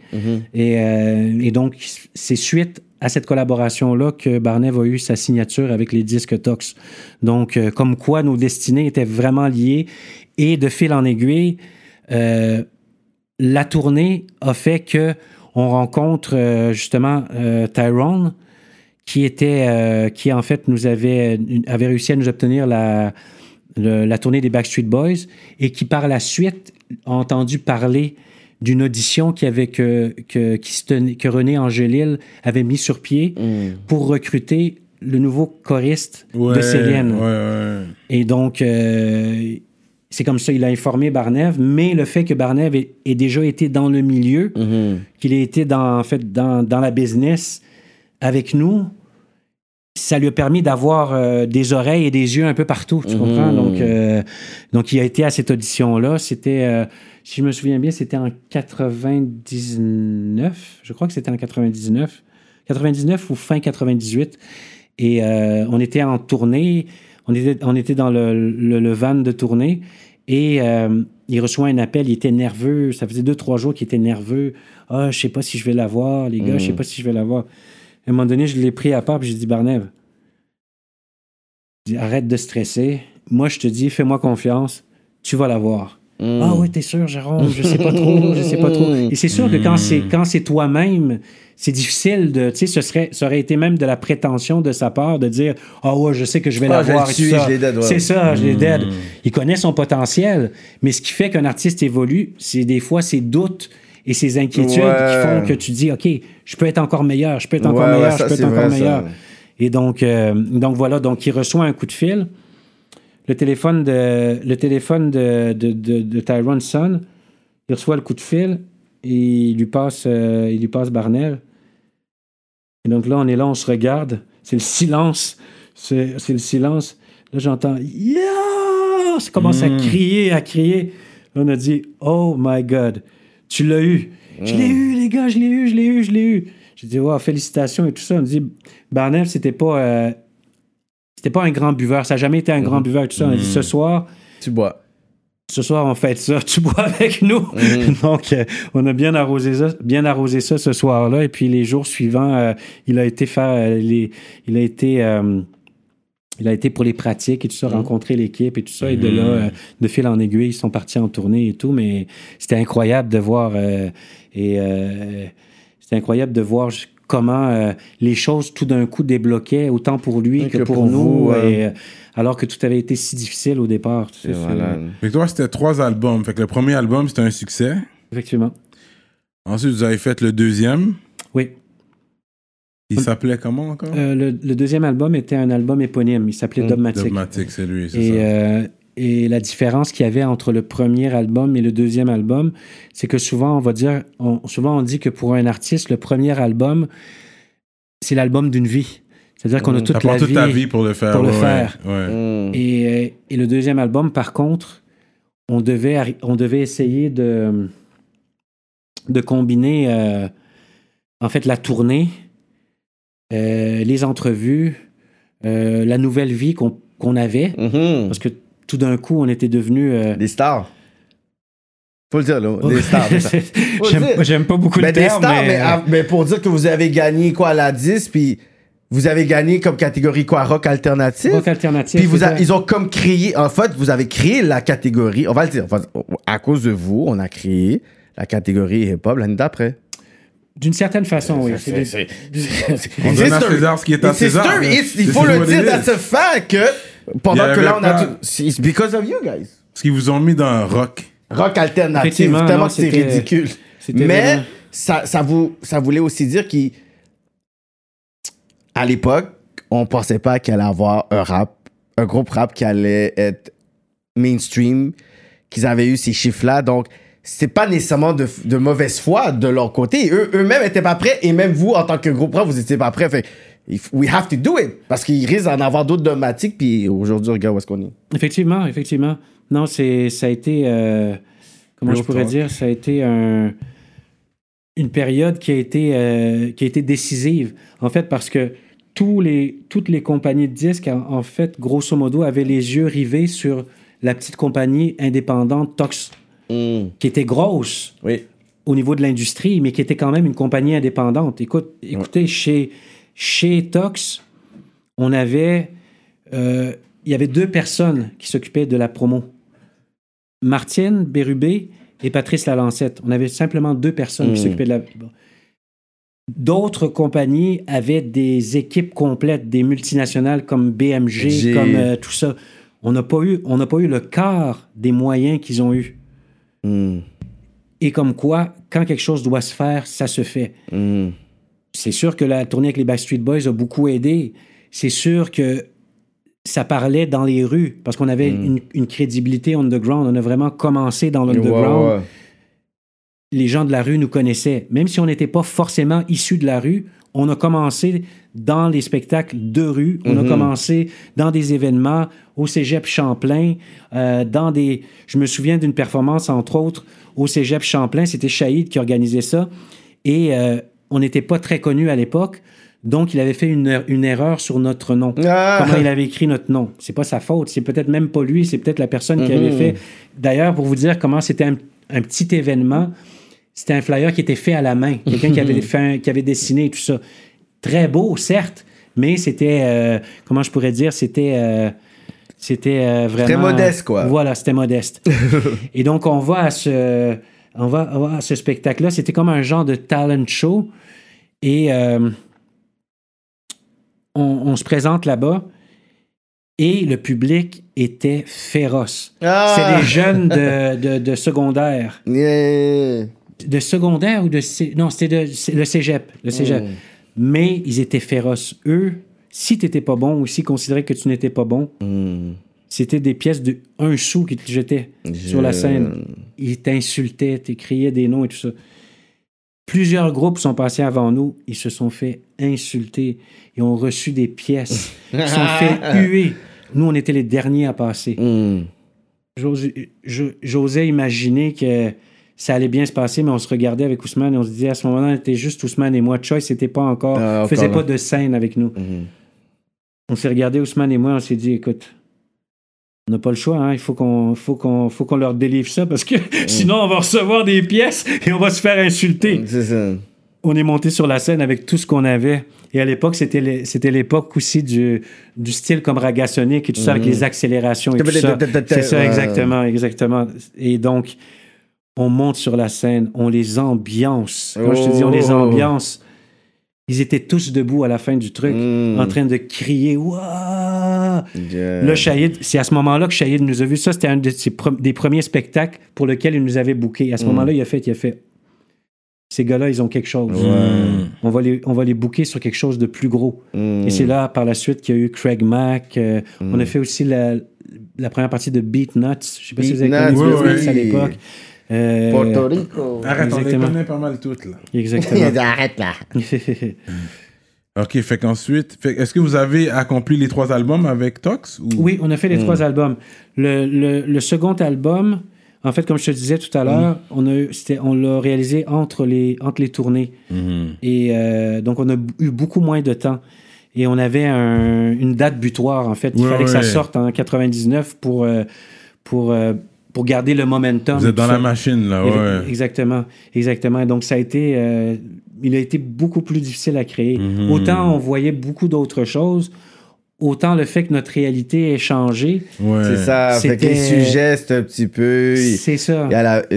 et, euh, et donc, c'est suite à cette collaboration-là que Barnev a eu sa signature avec les disques Tox. Donc, euh, comme quoi nos destinées étaient vraiment liées. Et de fil en aiguille, euh, la tournée a fait que on rencontre euh, justement Tyrone, qui était, qui en fait nous avait, réussi à nous obtenir la tournée des Backstreet Boys et qui par la suite a entendu parler d'une audition qui avait que, que, qui se tenait- que René Angélil avait mis sur pied pour recruter le nouveau choriste de Céline. Ouais, ouais. Et donc, euh, c'est comme ça, il a informé Barnev, mais le fait que Barnev ait, ait déjà été dans le milieu, qu'il ait été dans, en fait, dans, dans la business avec nous, ça lui a permis d'avoir euh, des oreilles et des yeux un peu partout, tu comprends? Donc, euh, donc, il a été à cette audition-là. C'était, euh, si je me souviens bien, c'était en 99. Je crois que c'était en 99. 99 ou fin 98. Et euh, on était en tournée. On était, on était dans le, le- le van de tournée. Et euh, il reçoit un appel. Il était nerveux. Ça faisait deux, trois jours qu'il était nerveux. Ah, je sais pas si je vais l'avoir, les gars. Je sais pas si je vais l'avoir. À un moment donné, je l'ai pris à part. Puis j'ai dit, Barnev, arrête de stresser. Moi, je te dis, fais-moi confiance. Tu vas l'avoir. Ah oui, t'es sûr, Jérôme? Je sais pas trop, je sais pas trop. Et c'est sûr que quand c'est quand c'est toi-même, c'est difficile de, tu sais, ce serait, ça aurait été même de la prétention de sa part de dire, ah ouais, je sais que je vais Ah, l'avoir. ouais. C'est ça, je l'ai dead. Il connaît son potentiel, mais ce qui fait qu'un artiste évolue, c'est des fois ses doutes et ses inquiétudes Ouais. qui font que tu dis, ok, je peux être encore meilleur, je peux être encore Ouais, meilleur, ça, je peux être encore vrai, ça. meilleur. Et donc, euh, donc voilà, donc il reçoit un coup de fil le téléphone de, le téléphone de, de, de, de sonne. Il reçoit le coup de fil et il lui passe, euh, il lui passe Barnell. Et donc là, on est là, on se regarde. C'est le silence. C'est le silence. Là, j'entends Yeah! Ça commence à crier, à crier. Là, on a dit Oh my God, tu l'as eu. Je l'ai eu, les gars, je l'ai eu, je l'ai eu, je l'ai eu. J'ai dit Wow, félicitations et tout ça. On dit Barnell, c'était pas. euh, c'était pas un grand buveur, ça n'a jamais été un grand buveur et tout ça. On a dit ce soir, Tu bois. ce soir on fait ça, tu bois avec nous. Donc euh, on a bien arrosé ça, bien arrosé ça ce soir-là et puis les jours suivants, euh, il a été il a été il a été pour les pratiques et tout ça, rencontrer l'équipe et tout ça. Et de là, euh, de fil en aiguille, ils sont partis en tournée et tout. Mais c'était incroyable de voir. euh, et euh, c'était incroyable de voir comment euh, les choses tout d'un coup débloquaient, autant pour lui que, Que pour, pour nous. vous, ouais. et, alors que tout avait été si difficile au départ. tu sais. Fait que toi, c'était trois albums. Fait que le premier album, c'était un succès. Effectivement. Ensuite, vous avez fait le deuxième. Oui. Il s'appelait comment encore? Euh, le, le deuxième album était un album éponyme. Il s'appelait Dogmatic. Dogmatic, c'est lui, c'est Et, ça. euh, et la différence qu'il y avait entre le premier album et le deuxième album, c'est que souvent on va dire, on- souvent on dit que pour un artiste, le premier album, c'est l'album d'une vie. C'est-à-dire qu'on a Ça toute la toute vie. ta vie pour le faire. pour le ouais, faire. ouais. Et, euh, et le deuxième album, par contre, on devait, on devait essayer de, de combiner, euh, en fait, la tournée, les entrevues, euh, la nouvelle vie qu'on qu'on avait, Mhm. parce que tout d'un coup, on était devenu. euh, Des stars. Faut le dire, là. Des stars. J'aime pas beaucoup Mais le des terme, stars, mais, mais, euh, ah, mais pour dire que vous avez gagné quoi à la 10, puis vous avez gagné comme catégorie quoi, rock alternatif. rock alternatif. Puis vous a- c'était- ils ont comme créé, en fait, vous avez créé la catégorie, on va le dire, enfin, à cause de vous, on a créé la catégorie hip-hop l'année d'après. D'une certaine façon, oui. C'est des- On donne à César ce qui est à. César. Il faut le dire, it that's is. a fact que pendant que là, on a tout. It's because of you guys. Parce qu'ils vous ont mis dans un rock. Rock alternatif, tellement non, que c'est ridicule. Mais ça, ça, vous, ça voulait aussi dire qu'à l'époque, on pensait pas qu'il allait avoir un rap, un groupe rap qui allait être mainstream, qu'ils avaient eu ces chiffres-là. Donc, c'est pas nécessairement de, de mauvaise foi de leur côté. Eux, eux-mêmes étaient pas prêts et même vous, en tant que groupe vous étiez pas prêts. Fait, if- we have to do it. Parce qu'il risque d'en avoir d'autres dogmatiques. Puis aujourd'hui, regarde où est-ce qu'on est. Effectivement, effectivement. Non, c'est, ça a été, euh, comment Real je pourrais talk. dire, ça a été un- une période qui a été, euh, qui a été décisive. En fait, parce que tous les, toutes les compagnies de disques, en, en fait, grosso modo, avaient les yeux rivés sur la petite compagnie indépendante Tox, Hmm. qui était grosse Oui. au niveau de l'industrie, mais qui était quand même une compagnie indépendante. Écoute, écoutez, chez, chez Tox, on avait, euh, il y avait deux personnes qui s'occupaient de la promo. Martine Bérubé et Patrice Lalancette. On avait simplement deux personnes qui Mm. s'occupaient de la... D'autres compagnies avaient des équipes complètes, des multinationales comme BMG, comme euh, tout ça. On n'a pas eu, on n'a pas eu le quart des moyens qu'ils ont eu. Hmm. Et comme quoi, quand quelque chose doit se faire, ça se fait. Hmm. C'est sûr que la tournée avec les Backstreet Boys a beaucoup aidé. C'est sûr que ça parlait dans les rues parce qu'on avait une, une crédibilité underground. On a vraiment commencé dans l'underground. Les gens de la rue nous connaissaient. Même si on n'était pas forcément issus de la rue, on a commencé dans les spectacles de rue. On a commencé dans des événements au Cégep Champlain, euh, dans des... Je me souviens d'une performance, entre autres, au Cégep Champlain. C'était Shahid qui organisait ça. Et euh, on n'était pas très connus à l'époque. Donc, il avait fait une, une erreur sur notre nom. Ah! Comment il avait écrit notre nom. C'est pas sa faute. C'est peut-être même pas lui. C'est peut-être la personne qui avait fait. D'ailleurs, pour vous dire comment c'était un, un petit événement, c'était un flyer qui était fait à la main. Quelqu'un qui avait fait un- qui avait dessiné tout ça. Très beau, certes, mais c'était, euh, comment je pourrais dire, c'était, euh, c'était euh, vraiment. Très modeste, quoi. Voilà, c'était modeste. Et donc, on va à ce, on va, on va à ce spectacle-là. C'était comme un genre de talent show. Et on, on se présente là-bas. Et le public était féroce. Ah! C'est des jeunes de, de, de secondaire. Yeah. De secondaire ou de... Non, c'était le cégep. Le cégep. Mm. Mais ils étaient féroces. Eux, si tu n'étais pas bon ou s'ils considéraient que tu n'étais pas bon, Hmm. c'était des pièces de un sou qu'ils te jetaient sur la scène. Ils t'insultaient, ils criaient des noms et tout ça. Plusieurs groupes sont passés avant nous. Ils se sont fait insulter. Ils ont reçu des pièces. Ils se sont fait huer. Nous, on était les derniers à passer. Hmm. J'osais imaginer que ça allait bien se passer, mais on se regardait avec Ousmane et on se disait à ce moment-là, était juste Ousmane et moi. Choice n'était pas encore, Ah, encore faisait là. pas de scène avec nous. Mhm. On s'est regardé Ousmane et moi, on s'est dit, écoute, on n'a pas le choix, hein, il faut qu'on faut qu'on faut qu'on leur délivre ça parce que sinon on va recevoir des pièces et on va se faire insulter. C'est ça. On est monté sur la scène avec tout ce qu'on avait. Et à l'époque, c'était c'était l'époque aussi du, du style comme Ragasonic et tout ça, avec les accélérations et tout ça. C'est ça, exactement, exactement. Et donc, on monte sur la scène, on les ambiance. Quand je te dis on les Oh. ambiance, ils étaient tous debout à la fin du truc, Mm. en train de crier Waouh! Yeah. Là, Shahid, c'est à ce moment-là que Shahid nous a vus. Ça, c'était un de ses pre- des premiers spectacles pour lequel il nous avait booké. À ce Mm. moment-là, il a fait, il a fait. Ces gars-là, ils ont quelque chose. Hmm. On va les, on va les booker sur quelque chose de plus gros. Hmm. Et c'est là, par la suite, qu'il y a eu Craig Mack. euh, On a fait aussi la, la première partie de Beat Nuts. Je sais pas si vous avez connu oui, Nuts à oui. l'époque. Euh, Porto Rico. Arrête, on les Exactement. connaît pas mal toutes, là. Exactement. Arrête là. Ok, fait qu'ensuite, est-ce que vous avez accompli les trois albums avec Tox ou... oui, on a fait les trois albums. Le, le- le second album, en fait, comme je te disais tout à l'heure, on a l'a réalisé entre les, entre les tournées. Mhm. Et euh, donc, on a eu beaucoup moins de temps. Et on avait un- une date butoir, en fait. Il Ouais, fallait que ça sorte en 99 pour, euh, pour, euh, pour garder le momentum. Vous êtes dans ça. la machine, là, ouais. Exactement, exactement. Donc, ça a été... euh, il a été beaucoup plus difficile à créer. Mhm. Autant on voyait beaucoup d'autres choses, autant le fait que notre réalité ait changé, Ouais. C'est ça. Fait que les C'était- sujets, c'est un petit peu. c'est ça.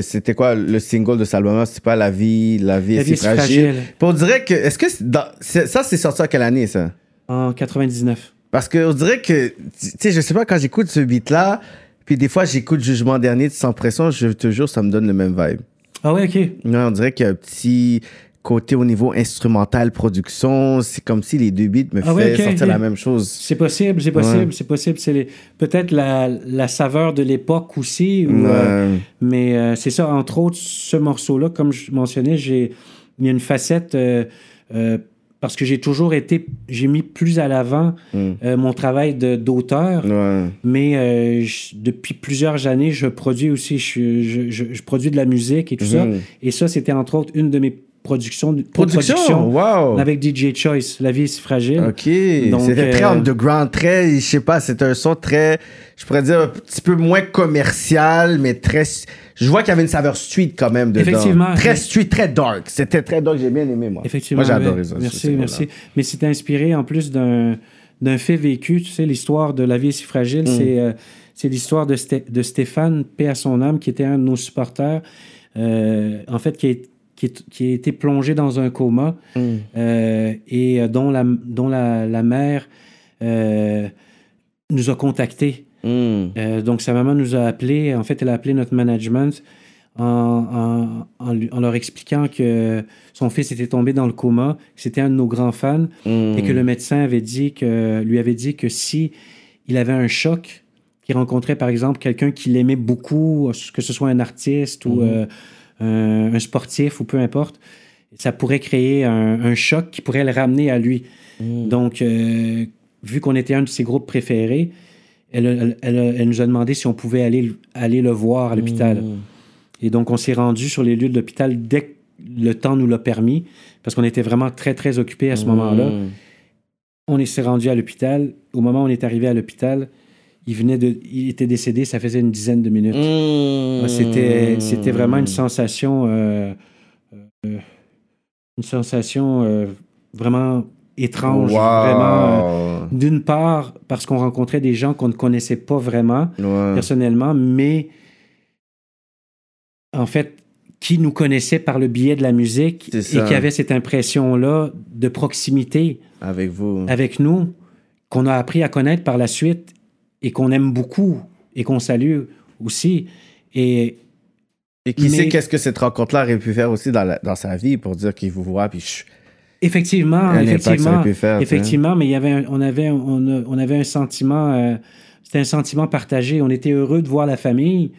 C'était quoi le single de cet album C'est pas La vie, la vie La est vie si est si fragile. fragile. Puis on dirait que. Est-ce que. dans- ça, c'est sorti en quelle année, ça? En 99. Parce qu'on dirait que. Tu sais, je sais pas, quand j'écoute ce beat-là, puis des fois, j'écoute Jugement Dernier de Sans Pression, je te jure, ça me donne le même vibe. Ah ouais, OK. Ouais, on dirait qu'il y a un petit côté au niveau instrumental, production. C'est comme si les deux beats me Ah ouais, faisaient ok, sortir la même chose. C'est possible, c'est possible, Ouais. c'est possible. C'est les- peut-être la, la saveur de l'époque aussi. euh, Ouais. mais euh, c'est ça, entre autres, ce morceau-là, comme je mentionnais, j'ai, il y a une facette euh, euh, parce que j'ai toujours été, j'ai mis plus à l'avant Mm. euh, mon travail d'auteur. Ouais. Mais euh, je- depuis plusieurs années, je produis aussi, je, je- produis de la musique et tout ça. Mhm. Et ça, c'était entre autres une de mes production, Production, wow. avec DJ Choice. La vie est si fragile. Ok, Donc, c'était très euh, underground, très, je sais pas, c'était un son très, je pourrais dire un petit peu moins commercial, mais très, je vois qu'il y avait une saveur street quand même dedans. Effectivement. Très street, très dark. C'était très dark, j'ai bien aimé moi. Effectivement. Moi j'ai adoré ça. Merci, merci. Mais c'est inspiré en plus d'un d'un fait vécu. Tu sais, l'histoire de La vie est si fragile, c'est euh, c'est l'histoire de, Sté- de Stéphane, paix à son âme, qui était un de nos supporters, euh, en fait, qui a, qui, est- qui a été plongé dans un coma euh, et dont la, dont la, la mère nous a contactés. Mm. Euh, donc, sa maman nous a appelés. En fait, elle a appelé notre management en, leur expliquant que son fils était tombé dans le coma, que c'était un de nos grands fans Mm. et que le médecin avait dit que, lui avait dit que si il avait un choc, qu'il rencontrait par exemple quelqu'un qu'il aimait beaucoup, que ce soit un artiste ou euh, un, un sportif ou peu importe, ça pourrait créer un, un choc qui pourrait le ramener à lui. Donc, euh, vu qu'on était un de ses groupes préférés, elle, elle- elle- elle nous a demandé si on pouvait aller, aller le voir à l'hôpital. Et donc, on s'est rendu sur les lieux de l'hôpital dès que le temps nous l'a permis, parce qu'on était vraiment très, très occupés à ce moment-là. Mm. On est- s'est rendu à l'hôpital. Au moment où on est arrivé à l'hôpital, il, venait de, il était décédé, ça faisait une dizaine de minutes. Mm. Ah, C'était, c'était vraiment une sensation, euh, euh, une sensation euh, vraiment étrange. Wow. Vraiment, euh, d'une part, parce qu'on rencontrait des gens qu'on ne connaissait pas vraiment Ouais. personnellement, mais en fait, qui nous connaissaient par le biais de la musique et qui avaient cette impression-là de proximité Avec vous. avec nous, qu'on a appris à connaître par la suite et qu'on aime beaucoup et qu'on salue aussi. Et Et qui Mais- sait qu'est-ce que cette rencontre-là aurait pu faire aussi dans, la- dans sa vie pour dire qu'il vous voit, puis effectivement, un effectivement, pu faire. effectivement, mais il y avait un- on, avait, un- on, a- on avait un sentiment, euh, c'était un sentiment partagé. On était heureux de voir la famille.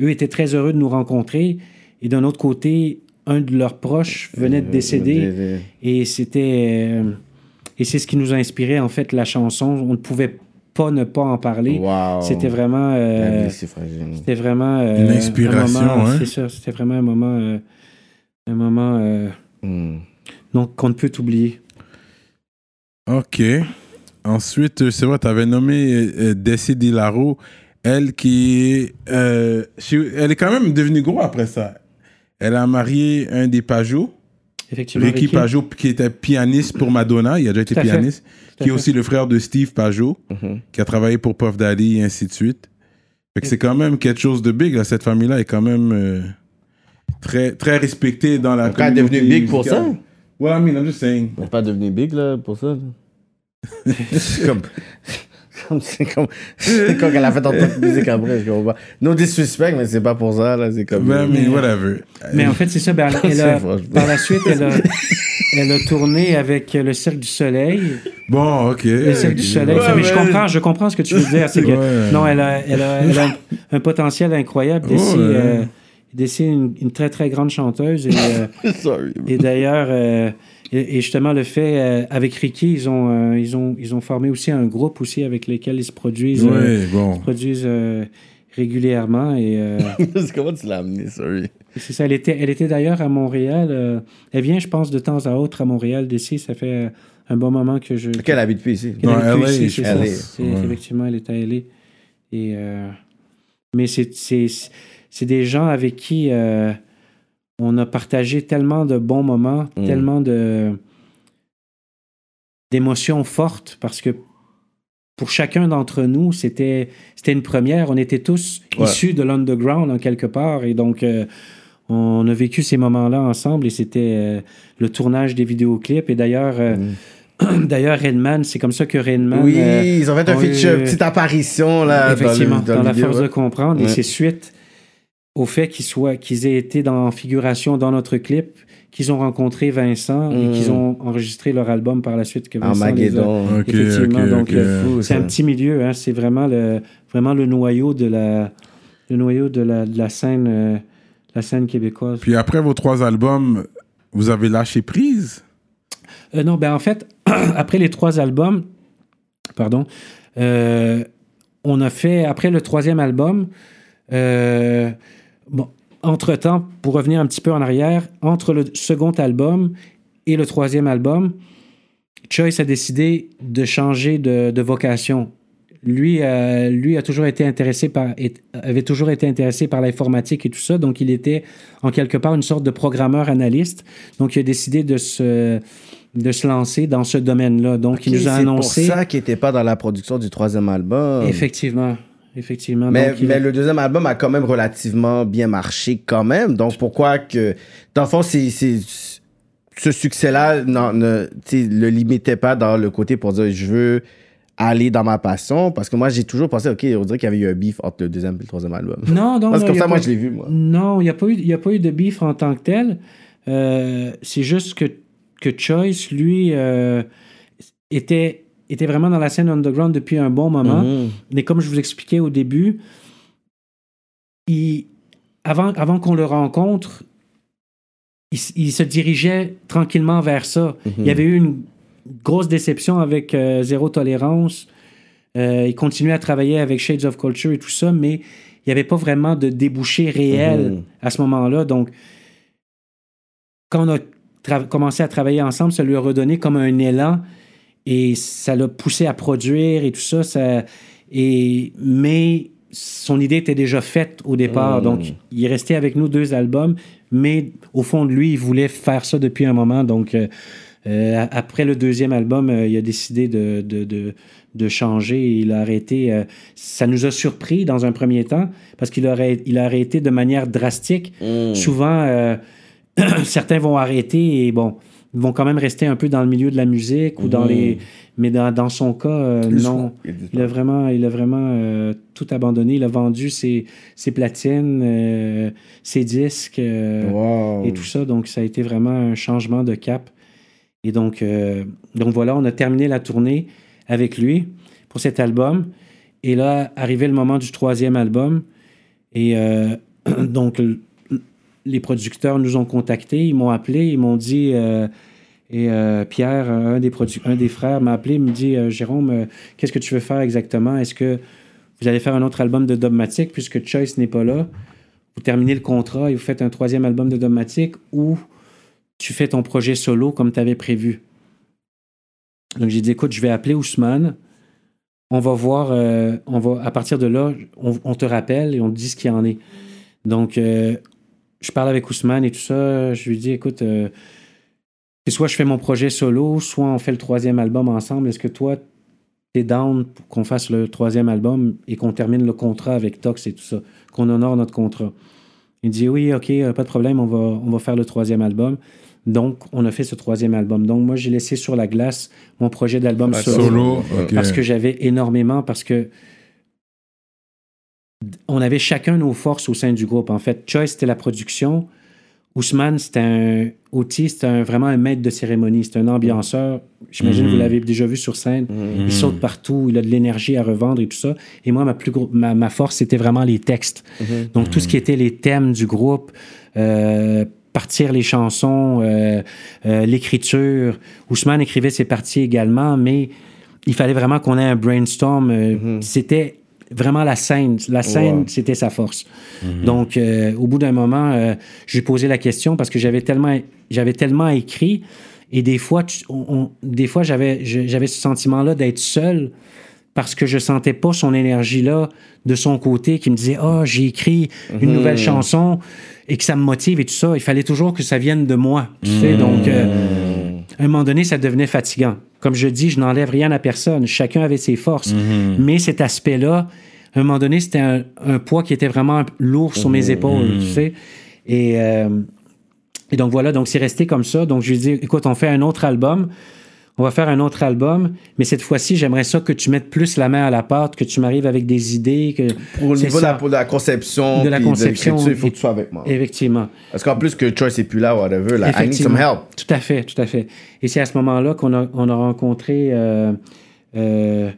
Eux étaient très heureux de nous rencontrer. Et d'un autre côté, un de leurs proches venait de Euh, décéder. euh, Et c'était. euh, et c'est ce qui nous a inspiré, en fait, la chanson. On ne pouvait pas ne pas en parler. Wow. C'était vraiment. Euh, c'était vraiment. euh, Une inspiration, un moment- hein? C'est ça. C'était vraiment un moment. euh, un moment. euh, Mm. Donc, qu'on ne peut oublier. Ok. Ensuite, c'est vrai, tu avais nommé euh, euh, Desi Dilaro, elle qui est. euh, elle est quand même devenue gros après ça. Elle a marié un des Pajot, Effectivement. Ricky Ricky. Pajot, qui était pianiste pour Madonna. Il a déjà été pianiste. Qui est aussi le frère de Steve Pajot, Mhm. qui a travaillé pour Puff Daddy et ainsi de suite. Fait que c'est quand même quelque chose de big. Là. Cette famille-là est quand même euh, très, très respectée dans la Donc, elle est communauté devenue big pour ça? Ouais, I mean, I'm just saying. Elle n'est pas devenue big, là, pour ça. là. c'est comme... comme- C'est comme... C'est comme qu'elle a fait entendre de musique après, je comprends pas. No disrespect, mais c'est pas pour ça, là, c'est comme... Ouais, mais whatever. Mais en fait, c'est ça. ben, elle a- franchement. par la suite, elle a, elle a tourné avec le Cirque du Soleil. Bon, ok. Le Cirque du Soleil. Ouais, ça, mais je mais- comprends, je comprends ce que tu veux dire. C'est que, Ouais. Non, elle a, elle a, elle a un, un potentiel incroyable. Desi, Ouais. euh, Desi est une, une très, très grande chanteuse. Et, euh, Sorry. et d'ailleurs, euh, et, et justement, le fait, euh, avec Ricky, ils ont, euh, ils, ont, ils ont formé aussi un groupe aussi avec lequel ils se produisent, se produisent régulièrement. Et Comment tu l'as amené, sorry? c'est ça. Elle était, elle était d'ailleurs à Montréal. elle vient, je pense, de temps à autre à Montréal d'ici. Ça fait un bon moment que je. Qu'elle habite plus ici. qu'elle habite plus ici, c'est Ouais. Effectivement, elle est à LA. Et, mais c'est- c'est des gens avec qui euh, on a partagé tellement de bons moments, Mm. tellement de d'émotions fortes parce que pour chacun d'entre nous, c'était c'était une première. On était tous Ouais. issus de l'underground en quelque part et donc euh, on a vécu ces moments-là ensemble et c'était euh, le tournage des vidéoclips et d'ailleurs euh, d'ailleurs Redman, c'est comme ça que Redman Mm. Oui, euh, ils ont fait un feature, eu- petite apparition, là, Effectivement, dans, dans, le, dans, la vidéo, force de ouais. comprendre. Et c'est suite au fait qu'ils soient, qu'ils aient été dans figuration dans notre clip, qu'ils ont rencontré Vincent et Mm. qu'ils ont enregistré leur album par la suite que Vincent les a- Effectivement, donc, euh, C'est un petit milieu, hein, c'est vraiment le, vraiment le noyau de la, le noyau de la, de la scène, euh, la scène québécoise. Puis après vos trois albums, vous avez lâché prise? Euh, non, ben en fait, après les trois albums, pardon, euh, on a fait, après le troisième album, euh, bon, entre-temps, pour revenir un petit peu en arrière, entre le second album et le troisième album, Choice a décidé de changer de, de vocation. Lui, euh, lui a toujours été intéressé par, est- avait toujours été intéressé par l'informatique et tout ça, donc il était en quelque part une sorte de programmeur analyste. Donc il a décidé de se, de se lancer dans ce domaine-là. Donc il nous a c'est annoncé. pour ça qu'il n'était pas dans la production du troisième album. Effectivement, effectivement. Mais, Donc, mais le deuxième album a quand même relativement bien marché quand même. Donc pourquoi que... Dans le fond, c'est... c'est- ce succès-là ne le limitait pas dans le côté pour dire je veux aller dans ma passion? Parce que moi, j'ai toujours pensé, OK, on dirait qu'il y avait eu un beef entre le deuxième et le troisième album. Non, non, Parce que comme ça, moi, pas- je l'ai vu, moi. Non, il n'y a, pas eu- il y a pas eu de beef en tant que tel. Euh, c'est juste que, que Choice, lui, euh, était, était vraiment dans la scène underground depuis un bon moment. Mhm. Mais comme je vous expliquais au début, il, avant, avant qu'on le rencontre, il, se dirigeait tranquillement vers ça. Il y avait eu une grosse déception avec euh, Zéro Tolérance. Euh, il continuait à travailler avec Shades of Culture et tout ça, mais il n'y avait pas vraiment de débouché réel Mhm. à ce moment-là. Donc, quand on a commencé à travailler ensemble, ça lui a redonné comme un élan et ça l'a poussé à produire et tout ça. ça et, mais son idée était déjà faite au départ. Mm. Donc, il est resté avec nous deux albums, mais au fond de lui, il voulait faire ça depuis un moment. Donc, euh, euh, après le deuxième album, euh, il a décidé de, de, de, de changer. Il a arrêté. euh, ça nous a surpris dans un premier temps parce qu'il aurait, il a arrêté de manière drastique. Mm. Souvent, certains vont arrêter et bon, vont quand même rester un peu dans le milieu de la musique ou dans Mhm. les. Mais dans, dans son cas, euh, non. Il a vraiment, il a vraiment euh, tout abandonné. Il a vendu ses, ses platines, euh, ses disques Wow. et tout ça. Donc, ça a été vraiment un changement de cap. Et donc, donc voilà, on a terminé la tournée avec lui pour cet album. Et là, arrivé le moment du troisième album. Et donc, les producteurs nous ont contactés, ils m'ont appelé, ils m'ont dit. euh, et euh, Pierre, un des, frères, m'a appelé, me dit euh, Jérôme, euh, qu'est-ce que tu veux faire exactement? Est-ce que vous allez faire un autre album de Dogmatic puisque Choice n'est pas là? Vous terminez le contrat et vous faites un troisième album de Dogmatic ou tu fais ton projet solo comme tu avais prévu? Donc j'ai dit écoute, je vais appeler Ousmane. On va voir, on va, à partir de là, on, te rappelle et on te dit ce qu'il y en est. Donc, je parle avec Ousmane et tout ça. Je lui dis écoute, c'est soit je fais mon projet solo, soit on fait le troisième album ensemble. Est-ce que toi, t'es down pour qu'on fasse le troisième album et qu'on termine le contrat avec Tox et tout ça, qu'on honore notre contrat? Il dit oui, ok, euh, pas de problème, on va, on va faire le troisième album. Donc, on a fait ce troisième album. Donc, moi, j'ai laissé sur la glace mon projet d'album Ah, solo parce que j'avais énormément, parce que on avait chacun nos forces au sein du groupe. En fait, Choice, c'était la production. Ousmane, c'était un c'était un- vraiment un maître de cérémonie. C'est un ambianceur. J'imagine que vous l'avez déjà vu sur scène. Il saute partout, il a de l'énergie à revendre et tout ça. Et moi, ma, plus gros, ma, ma force, c'était vraiment les textes. Donc, tout ce qui était les thèmes du groupe, euh, partir les chansons, euh, euh, l'écriture. Ousmane écrivait ses parties également, mais il fallait vraiment qu'on ait un brainstorm. C'était vraiment la scène. La scène, c'était sa force. Donc, euh, au bout d'un moment, euh, j'ai posé la question parce que j'avais tellement, j'avais tellement écrit et des fois, tu- on- on- des fois, j'avais, ce sentiment-là d'être seul parce que je sentais pas son énergie là de son côté qui me disait oh j'ai écrit une nouvelle chanson et que ça me motive et tout ça. Il fallait toujours que ça vienne de moi tu sais. Donc euh, à un moment donné ça devenait fatigant comme je dis je n'enlève rien à personne. Chacun avait ses forces. Mais cet aspect là à un moment donné c'était un, un poids qui était vraiment lourd sur mes épaules tu sais. Et euh, et donc voilà, donc c'est resté comme ça. Donc je lui ai dit, écoute, on fait un autre album. On va faire un autre album, mais cette fois-ci, j'aimerais ça que tu mettes plus la main à la pâte, que tu m'arrives avec des idées. Que... Au C'est niveau de la, pour conception, De la conception, l'écriture, il faut que tu sois avec moi. Effectivement. Parce qu'en plus que Choice est plus là, whatever, là, I need some help. Tout à fait, tout à fait. Et c'est à ce moment-là qu'on a, on a rencontré euh, euh,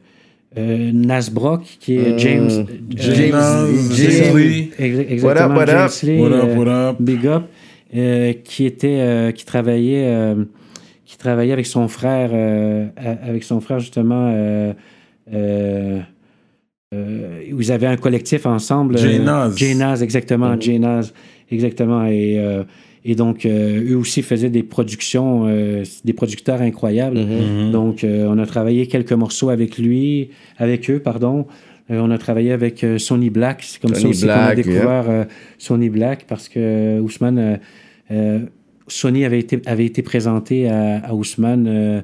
euh, Nasbrock, qui est James. euh, James- James James- Lee. Ex- What up, Exactement, what James up? Lee, What up, what up? Big Up, euh, qui était, euh, qui travaillait, euh, travaillait avec son frère, euh, avec son frère justement. euh, euh, euh, ils avaient un collectif ensemble. J-Naz. J-Naz, exactement. J-Naz, exactement. Et, euh, et donc, euh, eux aussi faisaient des productions, euh, des producteurs incroyables. Mhm. Donc, euh, on a travaillé quelques morceaux avec lui, avec eux, pardon. Euh, on a travaillé avec euh, Sony Black. C'est comme ça Sony aussi qu'on a Black, découvert euh, Sony Black parce que Ousmane, euh, euh, Sony avait été, présenté à, Ousmane euh,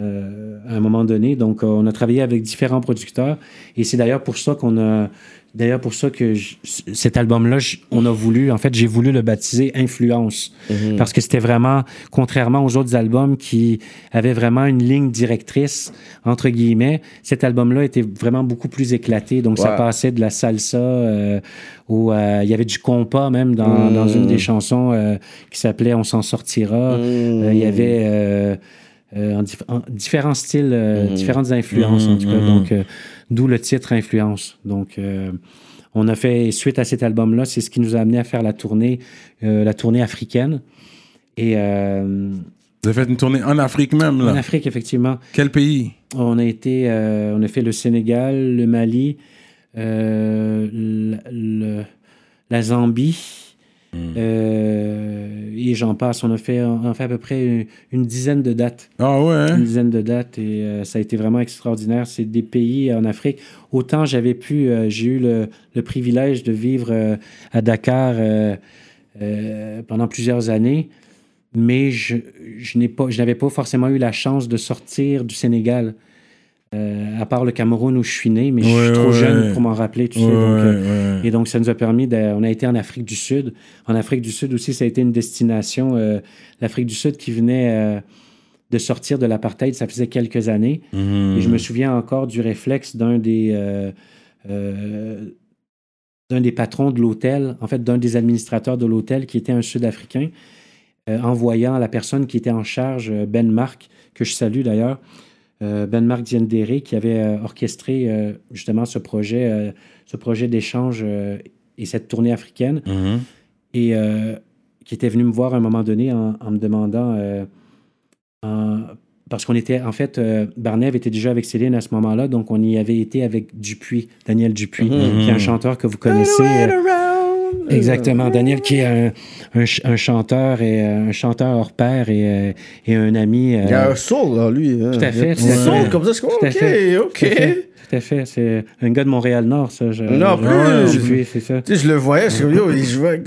euh, à un moment donné. Donc, on a travaillé avec différents producteurs. Et c'est d'ailleurs pour ça qu'on a. D'ailleurs, pour ça que je- cet album-là, on a voulu, en fait, j'ai voulu le baptiser Influence. Parce que c'était vraiment, contrairement aux autres albums qui avaient vraiment une ligne directrice, entre guillemets, cet album-là était vraiment beaucoup plus éclaté. Donc, ça passait de la salsa euh, au. euh, il y avait du compas même dans, dans une des chansons euh, qui s'appelait On s'en sortira. Euh, il y avait. euh, euh, en, dif- en différents styles, euh, différentes influences, en tout cas. Donc, euh, d'où le titre Influence. Donc, euh, on a fait, suite à cet album-là, c'est ce qui nous a amené à faire la tournée, euh, la tournée africaine. Et euh, Vous avez fait une tournée en Afrique même, en là. Afrique, effectivement, Quel pays? On a été, on a fait le Sénégal, le Mali, le- la Zambie, euh, et j'en passe. On a fait, on a fait à peu près une, une dizaine de dates. Ah ouais, une hein? dizaine de dates et euh, ça a été vraiment extraordinaire. C'est des pays en Afrique. Autant j'avais pu, euh, j'ai eu le, le privilège de vivre euh, à Dakar euh, euh, pendant plusieurs années, mais je, je n'ai pas, je n'avais pas forcément eu la chance de sortir du Sénégal. Euh, à part le Cameroun où je suis né, mais je Ouais, suis trop ouais. jeune pour m'en rappeler, tu sais. Donc, euh, et donc, ça nous a permis de, On a été en Afrique du Sud. En Afrique du Sud aussi, ça a été une destination. euh, L'Afrique du Sud qui venait de sortir de l'apartheid, ça faisait quelques années. Mhm. Et je me souviens encore du réflexe d'un des. d'un des patrons de l'hôtel, en fait, d'un des administrateurs de l'hôtel qui était un Sud-Africain, en voyant la personne qui était en charge, Ben Mark, que je salue d'ailleurs, euh, Ben Mark Diendéré, qui avait euh, orchestré euh, justement ce projet, ce projet d'échange et cette tournée africaine, Mhm. et qui était venu me voir à un moment donné en, en me demandant, en- parce qu'on était, en fait, euh, Barnev était déjà avec Céline à ce moment-là, donc on y avait été avec Dupuis, Daniel Dupuis, qui est un chanteur que vous connaissez. euh, Exactement, Daniel qui est un, un ch- un chanteur et euh, un chanteur hors pair et, euh, et un ami. euh, Il y a un soul, là, lui. hein. Tout à fait, tout soul comme ça, je suis comme, Tout à OK, fait, OK. Tout à fait. C'est un gars de Montréal-Nord, ça. Je, Non, je- plus. Dupuis, c'est ça. Tu sais, je le voyais, je suis comme, yo, il jouait.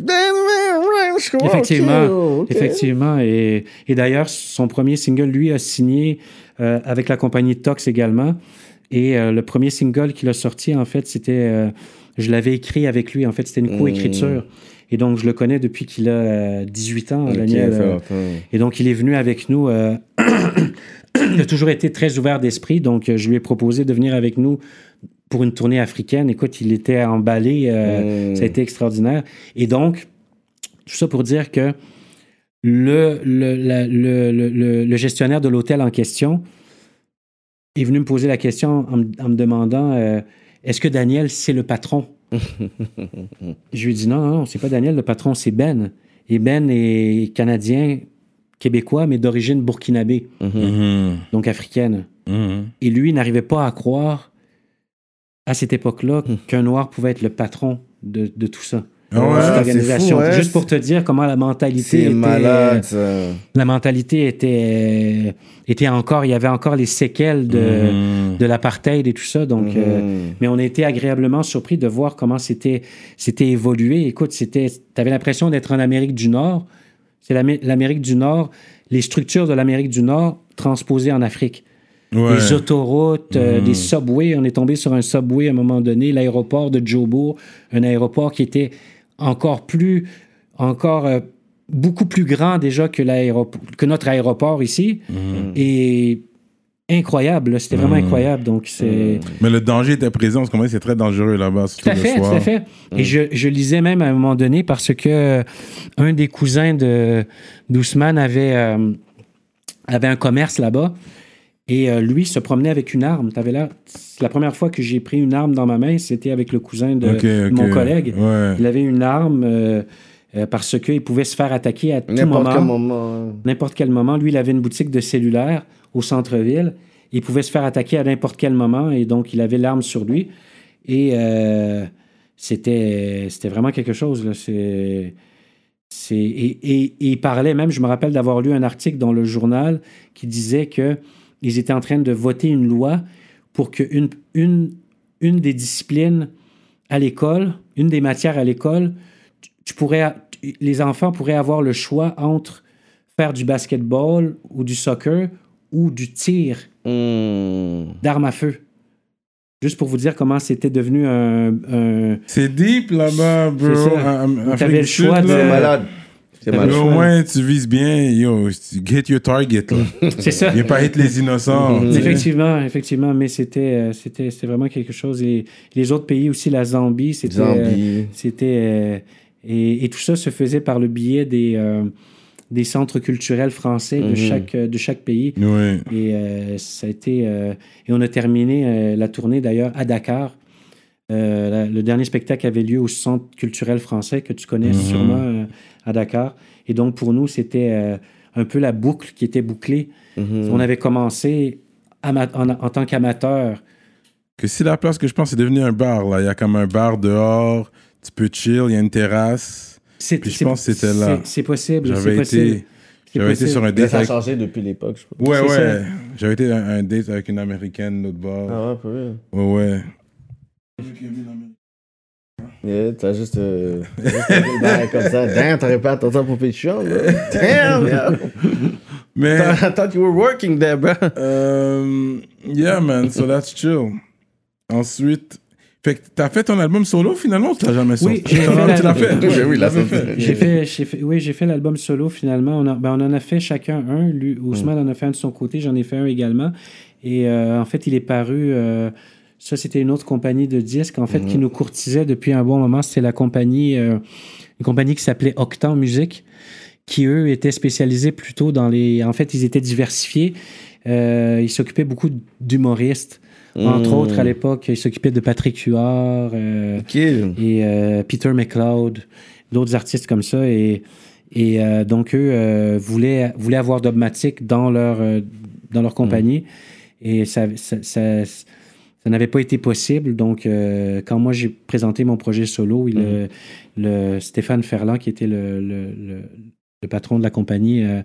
Je Effectivement, effectivement. Et, et d'ailleurs, son premier single, lui, a signé euh, avec la compagnie Tox également. Et euh, le premier single qu'il a sorti, en fait, c'était. euh, je l'avais écrit avec lui. En fait, c'était une coécriture. Et donc, je le connais depuis qu'il a euh, 18 ans, Ok, Daniel. euh, et donc, il est venu avec nous. euh, il a toujours été très ouvert d'esprit. Donc, euh, je lui ai proposé de venir avec nous pour une tournée africaine. Écoute, il était emballé. euh, Mm. Ça a été extraordinaire. Et donc, tout ça pour dire que le, le, la- le, le- le- le gestionnaire de l'hôtel en question est venu me poser la question en, me- en me demandant euh, est-ce que Daniel, c'est le patron? Je lui ai dit non, non, c'est pas Daniel, le patron, c'est Ben. Et Ben est canadien, québécois, mais d'origine burkinabé, Mhm. donc africaine. Mhm. Et lui n'arrivait pas à croire, à cette époque-là, qu'un noir pouvait être le patron de, de tout ça. Ah ouais, cette organisation. fou. Juste pour te dire comment la mentalité était, malade, ça. la mentalité était, était encore, il y avait encore les séquelles de, Mhm. de l'apartheid et tout ça. Donc, euh, Mhm. mais on a été agréablement surpris de voir comment c'était, c'était évolué. Écoute, c'était, t'avais l'impression d'être en Amérique du Nord. C'est l'Amé- l'Amérique du Nord, les structures de l'Amérique du Nord transposées en Afrique. Ouais. Des autoroutes, euh, Mhm. des subways. On est tombé sur un subway à un moment donné, l'aéroport de Jobourg, un aéroport qui était encore plus, encore euh, beaucoup plus grand déjà que, notre aéroport ici. Mhm. Et incroyable, c'était vraiment Mhm. incroyable. Donc, c'est. Mais le danger était présent, parce c'est très dangereux là-bas, Tout à fait, tout à fait. Et je, je lisais même à un moment donné parce que euh, un des cousins de d'Ousmane avait, euh, avait un commerce là-bas et euh, lui se promenait avec une arme. T'avais là, c'est la première fois que j'ai pris une arme dans ma main, c'était avec le cousin de, mon collègue. Ouais. Il avait une arme euh, euh, parce qu'il pouvait se faire attaquer à tout N'importe moment quel moment. n'importe quel moment. Lui, il avait une boutique de cellulaire au centre-ville. Il pouvait se faire attaquer à n'importe quel moment et donc il avait l'arme sur lui. Et euh, c'était c'était vraiment quelque chose. Là. C'est, c'est, et, et- et il parlait même, je me rappelle d'avoir lu un article dans le journal qui disait que ils étaient en train de voter une loi pour qu'une une, une des disciplines à l'école, une des matières à l'école, tu- tu pourrais, les enfants pourraient avoir le choix entre faire du basketball ou du soccer ou du tir Hmm. d'armes à feu. Juste pour vous dire comment c'était devenu un, un- C'est deep là-bas, bro. Avez du le choix de- malade. Mais au moins, tu vises bien. Yo, get your target, là. C'est ça. Viens pas être les innocents. sais. Effectivement, effectivement, mais c'était euh, c'était c'était vraiment quelque chose. Et les autres pays aussi, la Zambie, c'était euh, c'était euh, et, et tout ça se faisait par le biais des euh, des centres culturels français de Mhm. chaque de chaque pays. Ouais. Et euh, ça a été euh, et on a terminé euh, la tournée d'ailleurs à Dakar. Euh, la- le dernier spectacle avait lieu au Centre culturel français que tu connais Mhm. sûrement euh, à Dakar. Et donc pour nous, c'était euh, un peu la boucle qui était bouclée. Mhm. On avait commencé en, en tant qu'amateur. Que si la place que je pense, c'est devenu un bar, là. Il y a comme un bar dehors. Tu peux chill, il y a une terrasse. C'est- Puis je c'est- pense que c'était là. c'est- C'est possible. c'est J'avais possible, été, c'est j'avais été possible. sur un Mais date ça a avec... changé depuis l'époque, je crois. Ouais, C'est ouais. ça. J'avais été un, un date avec une américaine de l'autre bord. Ah ouais, pour vrai. Ouais, ouais. Yeah, t'as juste. Euh, juste comme ça. Damn, t'aurais pas attendu pour Patreon, là. Damn, yeah. Mais, I thought you were working there, bro. euh, yeah, man, so that's chill. Ensuite, fait que t'as fait ton album solo finalement ou tu l'as jamais sorti? Oui, j'ai fait la- fait? Oui, oui, fait. J'ai fait, j'ai fait- oui, j'ai fait l'album solo finalement. On, a- ben, on en a fait chacun un. Lui, Mm. Ousmane en a fait un de son côté, j'en ai fait un également. Et euh, en fait, il est paru. euh, ça, c'était une autre compagnie de disques en fait qui nous courtisait depuis un bon moment. C'était la compagnie, euh, une compagnie qui s'appelait Octan Music, qui eux étaient spécialisés plutôt dans les. En fait, ils étaient diversifiés. Euh, ils s'occupaient beaucoup d'humoristes. Entre Mm. autres, à l'époque, ils s'occupaient de Patrick Huard. euh, et Peter McLeod, d'autres artistes comme ça. Et, et donc, eux voulaient, voulaient avoir Dogmatic dans leur, dans leur compagnie. Et ça, ça, ça- ça n'avait pas été possible. Donc, euh, quand moi, j'ai présenté mon projet solo, il, le, le Stéphane Ferland, qui était le, le, patron de la compagnie, euh,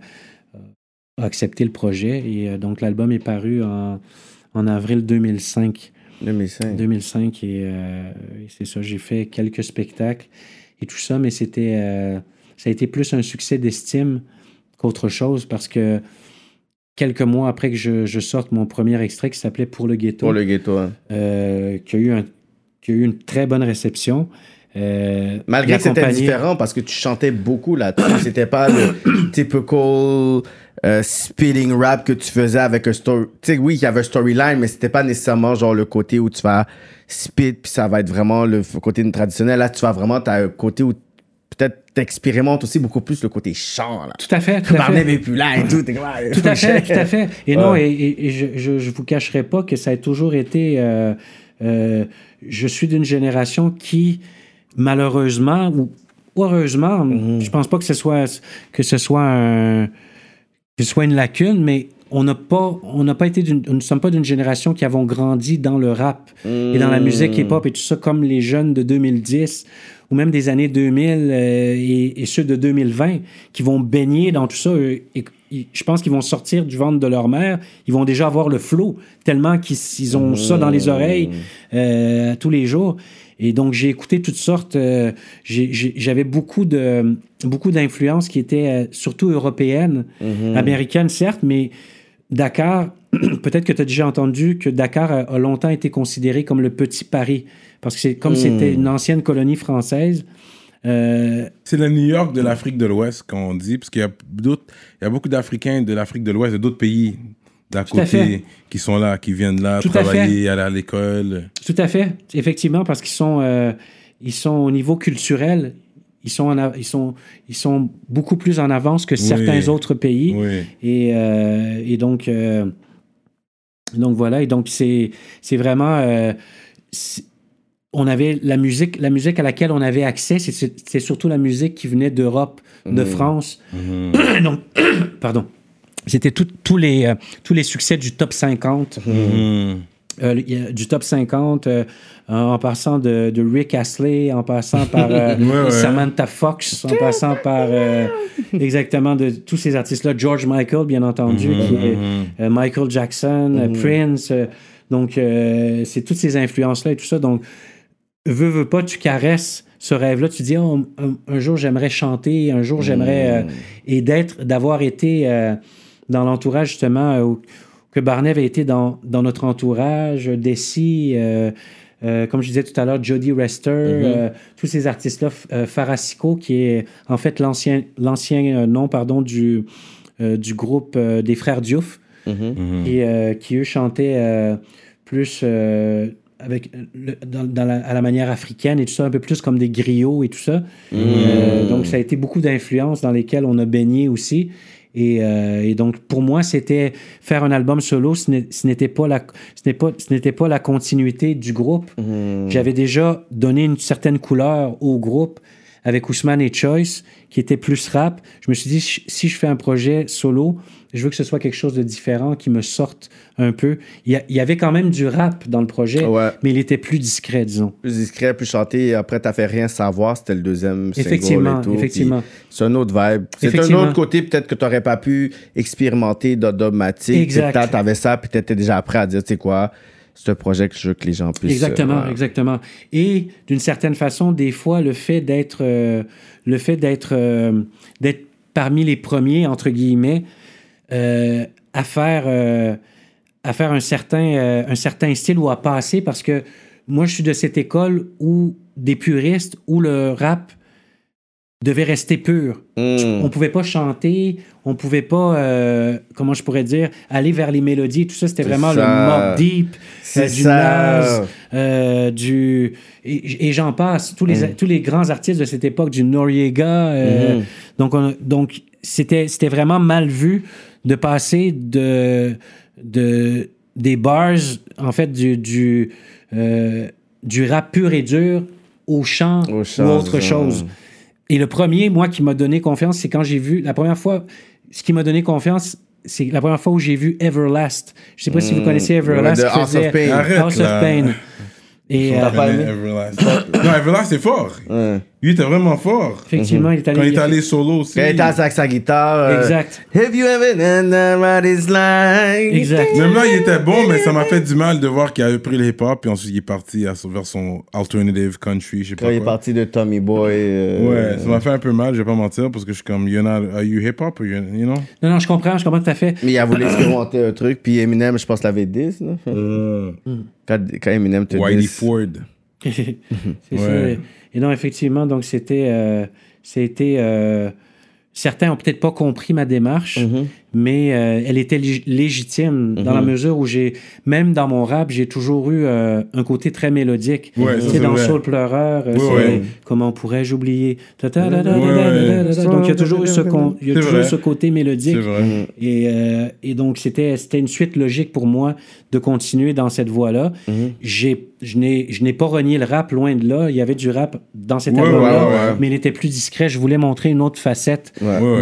a accepté le projet. Et euh, donc, l'album est paru en, en avril 2005. 2005. 2005 et, euh, et c'est ça, j'ai fait quelques spectacles et tout ça, mais c'était euh, ça a été plus un succès d'estime qu'autre chose parce que quelques mois après que je, je sorte mon premier extrait qui s'appelait Pour le ghetto, Pour le ghetto, hein. euh, qui, a eu un- qui a eu une très bonne réception. Euh, Malgré que c'était différent parce que tu chantais beaucoup là-dessus. C'était pas le typical euh, spitting rap que tu faisais avec un story. Tu sais, oui, il y avait un storyline, mais c'était pas nécessairement genre le côté où tu vas spit puis ça va être vraiment le côté traditionnel. Là, tu vas vraiment, t'as un côté où peut-être t'expérimentes aussi beaucoup plus le côté chant. Là. Tout à fait, tout à fait. plus là et tout. Ah, Tout à fait, tout à fait. Et non, Ouais. et, et- et je, je, je vous cacherai pas que ça a toujours été. euh, euh, je suis d'une génération qui, malheureusement ou heureusement, Mhm. je pense pas que ce soit que ce soit un- que ce soit une lacune, mais on n'a pas, on n'a pas été, nous ne sommes pas d'une génération qui avons grandi dans le rap et dans la musique Mhm. hip-hop et tout ça, comme les jeunes de 2010 ou même des années 2000 euh, et, et ceux de 2020 qui vont baigner dans tout ça. et, et je pense qu'ils vont sortir du ventre de leur mère, ils vont déjà avoir le flow tellement qu'ils ils ont ça dans les oreilles euh, tous les jours. Et donc, j'ai écouté toutes sortes. euh, J'avais beaucoup de beaucoup d'influences qui étaient surtout européennes, américaines, certes, mais Dakar, peut-être que tu as déjà entendu que Dakar a, a longtemps été considéré comme le petit Paris. Parce que c'est comme c'était une ancienne colonie française. euh, C'est le New York de l'Afrique de l'Ouest qu'on dit, parce qu'il y a d'autres, il y a beaucoup d'Africains de l'Afrique de l'Ouest, et d'autres pays d'à à côté qui sont là, qui viennent là Tout à travailler, aller à l'école. Tout à fait, effectivement, parce qu'ils sont, euh, ils sont au niveau culturel, ils sont, en ils sont, ils sont beaucoup plus en avance que certains Oui. autres pays. Oui. Et, euh, et donc, euh, donc voilà, et donc c'est, vraiment, euh, on avait la musique, la musique à laquelle on avait accès, c'est, surtout la musique qui venait d'Europe, de France. donc, pardon. C'était tous les, euh, tous les succès du top 50. Mhm. Euh, du top 50, euh, en passant de, de Rick Astley, en passant par euh, Ouais. Samantha Fox, en passant par exactement de tous ces artistes-là, George Michael, bien entendu, qui est euh, Michael Jackson, euh, Prince. donc, c'est toutes ces influences-là et tout ça. Donc, veux, veux pas, tu caresses ce rêve-là. Tu dis, Oh, un, un jour, j'aimerais chanter, un jour, j'aimerais. euh, et d'être, d'avoir été dans l'entourage, justement, où- que Barnev a été dans, dans notre entourage, Desi, euh, euh, comme je disais tout à l'heure, Jody Rester, euh, tous ces artistes-là, euh, Farasico, qui est en fait l'ancien, l'ancien nom pardon, du, euh, du groupe euh, des Frères Diouf, et, euh, qui eux chantaient euh, plus euh, avec, le- dans, dans la, à la manière africaine et tout ça, un peu plus comme des griots et tout ça. Euh, donc ça a été beaucoup d'influences dans lesquelles on a baigné aussi. Et, euh, et donc, pour moi, c'était faire un album solo, ce n'était pas, la- ce n'est pas, ce n'était pas la continuité du groupe. J'avais déjà donné une certaine couleur au groupe avec Ousmane et Choice, qui était plus rap. Je me suis dit, si je fais un projet solo, je veux que ce soit quelque chose de différent, qui me sorte un peu. Il y, a- il y avait quand même du rap dans le projet, Ouais. mais il était plus discret, disons. Plus discret, plus chanté. Après, t'as fait rien savoir. C'était le deuxième single Effectivement, et tout. effectivement. C'est un autre vibe. C'est un autre côté, peut-être que t'aurais pas pu expérimenter d'automatique. Exact. Peut-être t'avais ça, puis t'étais déjà prêt à dire, tu sais quoi, c'est un projet que je veux que les gens puissent. Exactement, euh, exactement. Et d'une certaine façon, des fois, le fait d'être, euh, le fait d'être, euh, d'être parmi les premiers entre guillemets à faire, à faire un certain, un certain style ou à passer, parce que moi, je suis de cette école où des puristes où le rap devait rester pur. Mm. On pouvait pas chanter, on pouvait pas, euh, comment je pourrais dire, aller vers les mélodies. Tout ça, c'était vraiment ça. le mob deep, euh, du. Nas, euh, du et, et j'en passe. Tous les Mm. tous les grands artistes de cette époque, du Noriega. euh, Mhm. Donc on- donc c'était c'était vraiment mal vu de passer de de des bars en fait du du euh, du rap pur et dur au chant, Au ou autre chose. Et le premier, moi, qui m'a donné confiance, c'est quand j'ai vu, la première fois, ce qui m'a donné confiance, c'est la première fois où j'ai vu Everlast. Je sais pas si vous connaissez Everlast. House of Pain. Arrête, House of là. Pain. Et euh, pas aimé? Everlast. non, Everlast, c'est fort. Ouais. Lui, il était vraiment fort. effectivement, il est allé. Quand il est allé solo aussi. Quand il était avec sa guitare. euh, Exact. Have you ever known what it's like? Exact. Même là, il était bon, mais ça m'a fait du mal de voir qu'il avait pris le hip-hop, puis ensuite il est parti à- vers son alternative country, je sais Quand pas il est parti de Tommy Boy. euh, Ouais, ça m'a fait un peu mal, je vais pas mentir, parce que je suis comme, you're not, are you hip-hop, or you, you know? Non, non, je comprends, je comprends tout à fait. Mais il a voulu expérimenter un truc, puis Eminem, je pense, l'avait dit. là. Quand, quand Eminem te Whitey dit. Ford. c'est ça. Ouais. Et non, effectivement, donc c'était. euh, c'était euh, certains ont peut-être pas compris ma démarche, Mhm. Mais euh, elle était lég- légitime dans la mesure où j'ai, même dans mon rap, j'ai toujours eu euh, un côté très mélodique. Ouais, Tu ça, sais, c'est dans vrai. Soul Pleureur, Ouais, ouais. comment pourrais-je oublier? Ouais. Donc il y a toujours eu ce, con- il y a C'est toujours eu vrai. ce côté mélodique. C'est vrai. Et, euh, et donc, c'était, c'était une suite logique pour moi de continuer dans cette voie-là. J'ai, je, n'ai, je n'ai pas renié le rap, loin de là. Il y avait du rap dans cet Ouais, album-là, ouais, ouais. mais il était plus discret. Je voulais montrer une autre facette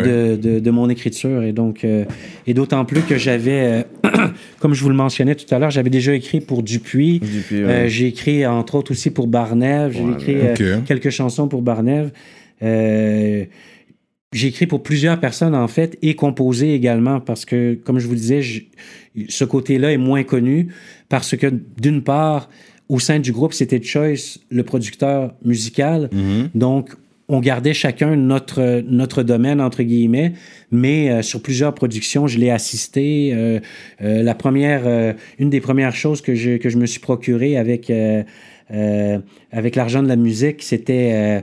de, de, de mon écriture. Et donc, euh, et d'autant plus que j'avais, euh, comme je vous le mentionnais tout à l'heure, j'avais déjà écrit pour Dupuis. Dupuis, ouais. Euh, j'ai écrit, entre autres, aussi pour Barnève. J'ai écrit euh, quelques chansons pour Barnève. Euh, j'ai écrit pour plusieurs personnes, en fait, et composé également, parce que, comme je vous disais, je- ce côté-là est moins connu, parce que, d'une part, au sein du groupe, c'était Choice, le producteur musical. Donc, on gardait chacun notre, notre domaine, entre guillemets, mais euh, sur plusieurs productions, je l'ai assisté. Euh, euh, la première, une des premières choses que je, que je me suis procuré avec, avec l'argent de la musique, c'était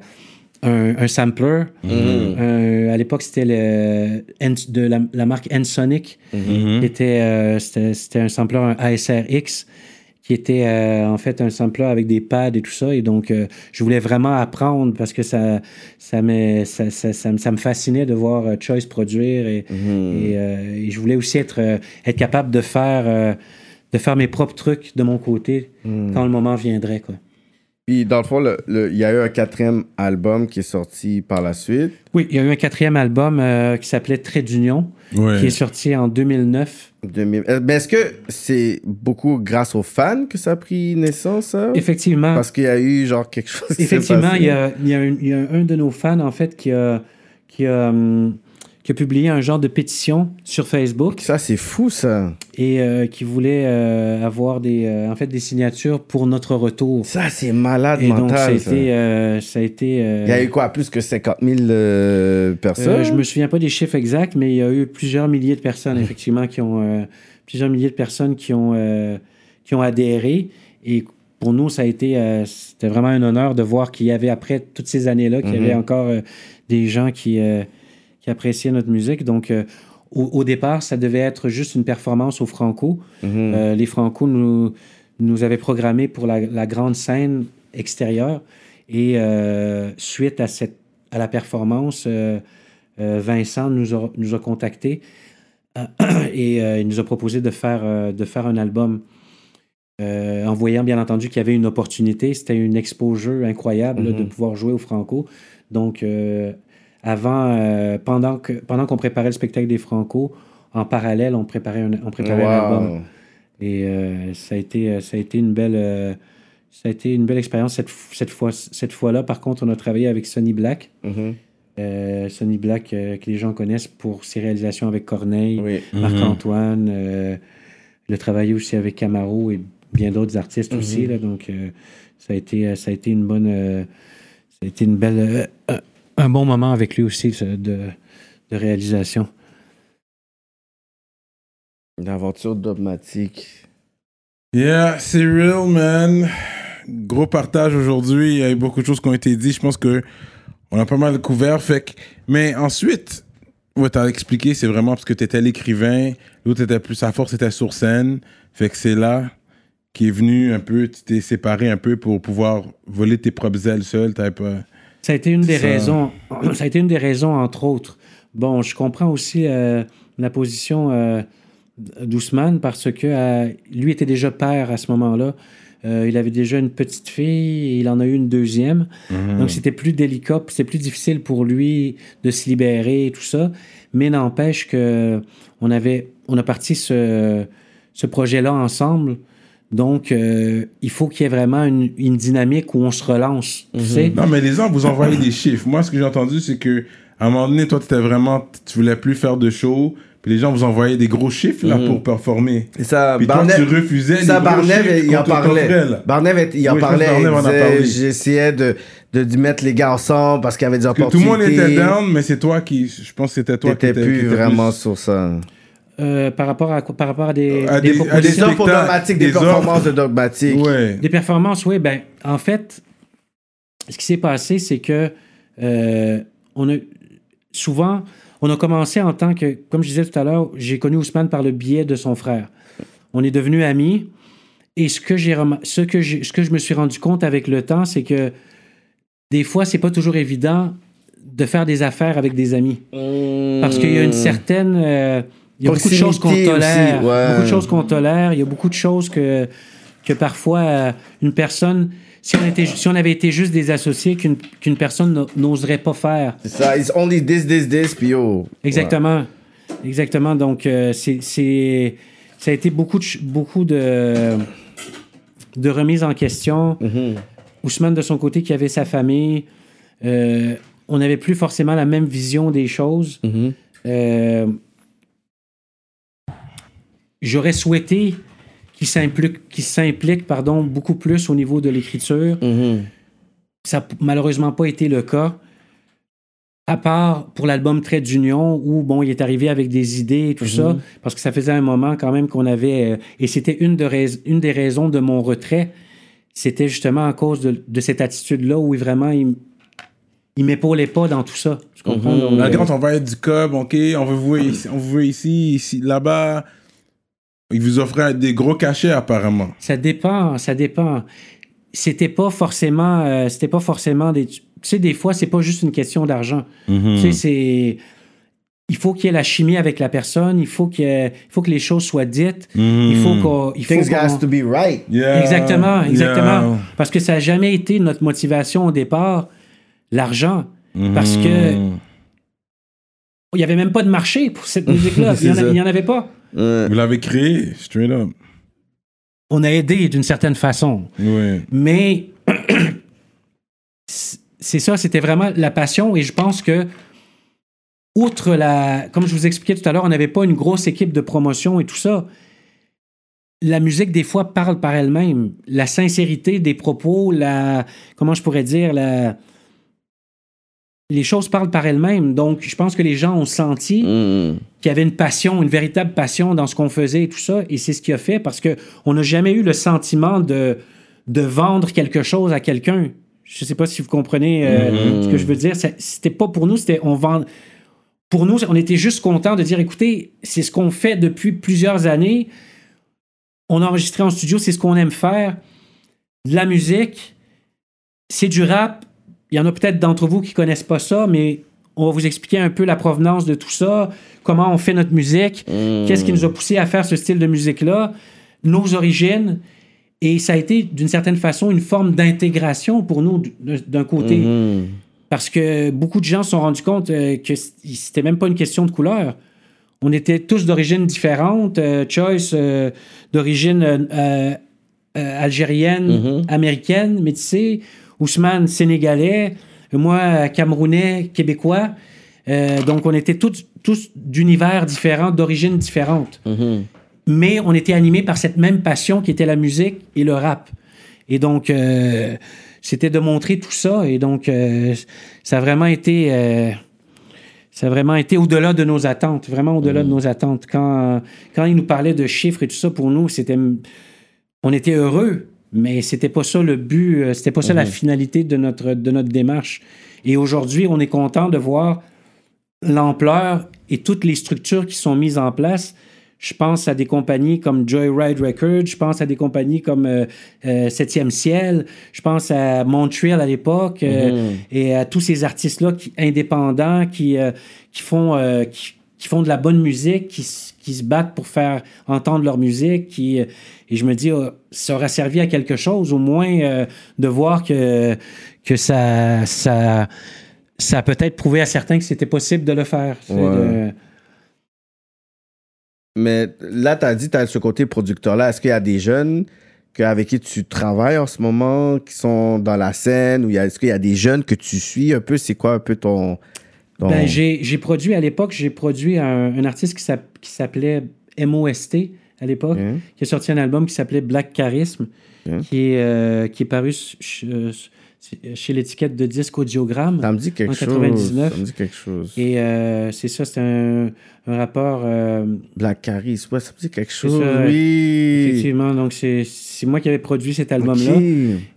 un, un sampler. Un- à l'époque, c'était le, de la, la marque Ensonic, qui était, euh, c'était, c'était un sampler, un ASRX qui était euh, en fait un sampler avec des pads et tout ça. Et donc, euh, je voulais vraiment apprendre parce que ça, ça, me, ça, ça, ça, me- ça me fascinait de voir euh, Choice produire. Et, et, euh, et je voulais aussi être, être capable de faire, euh, de faire mes propres trucs de mon côté quand le moment viendrait. Quoi. Puis dans le fond, le- le- il y a eu un quatrième album qui est sorti par la suite. Oui, il y a eu un quatrième album euh, qui s'appelait Trait d'Union, Ouais. qui est sorti en 2009. 2000. Euh, Mais est-ce que c'est beaucoup grâce aux fans que ça a pris naissance, ça? Effectivement, Parce qu'il y a eu genre quelque chose qui s'est effectivement, passé. il y a, il y a un, il y a un de nos fans, en fait, qui a, qui a, hum, qui a publié un genre de pétition sur Facebook Ça, c'est fou, ça. et euh, qui voulait euh, avoir des, euh, en fait, des signatures pour notre retour. Ça, c'est malade Et donc, mental. ça a ça. été... ça a été Il y a eu quoi, plus que 50 000 euh, personnes? Je me souviens pas des chiffres exacts, mais il y a eu plusieurs milliers de personnes, effectivement, qui ont plusieurs milliers de personnes qui ont qui ont adhéré. Et pour nous, ça a été euh, c'était vraiment un honneur de voir qu'il y avait après toutes ces années-là, qu'il y avait encore euh, des gens qui euh, qui appréciaient notre musique. Donc euh, au, au départ, ça devait être juste une performance au Franco. Mhm. Euh, les Franco nous, nous avaient programmé pour la, la grande scène extérieure. Et euh, suite à, cette, à la performance, Vincent nous a, nous a contactés et il nous a proposé de faire, de faire un album. Euh, en voyant bien entendu qu'il y avait une opportunité, c'était une expo-jeu incroyable là, de pouvoir jouer au Franco. Donc, euh, avant, euh, pendant que pendant qu'on préparait le spectacle des Franco, en parallèle, on préparait un, on préparait un album. Et euh, ça, a été, euh, ça a été une belle, euh, ça a été une belle expérience cette, cette fois, cette fois-là. Par contre, on a travaillé avec Sonny Black. Mhm. Euh, Sonny Black, euh, que les gens connaissent pour ses réalisations avec Corneille, Oui. Marc-Antoine. euh, il a travaillé aussi avec Camaro et bien d'autres artistes aussi. Là, donc, euh, ça, a été, ça a été une bonne. euh, ça a été une belle. Euh, un- bon moment avec lui aussi de, de réalisation. Une aventure dogmatique. Yeah, c'est real, man. Gros partage aujourd'hui. Il y a eu beaucoup de choses qui ont été dites. Je pense que on a pas mal couvert. Fait que... Mais ensuite, ouais, t'as expliqué, c'est vraiment parce que t'étais l'écrivain. L'autre était plus, sa force était sur scène. Fait que c'est là qui est venu un peu, tu t'es séparé un peu pour pouvoir voler tes propres ailes seul. T'avais pas. Ça a été une des Ça- raisons. Ça a été une des raisons, entre autres. Bon, je comprends aussi euh, la position euh, d'Ousmane parce que euh, lui était déjà père à ce moment-là. Euh, il avait déjà une petite fille et il en a eu une deuxième. Donc, c'était plus délicat, c'était plus difficile pour lui de se libérer et tout ça. Mais n'empêche que on avait, on a parti ce, ce projet-là ensemble. Donc, euh, il faut qu'il y ait vraiment une, une dynamique où on se relance. Tu sais? Non, mais les gens vous envoyaient des chiffres. Moi, ce que j'ai entendu, c'est que à un moment donné, toi, t'étais vraiment, tu voulais plus faire de show. Puis les gens vous envoyaient des gros chiffres là pour performer. Et ça, Puis toi, tu refusais ça, les gros Barnev, chiffres il en parlait. Barnev, il en Oui, parlait. Barnev. J'essayais de, de, d'y mettre les gars ensemble parce qu'il y avait des Que tout opportunités. le monde était down, mais c'est toi qui, je pense que c'était toi qui T'étais étais plus qui vraiment sur ça. Euh, par rapport à quoi? Par rapport à des, À des des- à offres dogmatiques, des, des performances offres. de dogmatiques. Ouais. Des performances, oui. Ben, en fait, ce qui s'est passé, c'est que euh, on a souvent, on a commencé en tant que, comme je disais tout à l'heure, j'ai connu Ousmane par le biais de son frère. On est devenus amis. Et ce que j'ai ce que ce que je me suis rendu compte avec le temps, c'est que des fois, c'est pas toujours évident de faire des affaires avec des amis. Parce qu'il y a une certaine. euh, il y a beaucoup de choses qu'on tolère. ouais. Beaucoup de choses qu'on tolère. Il y a beaucoup de choses que, que parfois euh, une personne. Si on, était, si on avait été juste des associés, qu'une qu'une personne n'oserait pas faire. C'est ça. It's only this, this, this, puis yo. Exactement. Exactement. Donc, euh, c'est, c'est, ça a été beaucoup de, beaucoup de, de remises en question. Mhm. Ousmane, de son côté, qui avait sa famille, euh, on n'avait plus forcément la même vision des choses. Mhm. Euh, J'aurais souhaité qu'il s'implique, qu'il s'implique pardon, beaucoup plus au niveau de l'écriture. Mhm. Ça n'a malheureusement pas été le cas. À part pour l'album Trait d'Union, où bon, il est arrivé avec des idées et tout ça, parce que ça faisait un moment quand même qu'on avait. euh, et c'était une, de rais- une des raisons de mon retrait. C'était justement à cause de, de cette attitude-là où vraiment il, il m'épaulait pas dans tout ça. Tu comprends? Donc, La euh, grande, on va être du cob, ok, on veut vous on veut ici, ici, là-bas. Ils vous offraient des gros cachets apparemment. Ça dépend, ça dépend. C'était pas forcément, euh, c'était pas forcément des. Tu sais, des fois, c'est pas juste une question d'argent. Tu sais, c'est. il faut qu'il y ait la chimie avec la personne, il faut, qu'il y ait- il faut que les choses soient dites, il faut qu'on... il faut Things qu'on- has to be right. Yeah. Exactement, exactement. Yeah. Parce que ça n'a jamais été notre motivation au départ, l'argent. Parce que Mhm. il n'y avait même pas de marché pour cette musique-là. Il n'y en, ça. a- il y en avait pas. Ouais. Vous l'avez créé, straight up. On a aidé d'une certaine façon. Oui. Mais c'est ça, c'était vraiment la passion. Et je pense que, outre la. Comme je vous expliquais tout à l'heure, on n'avait pas une grosse équipe de promotion et tout ça. La musique, des fois, parle par elle-même. La sincérité des propos, la. Comment je pourrais dire, la. Les choses parlent par elles-mêmes. Donc, je pense que les gens ont senti Mm. qu'il y avait une passion, une véritable passion dans ce qu'on faisait et tout ça. Et c'est ce qui a fait parce qu'on n'a jamais eu le sentiment de, de vendre quelque chose à quelqu'un. Je ne sais pas si vous comprenez euh, ce que je veux dire. Ça- C'était pas pour nous, c'était on vend. Pour nous, on était juste content de dire écoutez, c'est ce qu'on fait depuis plusieurs années. On a enregistré en studio, c'est ce qu'on aime faire. De la musique, c'est du rap. Il y en a peut-être d'entre vous qui connaissent pas ça, mais on va vous expliquer un peu la provenance de tout ça, comment on fait notre musique, qu'est-ce qui nous a poussé à faire ce style de musique-là, nos origines. Et ça a été, d'une certaine façon, une forme d'intégration pour nous, d'un côté. Mhm. Parce que beaucoup de gens se sont rendus compte euh, que c'était même pas une question de couleur. On était tous d'origine différente. Euh, Choice, euh, d'origine euh, euh, euh, algérienne, américaine, métissée. Ousmane, sénégalais. Moi, camerounais, québécois. Euh, donc, on était tous, tous d'univers différents, d'origines différentes. Mais on était animés par cette même passion qui était la musique et le rap. Et donc, euh, c'était de montrer tout ça. Et donc, euh, ça a vraiment été, ça a vraiment été au-delà de nos attentes, vraiment au-delà de nos attentes. Quand, quand il nous parlait de chiffres et tout ça, pour nous, c'était, on était heureux, mais c'était pas ça le but, euh, c'était pas ça la finalité de notre, de notre démarche. Et aujourd'hui, on est content de voir l'ampleur et toutes les structures qui sont mises en place. Je pense à des compagnies comme Joyride Records, je pense à des compagnies comme euh, euh, Septième Ciel, je pense à Montreal à l'époque euh, et à tous ces artistes-là qui, indépendants qui, qui, font, qui, qui font de la bonne musique, qui, qui se battent pour faire entendre leur musique. Qui, euh, et je me dis, euh, ça aura servi à quelque chose, au moins euh, de voir que, que ça, ça, ça a peut-être prouvé à certains que c'était possible de le faire. C'est Ouais. de- Mais là, tu as dit, tu as ce côté producteur-là. Est-ce qu'il y a des jeunes avec qui tu travailles en ce moment, qui sont dans la scène, ou est-ce qu'il y a des jeunes que tu suis un peu? C'est quoi un peu ton. Ben, j'ai produit à l'époque, j'ai produit un, un artiste qui s'app- qui s'appelait MOST à l'époque, Mhm. qui a sorti un album qui s'appelait Black Charisme, Ok. qui, est, euh, qui est paru euh, chez l'étiquette de disque audiogramme. Ça me dit quelque en chose. 99. Ça me dit quelque chose. Et euh, c'est ça, c'est un, un rapport. euh, Black Caris, ouais, ça me dit quelque chose. ça, oui. effectivement, donc c'est moi qui avais produit cet album-là.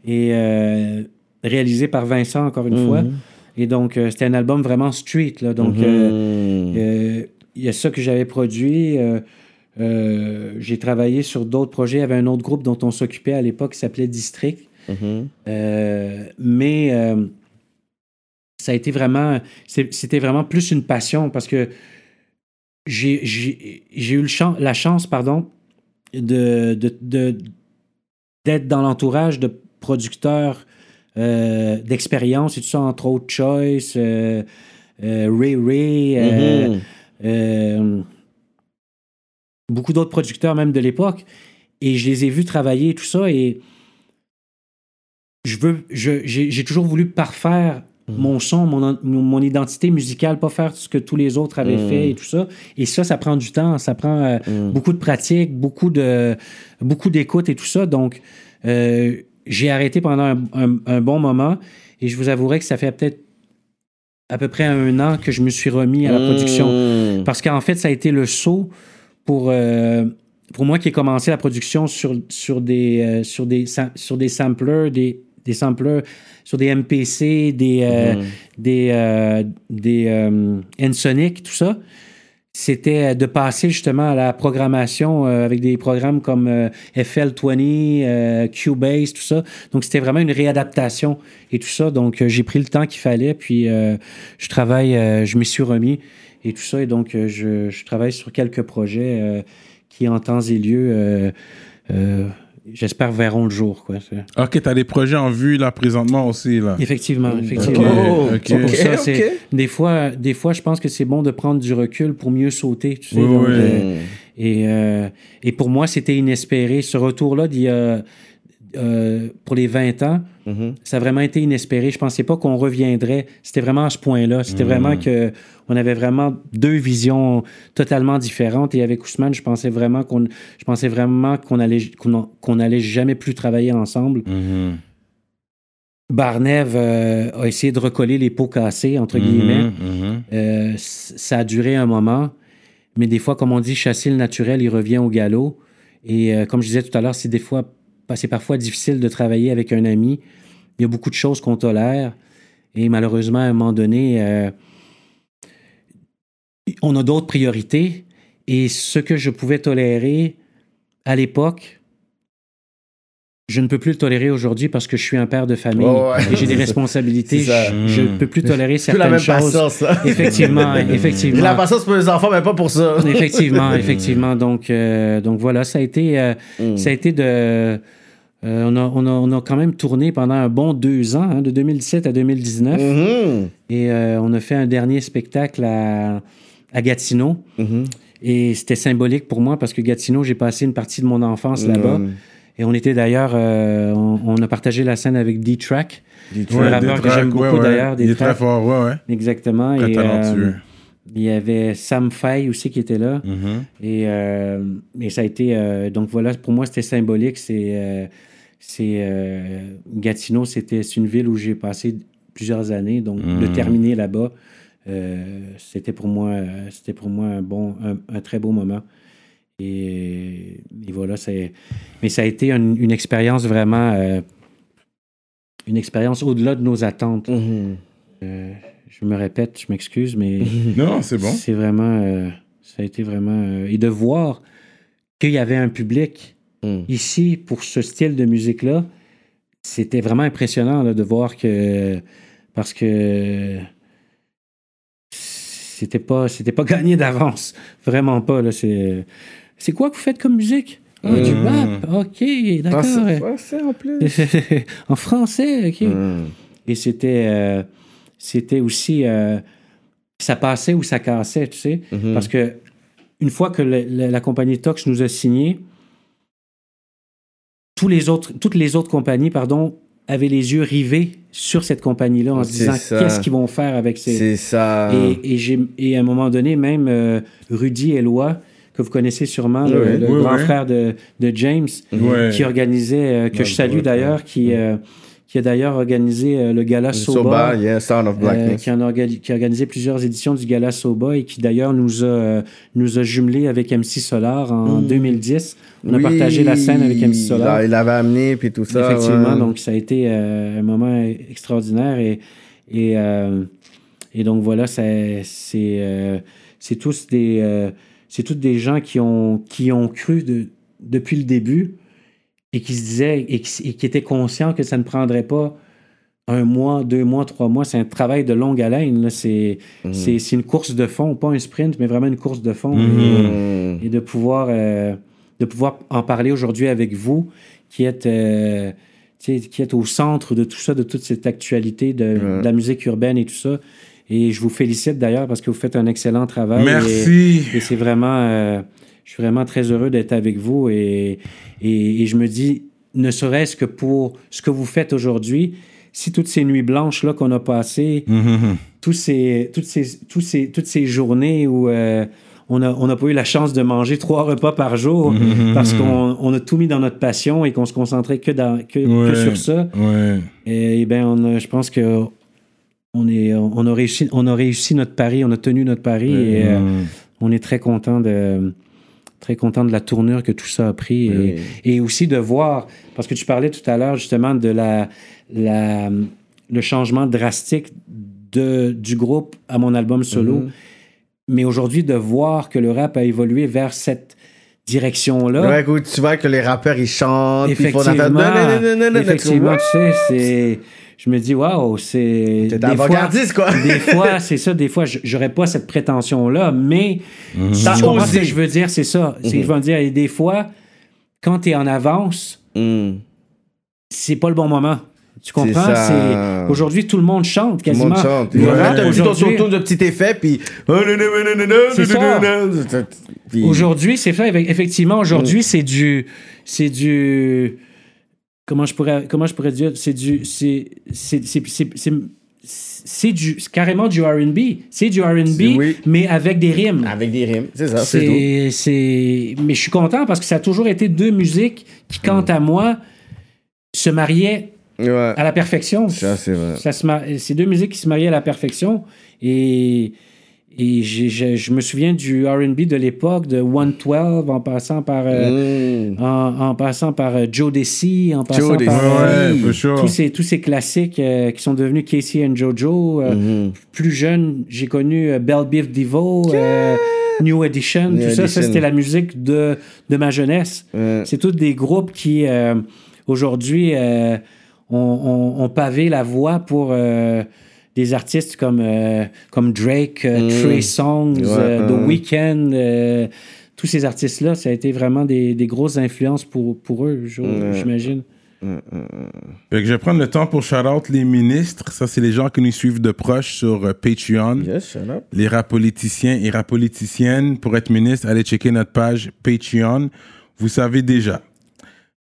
Et euh, réalisé par Vincent, encore une fois. Et donc, euh, c'était un album vraiment street. Là, donc, Mhm. euh, euh, il y a ça que j'avais produit. euh, euh, j'ai travaillé sur d'autres projets. Il y avait un autre groupe dont on s'occupait à l'époque qui s'appelait District. Mhm. Euh, mais euh, ça a été vraiment. C'était vraiment plus une passion parce que j'ai j'ai- j'ai eu le chan- la chance, pardon, de, de- de- d'être dans l'entourage de producteurs euh, d'expérience et tout ça, entre autres Choice, euh, euh, Ray Ray, Mhm. beaucoup d'autres producteurs même de l'époque. Et je les ai vus travailler et tout ça. Et je veux, j'ai toujours voulu parfaire mon son, mon, mon identité musicale, pas faire ce que tous les autres avaient Mm. fait et tout ça. Et ça, ça prend du temps, ça prend beaucoup de pratique, beaucoup de beaucoup d'écoute et tout ça. Donc, j'ai arrêté pendant un, un- un bon moment et je vous avouerai que ça fait peut-être à peu près un an que je me suis remis à la production. Mhm. Parce qu'en fait, ça a été le saut pour, euh, pour moi qui ai commencé la production sur, sur, des, euh, sur, des, sur des samplers, des, des samplers, sur des MPC, des, euh, Mhm. des, euh, des Ensoniq, tout ça. C'était de passer justement à la programmation euh, avec des programmes comme euh, FL20, euh, Cubase, tout ça. Donc, c'était vraiment une réadaptation et tout ça. Donc, euh, j'ai pris le temps qu'il fallait, puis euh, je travaille, euh, je m'y suis remis et tout ça. Et donc, euh, je, je travaille sur quelques projets euh, qui, en temps et lieu, euh, euh, j'espère, verront le jour. Quoi. Ok, t'as des projets en vue là présentement aussi là. Effectivement, effectivement. Ok, ok. C'est pour ça, Des, fois, des fois, je pense que c'est bon de prendre du recul pour mieux sauter. Tu sais, Oui, donc, oui. euh, et, euh, et pour moi, c'était inespéré. Ce retour-là, d'il y a, euh, pour les 20 ans, ça a vraiment été inespéré. Je pensais pas qu'on reviendrait. C'était vraiment à ce point-là. C'était vraiment que on avait vraiment deux visions totalement différentes. Et avec Ousmane, je pensais vraiment qu'on, je pensais vraiment qu'on allait, qu'on, allait jamais plus travailler ensemble. Mhm. Barnev euh, a essayé de recoller les pots cassés, entre guillemets. Euh, ça a duré un moment, mais des fois, comme on dit, chasser le naturel, il revient au galop. Et comme je disais tout à l'heure, c'est des fois, c'est parfois difficile de travailler avec un ami. Il y a beaucoup de choses qu'on tolère. Et malheureusement, à un moment donné, euh, on a d'autres priorités. Et ce que je pouvais tolérer à l'époque, je ne peux plus le tolérer aujourd'hui parce que je suis un père de famille ouais. et j'ai des responsabilités. Je ne peux plus tolérer Plus certaines la même choses. patience, là. Effectivement, J'ai effectivement. la patience pour les enfants, mais pas pour ça. Effectivement, effectivement. Donc, euh, donc voilà, ça a été, euh, Mm. ça a été de. euh, on, a, on, a, on a quand même tourné pendant un bon deux ans, hein, de 2017 à 2019. Mhm. Et euh, on a fait un dernier spectacle à, à Gatineau. Mhm. Et c'était symbolique pour moi parce que Gatineau, j'ai passé une partie de mon enfance là-bas. Mm. Et on était d'ailleurs, euh, on, on a partagé la scène avec D-Track. Un Ouais, rappeur que j'aime beaucoup ouais. d'ailleurs, Il est très fort, ouais, ouais. Exactement. Très Et, talentueux. euh, il y avait Sam Fay aussi qui était là. Mhm. Et, euh, et ça a été. donc voilà, pour moi, c'était symbolique. C'est. c'est Gatineau, c'était c'est une ville où j'ai passé plusieurs années. Donc, de Mhm. terminer là-bas, c'était pour moi, c'était pour moi un, bon, un, un très beau moment. Et, et voilà, c'est. Mais ça a été une, une expérience vraiment. euh, une expérience au-delà de nos attentes. Mhm. Euh, je me répète, je m'excuse, mais. Non, c'est bon. C'est vraiment. euh, ça a été vraiment. euh, et de voir qu'il y avait un public Mm. ici pour ce style de musique-là, c'était vraiment impressionnant là, de voir que. Parce que. C'était pas, c'était pas gagné d'avance. Vraiment pas. Là, c'est, c'est quoi que vous faites comme musique? Ah, Du Mm. rap. OK, d'accord. Ah, c'est ouais, c'est en plus. en français, OK. Mm. Et c'était, euh, c'était aussi, euh, ça passait ou ça cassait, tu sais. Mhm. Parce que une fois que le- le- la compagnie Tox nous a signé, tous les autres, toutes les autres compagnies, pardon, avaient les yeux rivés sur cette compagnie-là en se disant qu'est-ce qu'ils vont faire avec ces. C'est ça. Et, et, j'ai- et à un moment donné, même euh, Rudy Eloi, que vous connaissez sûrement, le, Oui, le oui, grand oui. frère de, de James, qui organisait, euh, que je salue d'ailleurs, qui, euh, qui a d'ailleurs organisé euh, le gala Soba. Soba, yeah, Sound of Euh, Blackness. qui, en a organi- qui a organisé plusieurs éditions du Gala Soba et qui d'ailleurs nous a, nous a jumelés avec MC Solar en 2010. On a partagé la scène avec MC Solar. Il l'avait amené, puis tout ça. Effectivement, ouais. donc ça a été euh, un moment extraordinaire et, et, euh, et donc voilà, c'est c'est c'est tous des c'est tous des gens qui ont qui ont cru de, depuis le début et qui se disaient et qui, et qui étaient conscients que ça ne prendrait pas un mois, deux mois, trois mois. C'est un travail de longue haleine. là. C'est c'est c'est une course de fond, pas un sprint, mais vraiment une course de fond. Et- Mm. et de pouvoir, euh, de pouvoir en parler aujourd'hui avec vous, qui êtes, euh, qui êtes au centre de tout ça, de toute cette actualité de, Ouais. de la musique urbaine et tout ça. Et je vous félicite d'ailleurs parce que vous faites un excellent travail. Merci. Et, et c'est vraiment, euh, je suis vraiment très heureux d'être avec vous et, et, et je me dis, ne serait-ce que pour ce que vous faites aujourd'hui, si toutes ces nuits blanches-là qu'on a passées, Mhm. tous ces, toutes, ces, tous ces, toutes ces journées où euh, on n'a on a pas eu la chance de manger trois repas par jour Mhm. parce qu'on on a tout mis dans notre passion et qu'on se concentrait que, dans, que, sur ça. Ouais. Et, ben, on a- je pense que on, est, on, a réussi, on a réussi notre pari, on a tenu notre pari et euh, on est très content de très content de la tournure que tout ça a pris et, Oui. et aussi de voir parce que tu parlais tout à l'heure justement de la, la le changement drastique de, du groupe à mon album solo Mhm. mais aujourd'hui, de voir que le rap a évolué vers cette direction-là. Ouais, écoute, tu vois que les rappeurs, ils chantent, ils font effectivement, tu sais, c'est. Je me dis, waouh, c'est. T'es des fois- avant-gardiste, quoi. Des fois, c'est ça, des fois, j'aurais pas cette prétention-là, mais. T'as Tu comprends ce que je veux dire, c'est ça. C'est que je veux dire, et des fois, quand tu es en avance, Mm. c'est pas le bon moment. Tu comprends? ça. C'est- Aujourd'hui, tout le monde chante Tout le quasiment. monde chante. Le Ouais, aujourd'hui- autotune de petit effet, puis... C'est Aujourd'hui, c'est fait. Effectivement, Mm. aujourd'hui, c'est du. C'est du. Comment je pourrais, comment je pourrais dire? C'est du. C'est. C'est. C'est. du. Carrément du RB. C'est du RB, oui. mais avec des rimes. Avec des rimes, c'est ça, c'est. C'est, mais je suis content parce que ça a toujours été deux musiques qui, quant Mm. à moi, se mariaient Ouais. à la perfection. Ça, c'est vrai. Ça se mar- c'est deux musiques qui se mariaient à la perfection. Et, et je me souviens du RB de l'époque, de 112, en passant par, euh, Mm. en, en passant par euh, Joe Desi, en passant Joe par euh, Ouais, sure. tous, ces, tous ces classiques euh, qui sont devenus Casey and Jojo. euh, Mhm. Plus jeune, j'ai connu euh, Belle Biv DeVoe, euh, New Edition, New tout ça. Ça, c'était la musique de, de ma jeunesse. Ouais. C'est tous des groupes qui, euh, aujourd'hui, euh, ont, ont- ont pavé la voie pour euh, des artistes comme, euh, comme Drake, euh, Mm. Trey Songz, Ouais, euh, The. Weeknd. euh, tous ces artistes-là, ça a été vraiment des, des grosses influences pour, pour eux, j'imagine. Fait que je vais prendre le temps pour shout-out les ministres. Ça, c'est les gens qui nous suivent de proche sur Patreon. Yes. Les rap politiciens et rap politiciennes. Pour être ministre, allez checker notre page Patreon. Vous savez déjà.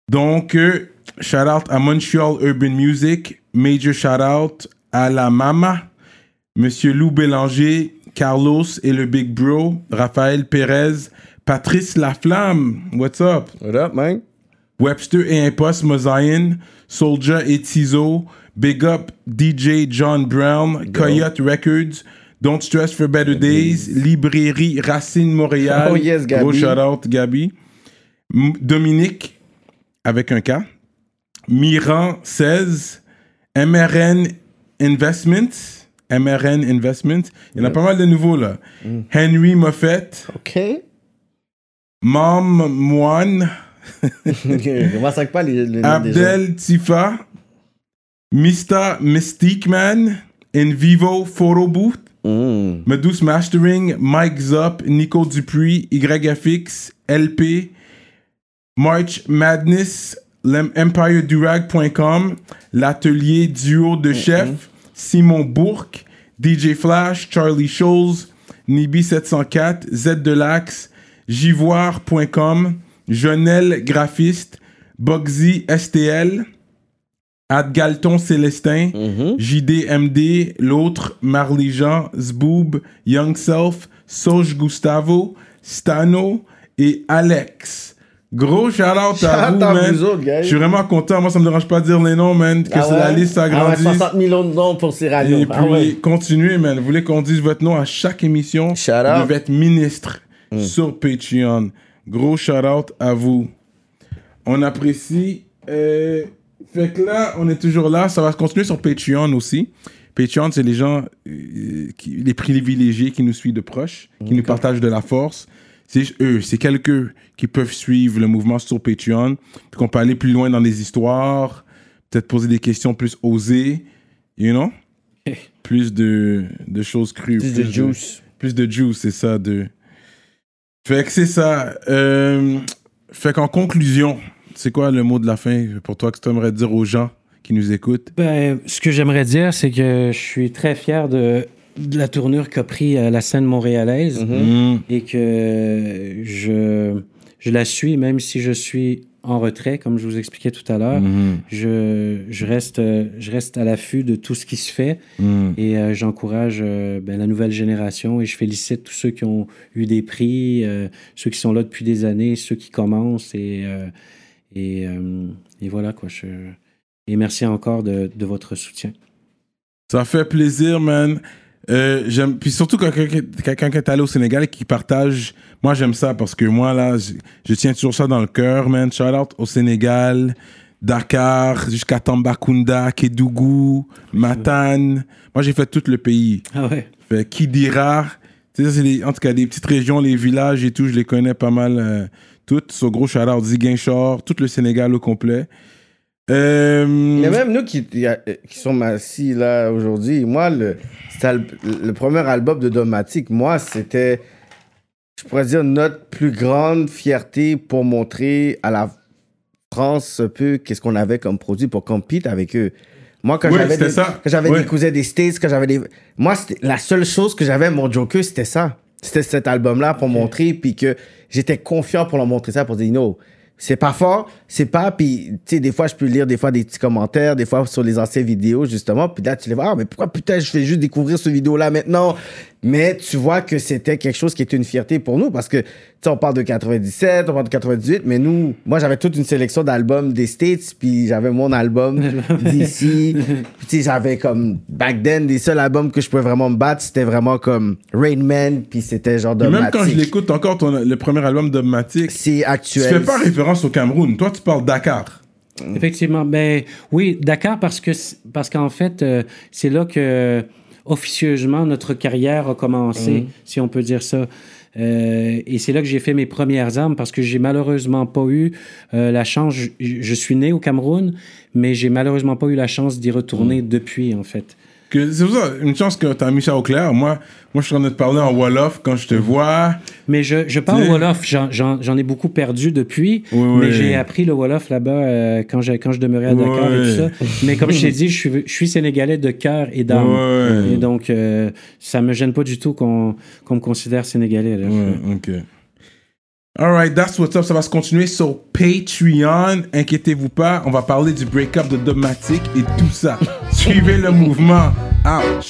Donc, shout-out à Montreal Urban Music. Major shout-out à la Mama. Monsieur Lou Bélanger, Carlos et le Big Bro, Raphaël Pérez, Patrice Laflamme. What's up? What up, man? Webster et Impost Mosaïen, Soldier et Tizo, Big Up DJ John Brown, Coyote Records, Don't Stress for Better Days, Librairie Racine Montréal. Oh yes, Gabi. Gros shout out Gabi. M- Dominique, avec un K. Miran 16, MRN Investments. MRN Investments. Il y en a pas mal de nouveaux là. Mm. Henry Moffett, OK. Mom Moine. Pas les? Abdel Tifa, Mista Mystique Man, In Vivo Photo Booth, Mm. Medus Mastering, Mike Zop, Nico Dupuis, YFX, LP, March Madness, EmpireDurag.com, l'atelier duo de chef, Simon Bourque, DJ Flash, Charlie Scholes, Nibi704, Z de l'Axe, Jivoire.com, Jonel Graphiste, Bugsy STL, Ad Galton Célestin, JDMD, l'autre, Marley Jean, Zboob, Young Self, Soj Gustavo, Stano et Alex. Gros shout out Shout à vous, man. vous. Je suis vraiment content. Moi, ça me dérange pas de dire les noms, man. Que Ah c'est la ouais? liste Ah ouais, s'agrandisse. 60 millions de noms pour ces radios. Et puis, Ah ouais. continuez, man. Vous voulez qu'on dise votre nom à chaque émission? Shout Vous out. Mm. devez être ministre sur Patreon. Gros shout out à vous. On apprécie. Euh, fait que là, on est toujours là. Ça va continuer sur Patreon aussi. Patreon, c'est les gens, euh, qui, les privilégiés qui nous suivent de proche, qui nous partagent de la force. C'est eux, c'est quelques qui peuvent suivre le mouvement sur Patreon, puis qu'on peut aller plus loin dans les histoires, peut-être poser des questions plus osées, you know? plus de, de choses crues. Plus de juice. Plus de juice, c'est ça. De... Fait que c'est ça. Euh, fait qu'en conclusion, c'est quoi le mot de la fin pour toi que tu aimerais dire aux gens qui nous écoutent? Ben, ce que j'aimerais dire, c'est que je suis très fier de, de la tournure qu'a pris euh, la scène montréalaise Mm-hmm. Mm. et que je, je la suis, même si je suis en retrait, comme je vous expliquais tout à l'heure. Mhm. Je, je, reste, euh, je reste à l'affût de tout ce qui se fait Mm. et euh, j'encourage euh, ben, la nouvelle génération et je félicite tous ceux qui ont eu des prix, euh, ceux qui sont là depuis des années, ceux qui commencent et, euh, et, euh, et voilà quoi. Je, et merci encore de, de votre soutien. Ça fait plaisir, man. Euh, j'aime puis surtout quand quelqu'un qui est allé au Sénégal et qui partage moi j'aime ça parce que moi là je, je tiens toujours ça dans le cœur man shout out au Sénégal Dakar jusqu'à Tambacounda Kédougou Matane moi j'ai fait tout le pays Ah ouais. fait qui dira tu C'est en tout cas, les petites régions, les villages et tout, je les connais pas mal euh, toutes. Ce gros shout-out, Ziguinchor, tout le Sénégal au complet. Euh, Il y a même nous qui, a- qui sommes assis là aujourd'hui. Moi, le, premier album de Domatic, moi, c'était, je pourrais dire, notre plus grande fierté pour montrer à la France un peu qu'est-ce qu'on avait comme produit pour compete avec eux. Moi, quand j'avais des, ça. quand j'avais Ouais. des cousins des States, quand j'avais des... Moi, la seule chose que j'avais, mon Joker, c'était ça. C'était cet album-là pour montrer, puis que j'étais confiant pour leur montrer ça, pour dire, no, c'est pas fort, c'est pas, puis, tu sais, des fois, je peux lire des fois des petits commentaires, des fois sur les anciennes vidéos, justement, puis là, tu les vois, ah, mais pourquoi putain, je fais juste découvrir ce vidéo-là maintenant? Mais tu vois que c'était quelque chose qui était une fierté pour nous, parce que, tu sais, on parle de 97, on parle de 98, mais nous, moi, j'avais toute une sélection d'albums des States, puis j'avais mon album d'ici, puis tu sais, j'avais comme, back then, les seuls albums que je pouvais vraiment me battre, c'était vraiment comme Rain Man, puis c'était genre de et même quand je l'écoute encore, ton- le premier album de Matic, C'est tu actuel. fais pas référence au Cameroun. Toi, tu parles Dakar. Effectivement. Ben oui, Dakar, parce que parce qu'en fait, euh, c'est là que officieusement notre carrière a commencé, si on peut dire ça. Euh, et c'est là que j'ai fait mes premières armes parce que j'ai malheureusement pas eu euh, la chance. Je, je suis né au Cameroun, mais j'ai malheureusement pas eu la chance d'y retourner depuis, en fait. Que- C'est pour ça, une chance que tu as mis ça au clair. Moi, moi, je suis en train de te parler en Wolof quand je te vois. Mais je, je parle Wolof. J'en- ai beaucoup perdu depuis. Oui, mais oui. j'ai appris le Wolof là-bas euh, quand, j'ai- quand je demeurais à Dakar et tout ça. Mais comme je t'ai dit, je suis, je suis sénégalais de cœur et d'âme. Et donc, euh, ça me gêne pas du tout qu'on qu'on me considère sénégalais. là. Ouais, ok. Alright, that's what's up. Ça va se continuer sur Patreon. Inquiétez-vous pas, on va parler du break-up de Domatic et tout ça. Suivez le mouvement. Ouch.